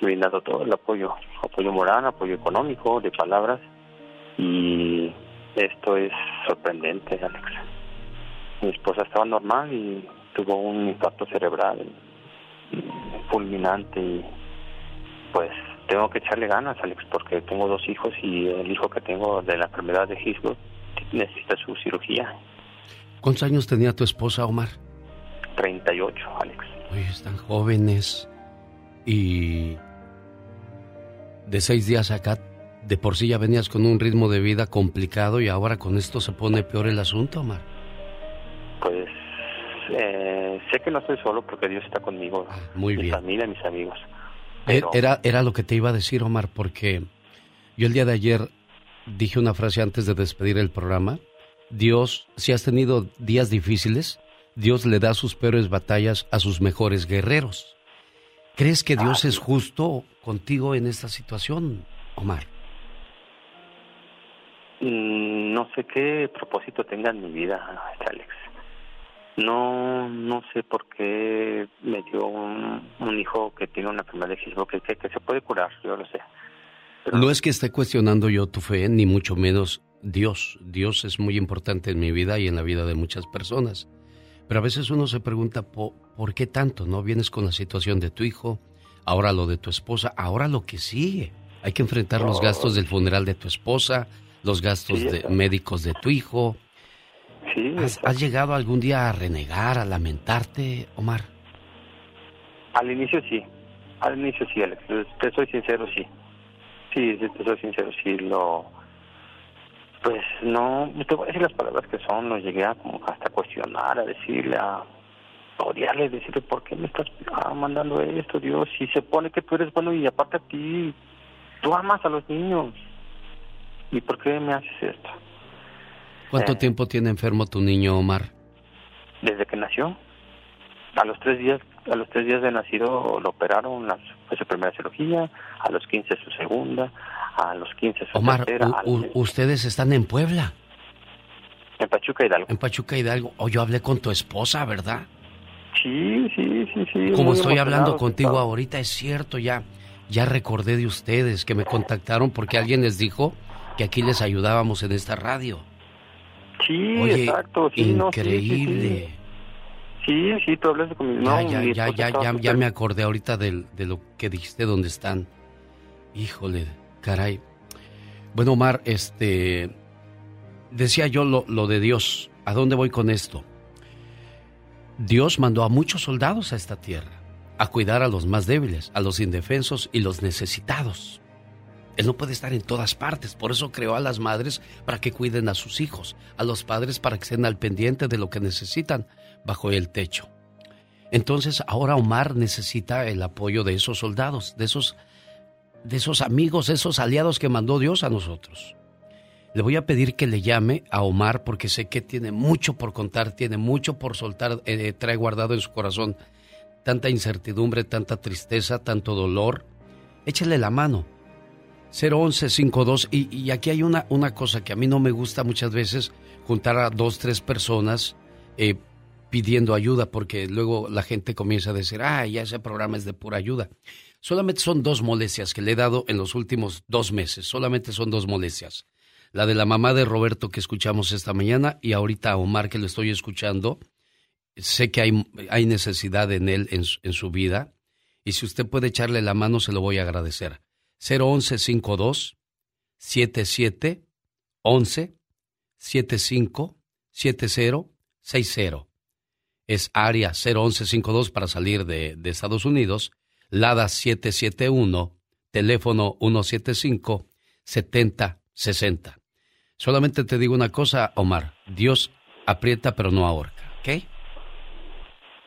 brindado todo el apoyo, apoyo moral, apoyo económico, de palabras. Y esto es sorprendente, Alex. Mi esposa estaba normal y tuvo un impacto cerebral fulminante y pues tengo que echarle ganas, Alex, porque tengo dos hijos y el hijo que tengo de la enfermedad de Hitler necesita su cirugía. ¿Cuántos años tenía tu esposa, Omar? 38, Alex. Oye, están jóvenes y de seis días acá, de por sí ya venías con un ritmo de vida complicado y ahora con esto se pone peor el asunto, Omar. Pues eh, sé que no estoy solo porque Dios está conmigo. Ah, muy mi bien. familia, mis amigos. Eh, Era, era lo que te iba a decir, Omar, porque yo el día de ayer dije una frase antes de despedir el programa. Dios, si has tenido días difíciles, Dios le da sus peores batallas a sus mejores guerreros. ¿Crees que Dios es justo contigo en esta situación, Omar? Mm, No sé qué propósito tenga en mi vida, Alex. No, no sé por qué me dio un, un hijo que tiene una enfermedad de que, que, que se puede curar, yo lo sé. No es que esté cuestionando yo tu fe, ni mucho menos Dios. Dios es muy importante en mi vida y en la vida de muchas personas. Pero a veces uno se pregunta, ¿por, ¿por qué tanto? ¿No vienes con la situación de tu hijo? Ahora lo de tu esposa, ahora lo que sigue. Hay que enfrentar los Oh. gastos del funeral de tu esposa, los gastos de, médicos de tu hijo. Sí, ¿Has, has llegado algún día a renegar, a lamentarte, Omar? Al inicio sí, al inicio sí, Alex. Te soy sincero, sí. Sí, te soy sincero, sí, lo... Pues no, te voy a decir las palabras que son, lo llegué a como hasta cuestionar, a decirle, a a odiarle, decirle, ¿por qué me estás ah, mandando esto, Dios? Si se pone que tú eres bueno y aparte a ti, tú amas a los niños. ¿Y por qué me haces esto? ¿Cuánto tiempo tiene enfermo tu niño, Omar? Desde que nació, a los tres días, a los tres días de nacido lo operaron, las, fue su primera cirugía, a los 15 su segunda, a los 15 su Omar, tercera, u- ustedes están en Puebla. en Pachuca Hidalgo. En Pachuca Hidalgo. O yo hablé con tu esposa, ¿verdad? Sí, sí, sí, sí. Como estoy hablando contigo ahorita, es cierto, ya, ya recordé de ustedes que me contactaron porque alguien les dijo que aquí les ayudábamos en esta radio. Sí, Oye, exacto, sí, no, sí, sí, sí. increíble. Sí, sí, tú conmigo. Ya, No, ya, mi ya, ya, ya, me acordé ahorita de, lo que dijiste dónde están. Híjole, caray. Bueno, Omar, este, decía yo lo, lo de Dios. ¿A dónde voy con esto? Dios mandó a muchos soldados a esta tierra a cuidar a los más débiles, a los indefensos y los necesitados. Él no puede estar en todas partes, por eso creó a las madres para que cuiden a sus hijos, a los padres para que estén al pendiente de lo que necesitan bajo el techo. Entonces ahora Omar necesita el apoyo de esos soldados, de esos, de esos amigos, esos aliados que mandó Dios a nosotros. Le voy a pedir que le llame a Omar porque sé que tiene mucho por contar, tiene mucho por soltar, eh, trae guardado en su corazón tanta incertidumbre, tanta tristeza, tanto dolor. Échale la mano. 01152 y, y aquí hay una, una cosa que a mí no me gusta muchas veces juntar a dos, tres personas eh, pidiendo ayuda porque luego la gente comienza a decir, ah, ya ese programa es de pura ayuda. Solamente son dos molestias que le he dado en los últimos dos meses, solamente son dos molestias la de la mamá de Roberto que escuchamos esta mañana y ahorita a Omar que lo estoy escuchando. Sé que hay, hay necesidad en él, en, en, su vida, y si usted puede echarle la mano, se lo voy a agradecer. 01152 77 11 75 70 60. Es área 01152 para salir de, de Estados Unidos. Lada 771, teléfono 175 7060. Solamente te digo una cosa, Omar. Dios aprieta pero no ahorca, ¿ok?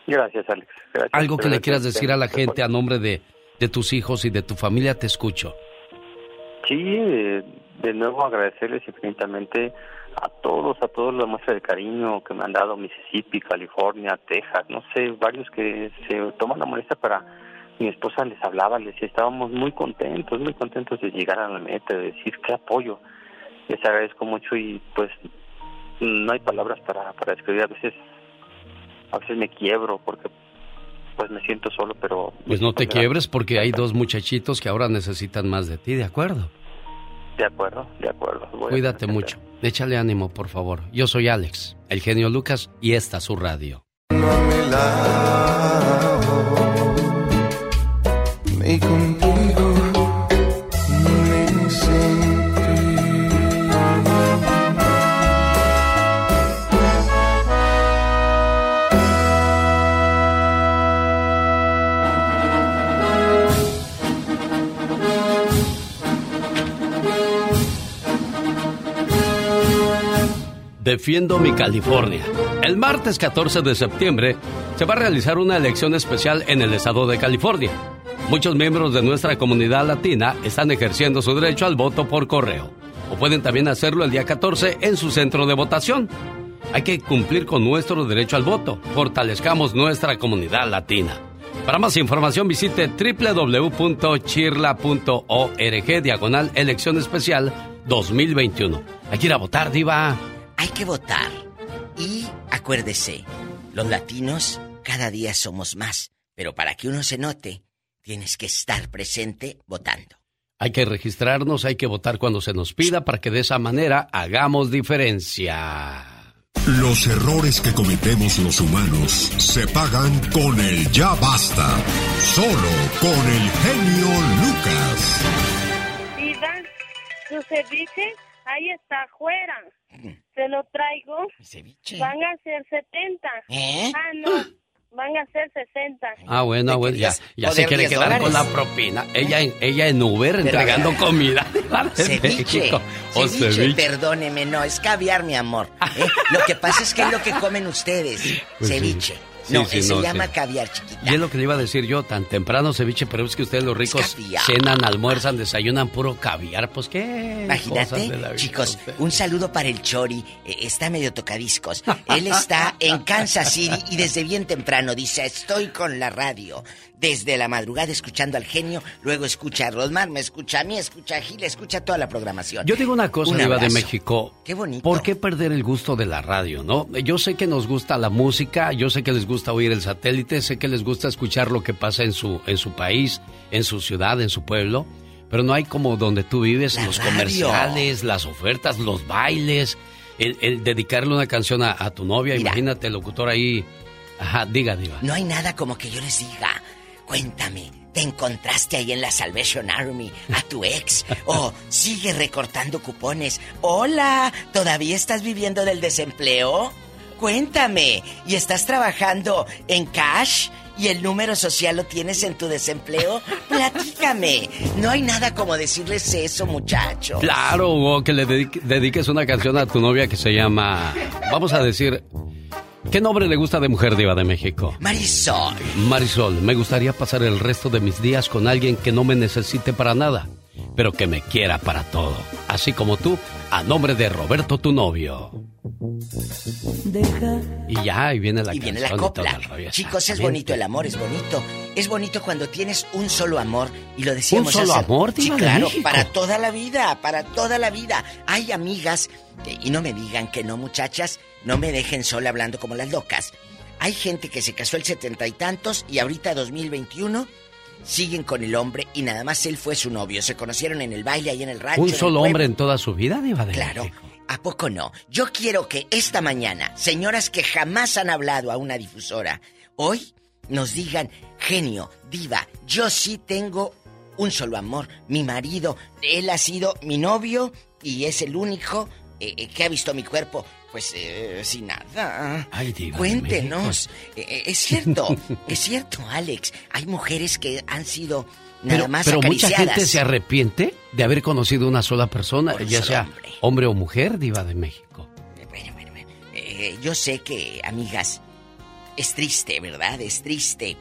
Gracias, Alex. Algo que le quieras decir a la gente a nombre de, de tus hijos y de tu familia, te escucho. Sí, de, nuevo agradecerles infinitamente a todos, a todos la muestra de cariño que me han dado Mississippi, California, Texas, no sé, varios que se toman la molestia para mi esposa les hablaba, les decía, estábamos muy contentos, muy contentos de llegar a la meta, de decir qué apoyo les agradezco mucho y pues no hay palabras para, para describir. A veces, a veces me quiebro porque pues me siento solo, pero... Pues no te quiebres porque hay dos muchachitos que ahora necesitan más de ti, ¿de acuerdo? De acuerdo, de acuerdo. Cuídate mucho. Échale ánimo, por favor. Yo soy Alex, el genio Lucas, y esta es su radio. Defiendo mi California. El martes 14 de septiembre se va a realizar una elección especial en el estado de California. Muchos miembros de nuestra comunidad latina están ejerciendo su derecho al voto por correo. O pueden también hacerlo el día 14 en su centro de votación. Hay que cumplir con nuestro derecho al voto. Fortalezcamos nuestra comunidad latina. Para más información visite www.chirla.org diagonal elección especial 2021. Hay que ir a votar, diva. Hay que votar. Y acuérdese, los latinos cada día somos más, pero para que uno se note, tienes que estar presente votando. Hay que registrarnos, hay que votar cuando se nos pida para que de esa manera hagamos diferencia. Los errores que cometemos los humanos se pagan con el ya basta. Solo con el genio Lucas. ¿su ceviche? Ahí está afuera. Se lo traigo. Van a ser 70. ¿Eh? Ah, no. Van a ser 60. Ah, bueno, bueno, ya, ya se quiere quedar con la propina. Ella, ella en Uber entregando comida. Ceviche. O ceviche, Perdóneme, no, es caviar, mi amor. ¿eh? Lo que pasa es que es lo que comen ustedes. Pues ceviche no, se llama caviar, chiquita. Y es lo que le iba a decir yo, tan temprano ceviche, pero es que ustedes los ricos cenan, almuerzan, desayunan puro caviar, pues qué. Imagínate, chicos, un saludo para el Chori, e, está medio tocadiscos. Él está en Kansas City y desde bien temprano dice, estoy con la radio desde la madrugada escuchando al genio, luego escucha a Rosmar, me escucha a mí, escucha a Gil, escucha toda la programación. Yo digo una cosa, Diva de México. Qué bonito. ¿Por qué perder el gusto de la radio, no? Yo sé que nos gusta la música, yo sé que les gusta oír el satélite, sé que les gusta escuchar lo que pasa en su, en su país, en su ciudad, en su pueblo, pero no hay como donde tú vives, los comerciales, las ofertas, los bailes, el, dedicarle una canción a, tu novia, imagínate el locutor ahí. Ajá, diga, diva. No hay nada como que yo les diga, Cuéntame, ¿te encontraste ahí en la Salvation Army a tu ex? ¿O sigue recortando cupones? Hola, ¿todavía estás viviendo del desempleo? Cuéntame, ¿y estás trabajando en cash? ¿Y el número social lo tienes en tu desempleo? Platícame. No hay nada como decirles eso, muchacho. Claro, o que le dediques una canción a tu novia que se llama, vamos a decir, ¿Qué nombre le gusta de mujer diva de México? Marisol. Marisol, me gustaría pasar el resto de mis días con alguien que no me necesite para nada, pero que me quiera para todo. así como tú, a nombre de Roberto, tu novio. Y ya, y viene la y viene la copla. Chicos, es bonito el amor, es bonito. Es bonito cuando tienes un solo amor y lo decíamos ¿Un solo amor, sí, claro, para toda la vida, para toda la vida. Hay amigas, y no me digan que no, muchachas, no me dejen sola hablando como las locas. Hay gente que se casó el setenta y tantos y ahorita 2021 siguen con el hombre y nada más él fue su novio. Se conocieron en el baile ahí en el rancho. ¿Un solo hombre en toda su vida, Diva de Claro. ¿A poco no? Yo quiero que esta mañana, señoras que jamás han hablado a una difusora, hoy nos digan, genio, diva, yo sí tengo un solo amor. Mi marido, él ha sido mi novio y es el único eh, eh, que ha visto mi cuerpo. Pues eh, sin nada. Ay, diva Cuéntenos. es cierto, es cierto, Alex. Hay mujeres que han sido nada pero, más Pero mucha gente se arrepiente de haber conocido una sola persona, Por ya sea hombre. hombre o mujer, Diva de México. Eh, yo sé que, amigas, es triste, ¿verdad? Es triste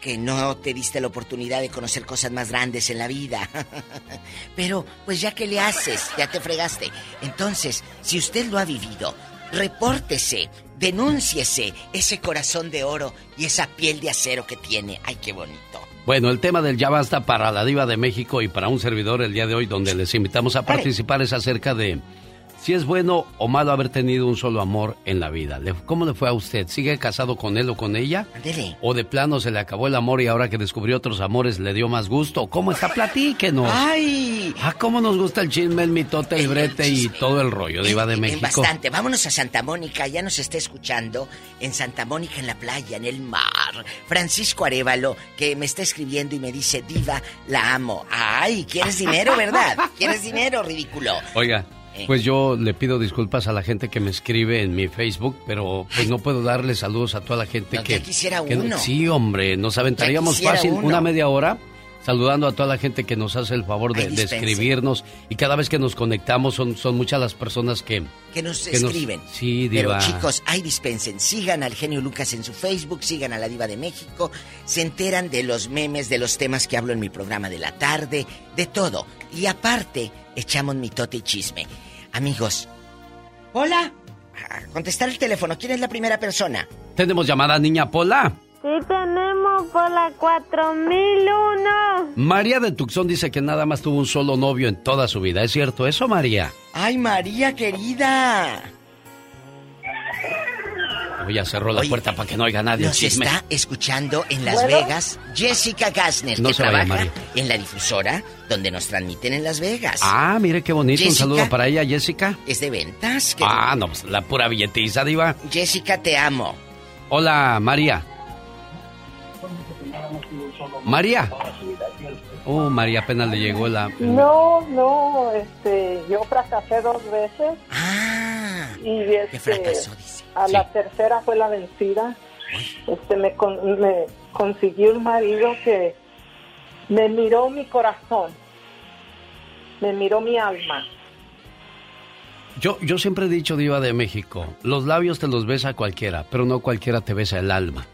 que no te diste la oportunidad de conocer cosas más grandes en la vida. Pero, pues ya que le haces, ya te fregaste. Entonces, si usted lo ha vivido, repórtese, denúnciese ese corazón de oro y esa piel de acero que tiene. Ay, qué bonito. Bueno, el tema del ya basta para la diva de México y para un servidor el día de hoy, donde les invitamos a participar, es acerca de si es bueno o malo haber tenido un solo amor en la vida. ¿Cómo le fue a usted? ¿Sigue casado con él o con ella? Ándele. ¿O de plano se le acabó el amor y ahora que descubrió otros amores le dio más gusto? ¿Cómo está? Platíquenos. ¡Ay! Ah, cómo nos gusta el chisme, el mitote, el brete y todo el rollo, diva de En México. bastante. Vámonos a Santa Mónica. Ya nos está escuchando en Santa Mónica, en la playa, en el mar. Francisco Arevalo, que me está escribiendo y me dice, Diva, la amo. Ay, ¿quieres dinero, verdad? ¿Quieres dinero, ridículo? Oiga. Pues yo le pido disculpas a la gente que me escribe en mi Facebook, pero pues no puedo darle saludos a toda la gente No, que... quisiera que- uno. sí, hombre, nos aventaríamos fácil uno. una media hora saludando a toda la gente que nos hace el favor de, Ay, escribirnos y cada vez que nos conectamos son, son muchas las personas que... Que nos que nos- escriben. sí, Pero diva. chicos, ahí dispensen. Sigan al genio Lucas en su Facebook, sigan a la Diva de México. Se enteran de los memes, de los temas que hablo en mi programa de la tarde, de todo. Y aparte, echamos mitote y chisme. Amigos. Hola. A contestar el teléfono. ¿Quién es la primera persona? Tenemos llamada niña Pola. Sí tenemos por la 4001. María de Tucson dice que nada más tuvo un solo novio en toda su vida. ¿Es cierto eso, María? ¡Ay, María querida! Ya cerró la Oye, puerta para que no oiga nadie Nos chisme. está escuchando en Las ¿Bueno? Vegas Jessica Gassner, No que se vaya, trabaja en la difusora donde nos transmiten en Las Vegas. Ah, mire qué bonito. Un saludo para ella, Jessica. Es de ventas. que- Ah, no, pues la pura billetiza, diva. Jessica, te amo. Hola, María. María. Oh, María apenas le llegó la... No, no, este, yo fracasé dos veces. y este, fracasó, a la tercera fue la vencida. Este, me, con- me consiguió un marido que me miró mi corazón, me miró mi alma. Yo, yo siempre he dicho, diva de México, los labios te los besa cualquiera, pero no cualquiera te besa el alma.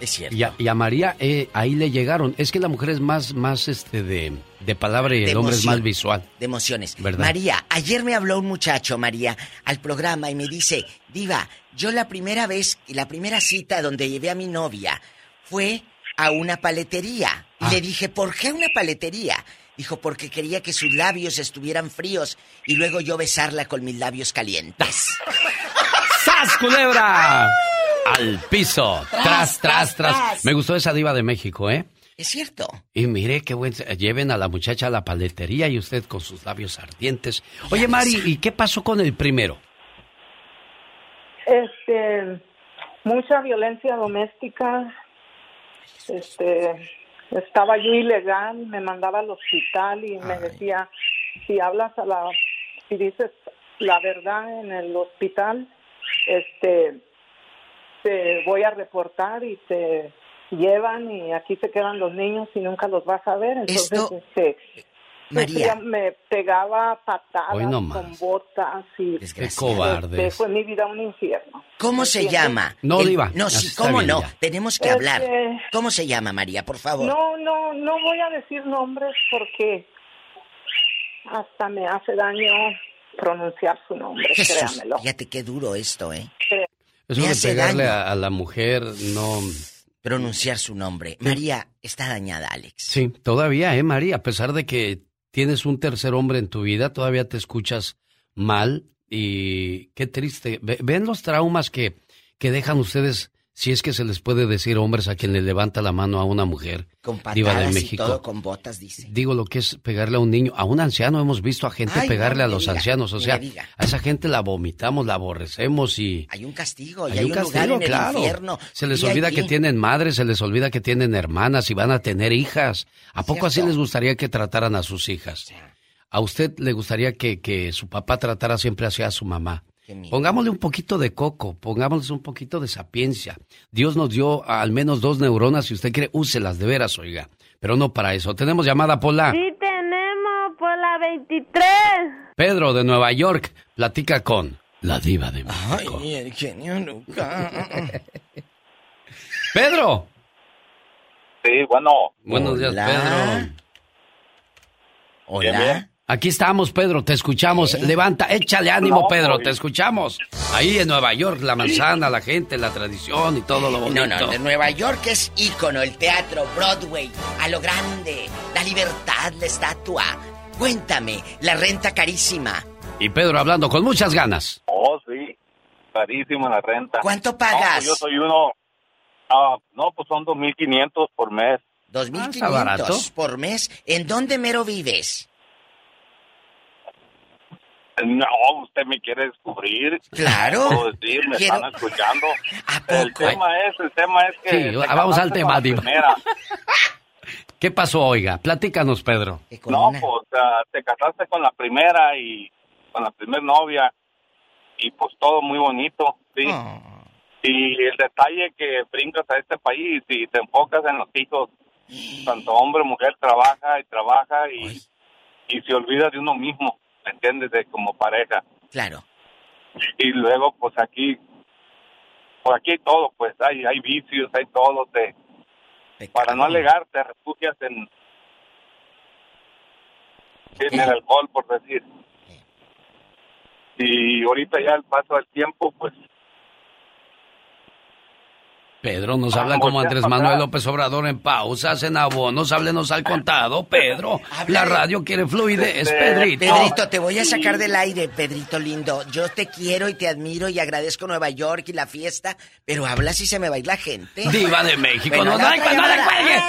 Es cierto. Y a, y a María eh, ahí le llegaron. Es que la mujer es más, más este de, de palabra y De el hombre es más visual. De emociones. ¿Verdad? María, ayer me habló un muchacho, María, al programa y me dice, Diva, yo la primera vez, la primera cita donde llevé a mi novia fue a una paletería. Ah. Y le dije, ¿por qué una paletería? Dijo, porque quería que sus labios estuvieran fríos y luego yo besarla con mis labios calientes. ¡Sas, culebra! Al piso. Tras, tras. tras. Me gustó esa diva de México, ¿eh? Es cierto. Y mire qué buen... Lleven a la muchacha a la paletería y usted con sus labios ardientes. Oye, Mari, ¿y qué pasó con el primero? Este, mucha violencia doméstica. Este, estaba yo ilegal, me mandaba al hospital y me decía, si hablas a la, si dices la verdad en el hospital, este, te voy a reportar y te llevan y aquí se quedan los niños y nunca los vas a ver. Entonces, Esto- este, María. me pegaba patadas Hoy no más. con botas y Qué cobardes. este, fue mi vida un infierno. ¿Cómo se llama? No, El- Diva, No, sí, ¿cómo bien no? ya. Tenemos que Este- hablar. ¿Cómo se llama, María, por favor? No, no, no voy a decir nombres porque hasta me hace daño pronunciar su nombre, Jesús, créamelo. fíjate qué duro esto, ¿eh? Eso Me de hace pegarle daño. a, a la mujer, no. Pronunciar su nombre. María está dañada, Alex. Sí, todavía, ¿eh, María? A pesar de que tienes un tercer hombre en tu vida, todavía te escuchas mal y qué triste. Ve- Ven los traumas que, que dejan ustedes, si es que se les puede decir hombres a quien le levanta la mano a una mujer. Con diva de y México. todo, con botas, dice. Digo lo que es pegarle a un niño, a un anciano hemos visto a gente Ay, pegarle no a los diga, ancianos, o sea, a esa gente la vomitamos, la aborrecemos y Hay un castigo, y hay hay, un castigo, lugar en claro. el infierno. Se les Y olvida que tienen madres, se les olvida que tienen hermanas y van a tener hijas. ¿A poco así les gustaría que trataran a sus hijas? ¿A usted le gustaría que, que su papá tratara siempre así a su mamá? Pongámosle un poquito de coco, pongámosle un poquito de sapiencia. Dios nos dio al menos dos neuronas, si usted quiere, úselas de veras, oiga. Pero no para eso. Tenemos llamada, Pola. Sí tenemos por la 23. Pedro de Nueva York platica con la diva de México. Ay, el genio Lucas. Pedro. Sí, bueno. Buenos días, Hola. Pedro. Hola. Aquí estamos, Pedro, te escuchamos. Levanta, échale ánimo, No, Pedro, te escuchamos. Ahí en Nueva York, la manzana, la gente, la tradición y todo lo bonito. No, no, de Nueva York es ícono, el teatro, Broadway, a lo grande, la libertad, la estatua. Cuéntame, la renta carísima. Y Pedro hablando con muchas ganas. Oh, sí. Carísima la renta. ¿Cuánto No, pagas? pues yo soy uno. Ah, no, pues son 2.500 por mes. Dos mil Ah, por mes. ¿En dónde mero vives? No, usted me quiere descubrir. Claro. Puedo decir, me Quiero- están escuchando. ¿A El tema es, el tema es que. Sí, te vamos al tema, Diva. primera. ¿Qué pasó, oiga? Platícanos, Pedro. No, pues ah, te casaste con la primera y con la primer novia y pues todo muy bonito, sí. Y el detalle que brincas a este país y te enfocas en los hijos, tanto hombre mujer trabaja y trabaja y, y se olvida de uno mismo, ¿me entiendes? De como pareja. Claro. Y luego pues aquí, pues aquí hay todo, pues hay, hay vicios, hay todo, te, para no alegar te refugias en, en el alcohol, por decir. Y ahorita ya el paso del tiempo, pues Pedro nos Ah, habla como Andrés Manuel. López Obrador en pausas, en abonos, háblenos al contado, Pedro. La radio quiere fluidez, Pedrito. Pedrito, te voy a sacar del aire, Pedrito lindo. Yo te quiero y te admiro y agradezco Nueva York y la fiesta, pero habla si se me va a ir la gente. Diva de México, Bueno, no, no, no le llamada. cuelgue.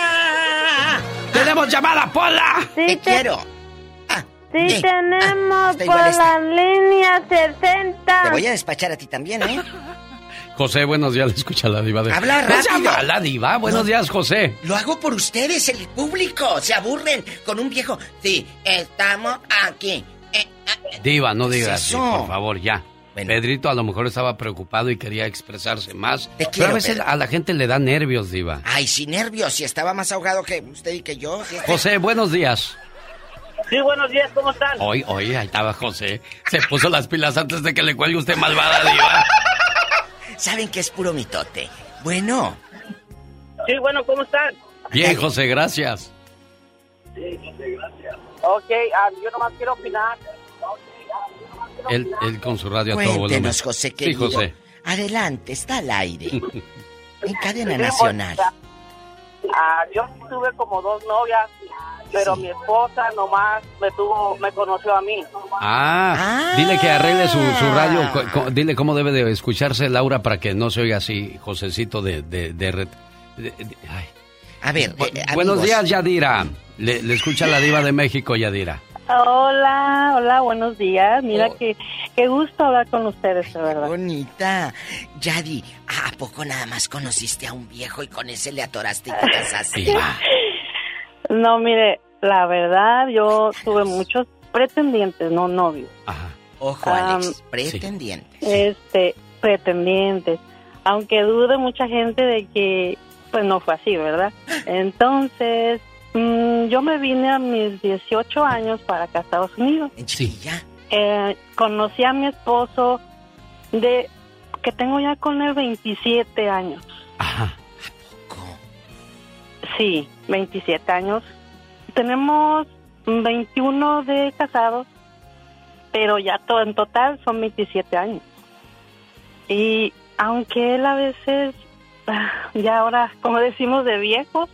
Tenemos llamada, Pola. Te quiero. Sí Eh, tenemos por igual esta. la línea 60. Te voy a despachar a ti también, ¿eh? José, buenos días, le escucha la diva de Habla No se rápido. llama la diva, buenos días, José. Lo hago por ustedes, el público. Se aburren con un viejo. Sí, estamos aquí. Eh, Diva, no ¿Qué es digas así, eso? por favor, ya. Pedrito a lo mejor estaba preocupado y quería expresarse más. pero quiero, a veces Pedro. a la gente le da nervios, Diva. Ay, sin nervios. Si estaba más ahogado que usted y que yo. si este- José, buenos días. Sí, buenos días, ¿cómo están? Hoy, hoy, ahí estaba José. Se puso las pilas antes de que le cuelgue usted malvada, Diva. Saben que es puro mitote. Bueno, Sí, bueno, ¿cómo están? Bien, José, gracias. Ok, ah, yo nomás quiero opinar. Él, él con su radio a todo volumen. cuéntenos, José Sí, querido. José. Adelante, está al aire. en cadena Sí, nacional. Ah, yo tuve como dos novias, pero mi esposa nomás me tuvo, me conoció a mí. Ah, dile que arregle su, su radio. co- co- dile cómo debe de escucharse Laura para que no se oiga así, Josecito de... de, de red- de- de- ay. A ver, Bu- eh, buenos días, Yadira. Le, le escucha la diva de México, Yadira. Hola, hola, buenos días. Mira que qué gusto hablar con ustedes, de verdad. Bonita. Yadi, ¿a poco nada más conociste a un viejo y con ese le atoraste y te casaste? No, mire, la verdad, yo tuve muchos pretendientes, no novios. Ojo, Am, Alex, pretendiente. Este, pretendientes. Aunque dude mucha gente de que, pues no fue así, ¿verdad? Entonces, mm, yo me vine a mis 18 años para acá a Estados Unidos. Sí. Eh, conocí a mi esposo de que tengo ya con él 27 años. Sí, 27 años. Tenemos 21 de casados, pero ya en total son 27 años. Y aunque él a veces, ya ahora, como decimos de viejo,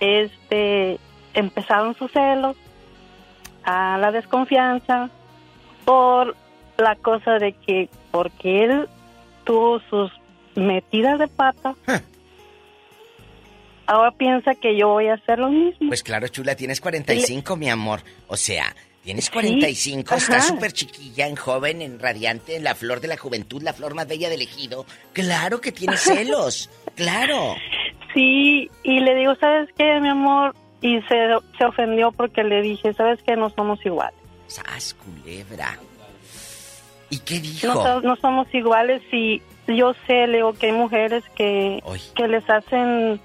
este, empezaron sus celos, a la desconfianza, por la cosa de que, porque él tuvo sus metidas de pata, ahora piensa que yo voy a hacer lo mismo. Pues claro, chula, tienes 45, mi amor. O sea, tienes 45, estás súper chiquilla, en joven, en radiante, en la flor de la juventud, la flor más bella del ejido. Claro que tienes celos, claro. Sí, y le digo, ¿sabes qué, mi amor? Y se, se ofendió porque le dije, ¿sabes qué? No somos iguales. ¡Sas, culebra! ¿Y qué dijo? No, so- no somos iguales y yo sé, le digo, que hay mujeres que, que les hacen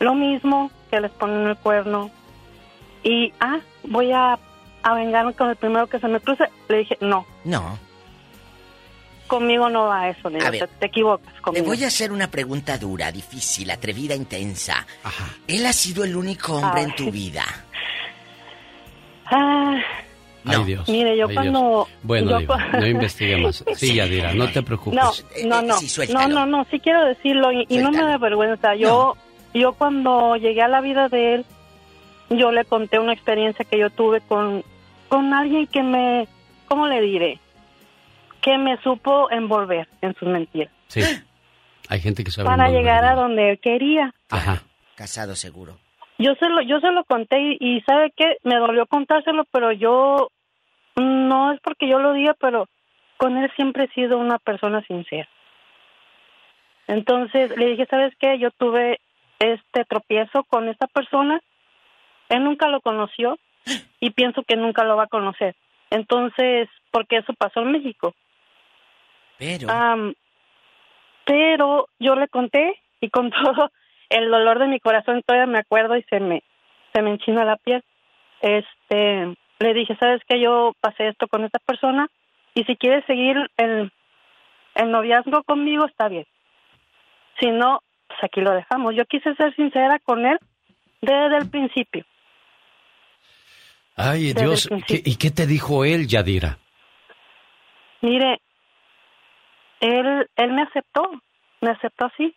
lo mismo, que les ponen el cuerno. Y, ah, voy a, a vengarme con el primero que se me cruce. Le dije, no, No. conmigo no va eso. Le digo, A ver, te, te equivocas Le conmigo. voy a hacer una pregunta dura, difícil, atrevida, intensa. ¿Él ha sido el único hombre en tu vida? Ah, Ay, Dios. Mire, yo Ay, cuando- Dios. Bueno, yo Diva, cu- no investigue más. Sí, Yadira, no te preocupes. No, no, no, no, no, no, sí quiero decirlo y, y no me da vergüenza. Yo, yo cuando llegué a la vida de él, yo le conté una experiencia que yo tuve con, con alguien que me, ¿cómo le diré? Que me supo envolver en sus mentiras Sí. Hay gente que sabe. para llegar a donde él quería. Ajá. Casado seguro. Yo se lo, yo se lo conté y, y sabe qué, me dolió contárselo, pero yo no es porque yo lo diga, pero con él siempre he sido una persona sincera. Entonces le dije, ¿sabes qué? Yo tuve este tropiezo con esta persona, él nunca lo conoció y pienso que nunca lo va a conocer. Entonces, porque eso pasó en México. Pero. Pero yo le conté y con todo el dolor de mi corazón todavía me acuerdo y se me se me enchina la piel. Este, le dije, "¿Sabes que Yo pasé esto con esta persona y si quieres seguir el el noviazgo conmigo está bien. Si no, pues aquí lo dejamos." Yo quise ser sincera con él desde el principio. Ay, Desde Dios. el ¿qué- ¿Y qué te dijo él, Yadira? Mire, él, él me aceptó, me aceptó así.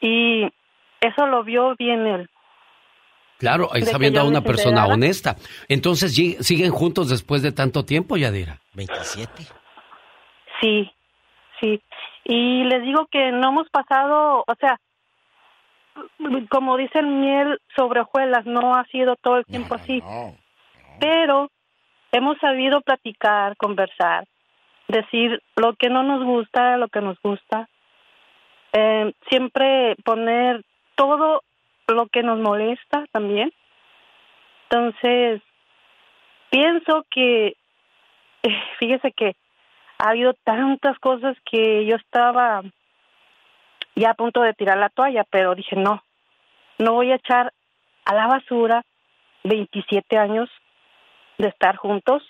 Y eso lo vio bien él. Claro, De está viendo a una persona honesta. Entonces, ¿sí- ¿siguen juntos después de tanto tiempo, Yadira? 27. Sí, sí. Y les digo que no hemos pasado, o sea, como dicen miel sobre hojuelas, no ha sido todo el tiempo así. Pero hemos sabido platicar, conversar, decir lo que no nos gusta, lo que nos gusta. Eh, siempre poner todo lo que nos molesta también. Entonces, pienso que, eh, fíjese que ha habido tantas cosas que yo estaba ya a punto de tirar la toalla, pero dije, no, no voy a echar a la basura 27 años de estar juntos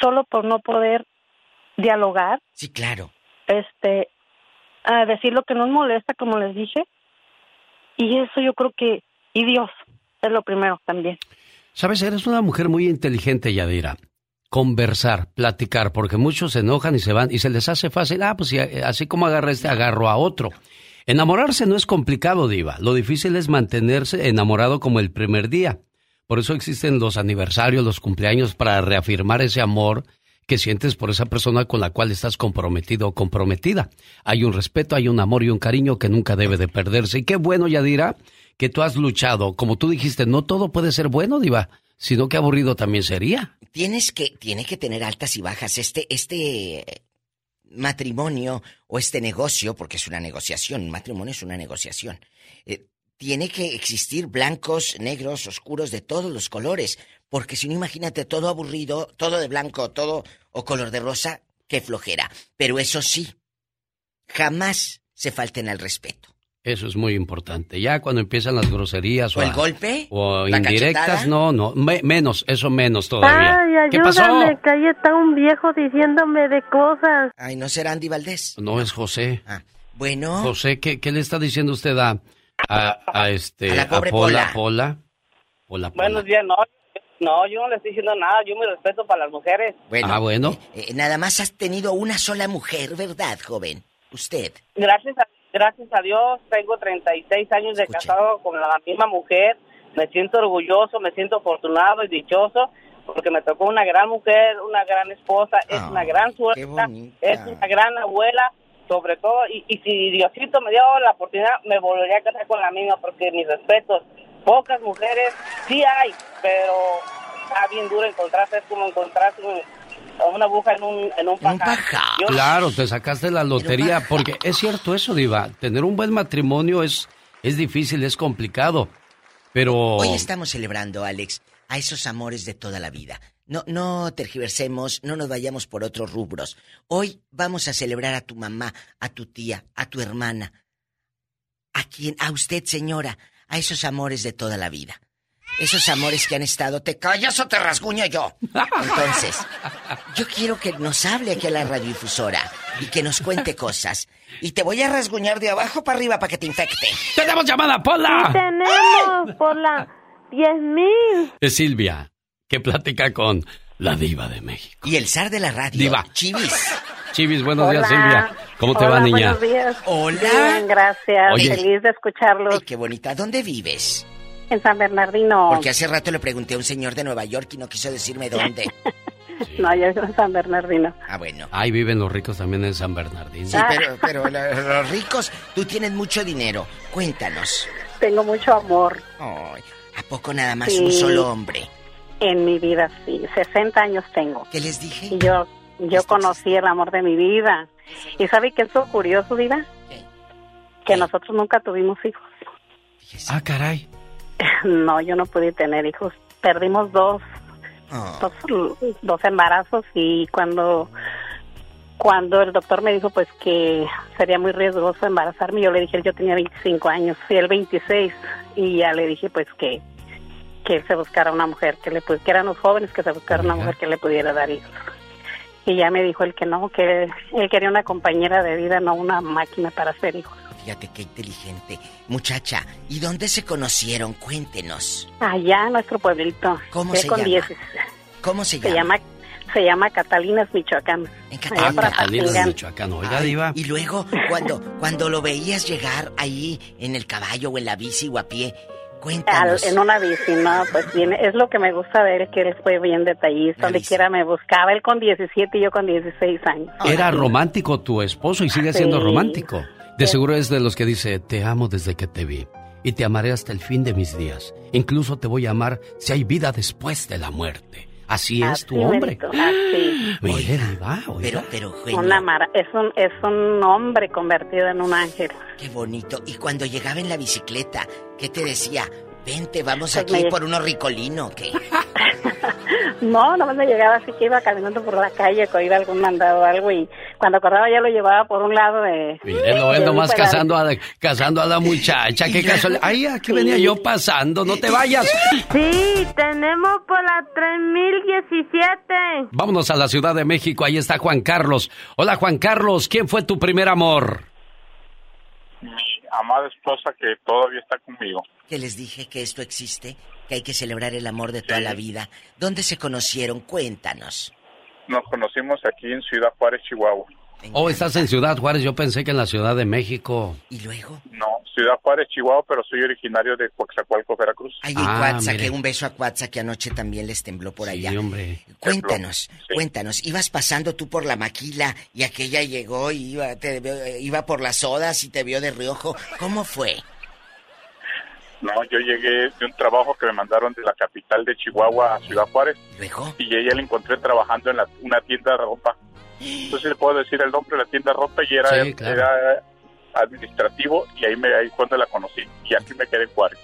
solo por no poder dialogar, Sí, claro. este, a decir lo que nos molesta, como les dije, y eso yo creo que, y Dios, es lo primero también. Sabes, eres una mujer muy inteligente, Yadira. Conversar, platicar, porque muchos se enojan y se van y se les hace fácil. Ah, pues sí, así como agarra este, agarro a otro. Enamorarse no es complicado, Diva. Lo difícil es mantenerse enamorado como el primer día. Por eso existen los aniversarios, los cumpleaños, para reafirmar ese amor que sientes por esa persona con la cual estás comprometido o comprometida. Hay un respeto, hay un amor y un cariño que nunca debe de perderse. Y qué bueno, Yadira, que tú has luchado. Como tú dijiste, no todo puede ser bueno, Diva, sino que aburrido también sería. Tienes que, tiene que tener altas y bajas. Este, este matrimonio o este negocio, porque es una negociación, un matrimonio es una negociación. eh, tiene que existir blancos, negros, oscuros, de todos los colores. Porque si no, imagínate todo aburrido, todo de blanco, todo o color de rosa, qué flojera. Pero eso sí, jamás se falten al respeto. Eso es muy importante. Ya cuando empiezan las groserías ¿O el a- golpe? o ¿La indirectas, cachetada? no, no, me- menos, eso menos todavía. Ay, ¿Qué pasó? ayúdame, que ahí está un viejo diciéndome de cosas. Ay, ¿no será Andy Valdés? No es José. Bueno. José, ¿qué, qué le está diciendo usted a, a, a este A la pobre Pola, Pola. Pola? Pola, Pola. Buenos días, no. No, yo no le estoy diciendo nada, yo me respeto para las mujeres. Bueno, Ah, bueno. eh, eh, nada más has tenido una sola mujer, ¿verdad, joven? Usted. Gracias a, gracias a Dios, tengo 36 años de casado con la misma mujer. Me siento orgulloso, me siento afortunado y dichoso porque me tocó una gran mujer, una gran esposa, es una gran suerte, es una gran abuela, sobre todo. Y, y si Diosito me dio la oportunidad, me volvería a casar con la misma porque mis respetos. Pocas mujeres, sí hay, pero está bien duro encontrarse, es como encontrarse un- una aguja en un, en un pajar. Yo- Claro, te sacaste la lotería, porque es cierto eso, Diva. Tener un buen matrimonio es, es difícil, es complicado. Pero. Hoy estamos celebrando, Alex, a esos amores de toda la vida. No, no tergiversemos, no nos vayamos por otros rubros. Hoy vamos a celebrar a tu mamá, a tu tía, a tu hermana, a quien, a usted, señora, a esos amores de toda la vida. Esos amores que han estado, ¿te callas o te rasguño yo? Entonces, yo quiero que nos hable aquí a la radiodifusora y que nos cuente cosas. Y te voy a rasguñar de abajo para arriba para que te infecte. ¡Tenemos llamada, Pola! Tenemos por la 10.000. Es Silvia, que platica con la Diva de México. Y el zar de la radio. Diva. Chivis. Chivis, buenos Hola. días, Silvia. ¿Cómo te Hola, va, niña? Buenos días. Hola. Bien, gracias. Oye. Feliz de escucharlos. Ay, qué bonita. ¿Dónde vives? En San Bernardino. Porque hace rato le pregunté a un señor de Nueva York y no quiso decirme dónde. No, yo vivo en San Bernardino. Ah, bueno. Ahí viven los ricos también en San Bernardino. Sí, pero, pero los ricos, tú tienes mucho dinero. Cuéntanos. Tengo mucho amor. Ay, ¿A poco nada más Sí. un solo hombre? En mi vida, sí. 60 años tengo. ¿Qué les dije? Y yo, yo conocí el amor de mi vida. ¿Y sabe qué es lo curioso, Diva? Que nosotros nunca tuvimos hijos. Ah, caray. No, yo no pude tener hijos. Perdimos dos, dos, dos embarazos y cuando cuando el doctor me dijo pues que sería muy riesgoso embarazarme, yo le dije, yo tenía 25 años y él 26 y ya le dije pues que que se buscara una mujer que le que eran los jóvenes que se buscara una mujer que le pudiera dar hijos. Y ya me dijo él que no, que él quería una compañera de vida, no una máquina para hacer hijos. Fíjate qué inteligente. Muchacha, ¿y dónde se conocieron? Cuéntenos. Allá en nuestro pueblito. ¿Cómo se llama? 10 ¿Cómo se Se llama? llama se llama Catalinas, Michoacán. Para Catalinas, Patingán. Michoacán. Oiga, Ay, Diva. Y luego, cuando, cuando lo veías llegar ahí en el caballo o en la bici o a pie, Al- cuéntanos. en una bici, no, pues bien, es lo que me gusta de él, que él fue bien detallista, donde quiera me buscaba, él con 17 y yo con 16 años. Era romántico tu esposo y sigue siendo romántico. De seguro es de los que dice, te amo desde que te vi y te amaré hasta el fin de mis días. Incluso te voy a amar si hay vida después de la muerte. Así es tu hombre. Así. Mire, Diva, oiga. Pero, Una mara- es un es un hombre convertido en un ángel. Qué bonito. Y cuando llegaba en la bicicleta, ¿qué te decía? Vente, vamos Pues aquí me- por unos ricolino, ¿qué? No, nomás me llegaba así que iba caminando por la calle, que iba a algún mandado o algo y cuando acordaba ya lo llevaba por un lado de... Mire, lo ves de- nomás casando a, la, casando a la muchacha. Qué casualidad. Ay, aquí venía yo pasando. No te vayas. Sí, tenemos por la 3017. Vámonos a la Ciudad de México. Ahí está Juan Carlos. Hola, Juan Carlos. ¿Quién fue tu primer amor? Amada esposa que todavía está conmigo. Que les dije que esto existe, que hay que celebrar el amor de toda la vida. ¿Dónde se conocieron? Cuéntanos. Nos conocimos aquí en Ciudad Juárez, Chihuahua. Oh, estás en Ciudad Juárez. Yo pensé que en la Ciudad de México. ¿Y luego? No, Ciudad Juárez, Chihuahua, pero soy originario de Coaxacualco, Veracruz. Ay, Ah, que un beso a Cuatza que anoche también les tembló por allá. Sí, hombre. Cuéntanos, cuéntanos, ibas pasando tú por la maquila y aquella llegó y iba, te vio- iba por las sodas y te vio de riojo. ¿Cómo fue? No, yo llegué de un trabajo que me mandaron de la capital de Chihuahua a Ciudad Juárez. ¿Luego? Y ella la encontré trabajando en la- una tienda de ropa. Entonces le puedo decir el nombre de la tienda ropa y era, Sí, claro. era administrativo y ahí me ahí fue cuando la conocí. Y aquí me quedé en Juárez.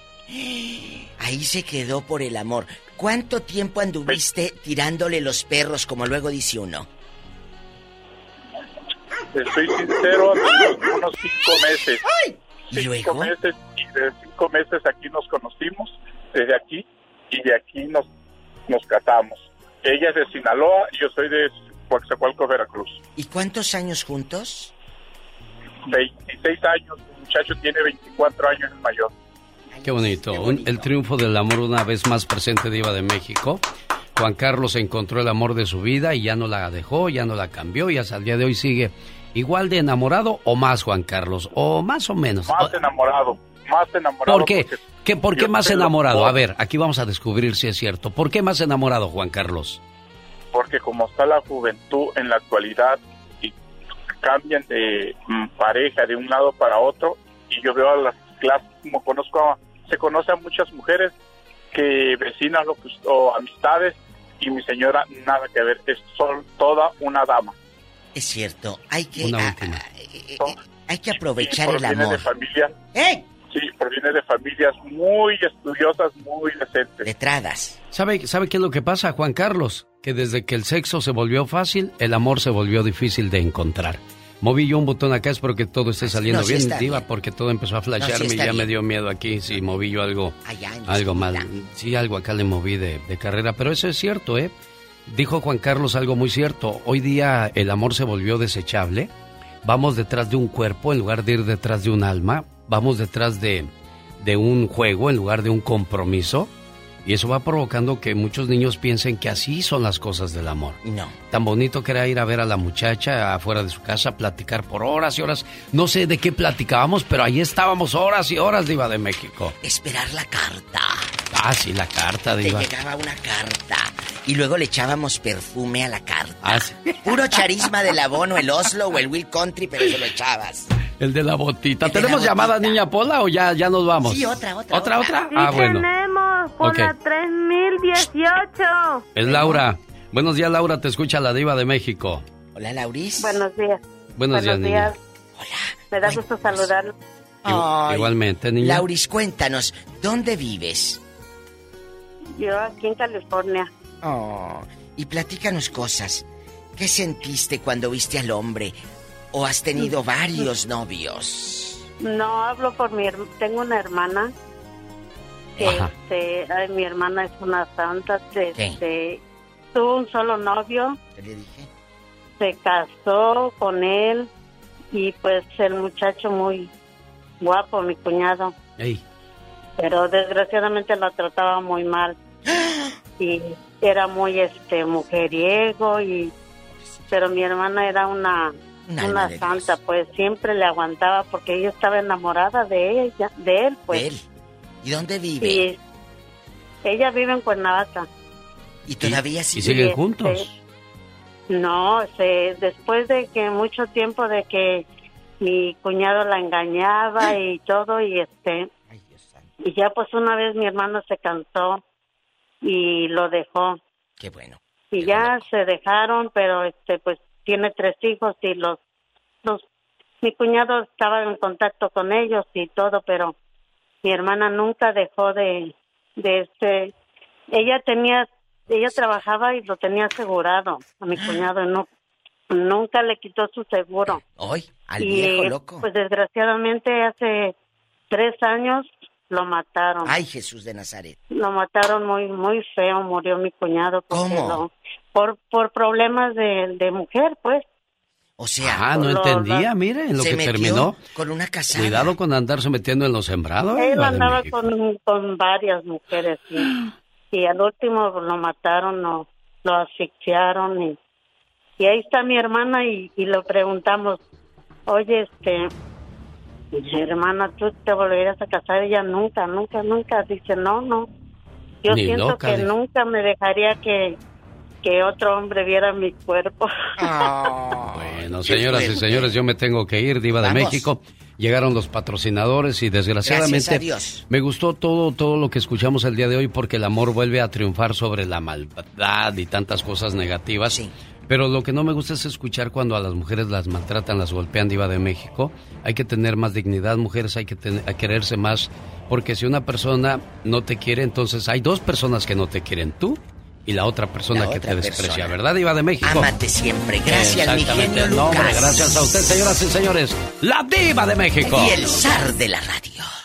Ahí se quedó por el amor. ¿Cuánto tiempo anduviste tirándole los perros, como luego dice uno? Estoy sincero, unos cinco meses. ¿Y cinco meses y de cinco meses aquí nos conocimos, desde aquí, y de aquí nos, nos casamos. Ella es de Sinaloa y yo soy de Coaxacualco, Veracruz. ¿Y cuántos años juntos? 26 años, el muchacho tiene 24 años el mayor. Qué bonito. el triunfo del amor una vez más presente Diva de México. Juan Carlos encontró el amor de su vida y ya no la dejó, ya no la cambió y hasta el día de hoy sigue igual de enamorado o más Juan Carlos, o más o menos. Más enamorado, más enamorado. ¿Por qué? ¿Qué ¿Por qué más enamorado? A ver, aquí vamos a descubrir si es cierto. ¿Por qué más enamorado Juan Carlos? Porque como está la juventud en la actualidad y cambian de mm, pareja de un lado para otro y yo veo a las clases como conozco, se conoce a muchas mujeres que vecinas o amistades y mi señora nada que ver, es sol, toda una dama. Es cierto, hay que, hay que aprovechar el amor. De familia, ¿Eh? Sí, proviene de familias muy estudiosas, muy decentes. Letradas. ¿Sabe, ¿Sabe qué es lo que pasa, Juan Carlos? Que desde que el sexo se volvió fácil, el amor se volvió difícil de encontrar. Moví yo un botón acá, espero que todo esté saliendo bien, Diva, porque todo empezó a flashearme y ya me dio miedo aquí. Si moví yo algo, algo mal. Sí, algo acá le moví de, de carrera, pero eso es cierto, ¿eh? Dijo Juan Carlos algo muy cierto. Hoy día el amor se volvió desechable. Vamos detrás de un cuerpo en lugar de ir detrás de un alma. Vamos detrás de, de un juego en lugar de un compromiso. Y eso va provocando que muchos niños piensen que así son las cosas del amor. No. Tan bonito que era ir a ver a la muchacha afuera de su casa, platicar por horas y horas. No sé de qué platicábamos, pero ahí estábamos horas y horas, Diva de México. Esperar la carta. Ah, sí, la carta, Diva. Te llegaba una carta y luego le echábamos perfume a la carta. Ah, Puro charisma del abono, el Oslo o el Will Country, pero se lo echabas. El de la botita. ¿Tenemos llamada, niña Pola, o ya, ya nos vamos? Sí, otra, otra. ¿Otra, otra? ah, bueno. tenemos, por la 3018. Es Laura. Buenos días, Laura. Te escucha la diva de México. Hola, Lauris. Buenos días. Buenos, días, niña. Hola. Me da gusto saludarlo. igualmente, niña. Lauris, cuéntanos, ¿dónde vives? Yo aquí en California. Oh, y platícanos cosas. ¿Qué sentiste cuando viste al hombre? ¿O has tenido varios novios? No, hablo por mi... Tengo una hermana. Que este, mi hermana es una santa. Este, tuvo un solo novio. ¿Qué le dije? Se casó con él. Y pues el muchacho muy guapo, mi cuñado. Pero desgraciadamente la trataba muy mal. y era muy este mujeriego y pero mi hermana era una una, santa pues siempre le aguantaba porque ella estaba enamorada de ella de él pues. Y dónde vive ella vive en Cuernavaca. Y todavía sigue? ¿Y siguen juntos no se, después de que mucho tiempo de que mi cuñado la engañaba y todo y este y ya pues una vez mi hermano se cansó y lo dejó. Qué bueno. Y ya se dejaron, pero este pues tiene tres hijos y los los mi cuñado estaba en contacto con ellos y todo, pero mi hermana nunca dejó de de este ella tenía ella trabajaba y lo tenía asegurado a mi cuñado no nunca le quitó su seguro. Hoy al viejo loco. Pues desgraciadamente hace tres años lo mataron. Ay, Jesús de Nazaret. Lo mataron muy muy feo, murió mi cuñado. ¿Cómo? Por, por problemas de, de mujer, pues. O sea, ah, no entendía, mire, en lo que terminó. Con una casada. Cuidado con andarse metiendo en los sembrados. Él andaba con, con varias mujeres y, y al último lo mataron, lo, lo asfixiaron y, y ahí está mi hermana y, y le preguntamos, oye, este, hermana, tú te volverías a casar. Ella nunca, nunca, nunca. Dice, no, no. Yo siento que nunca me dejaría que, que otro hombre viera mi cuerpo. Ah. bueno, señoras y señores, yo me tengo que ir, Diva de México. Llegaron los patrocinadores y desgraciadamente me gustó todo todo lo que escuchamos el día de hoy porque el amor vuelve a triunfar sobre la maldad y tantas cosas negativas. Sí. Pero lo que no me gusta es escuchar cuando a las mujeres las maltratan, las golpean, diva de México. Hay que tener más dignidad, mujeres, hay que quererse más, porque si una persona no te quiere, entonces hay dos personas que no te quieren, tú y la otra persona que te desprecia, ¿verdad, Diva de México? Amate siempre. Gracias, mi genio Lucas. No, gracias a usted, señoras y señores. La Diva de México. Y el zar de la radio.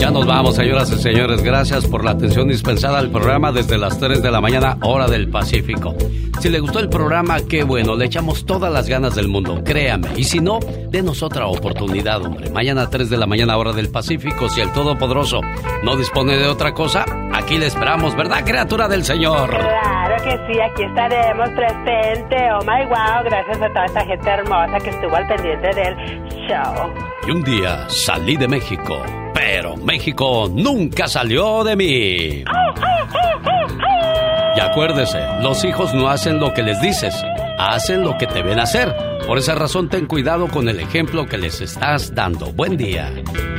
Ya nos vamos, señoras y señores. Gracias por la atención dispensada al programa desde las 3 de la mañana, hora del Pacífico. Si le gustó el programa, qué bueno, le echamos todas las ganas del mundo, créame. Y si no, denos otra oportunidad, hombre. Mañana 3 de la mañana, hora del Pacífico, si el Todopoderoso no dispone de otra cosa, aquí le esperamos, ¿verdad, criatura del Señor? Claro que sí, aquí estaremos presente. Oh my wow, gracias a toda esta gente hermosa que estuvo al pendiente del show. Y un día salí de México, pero México nunca salió de mí. Y acuérdese, los hijos no hacen lo que les dices, hacen lo que te ven hacer. Por esa razón ten cuidado con el ejemplo que les estás dando. Buen día.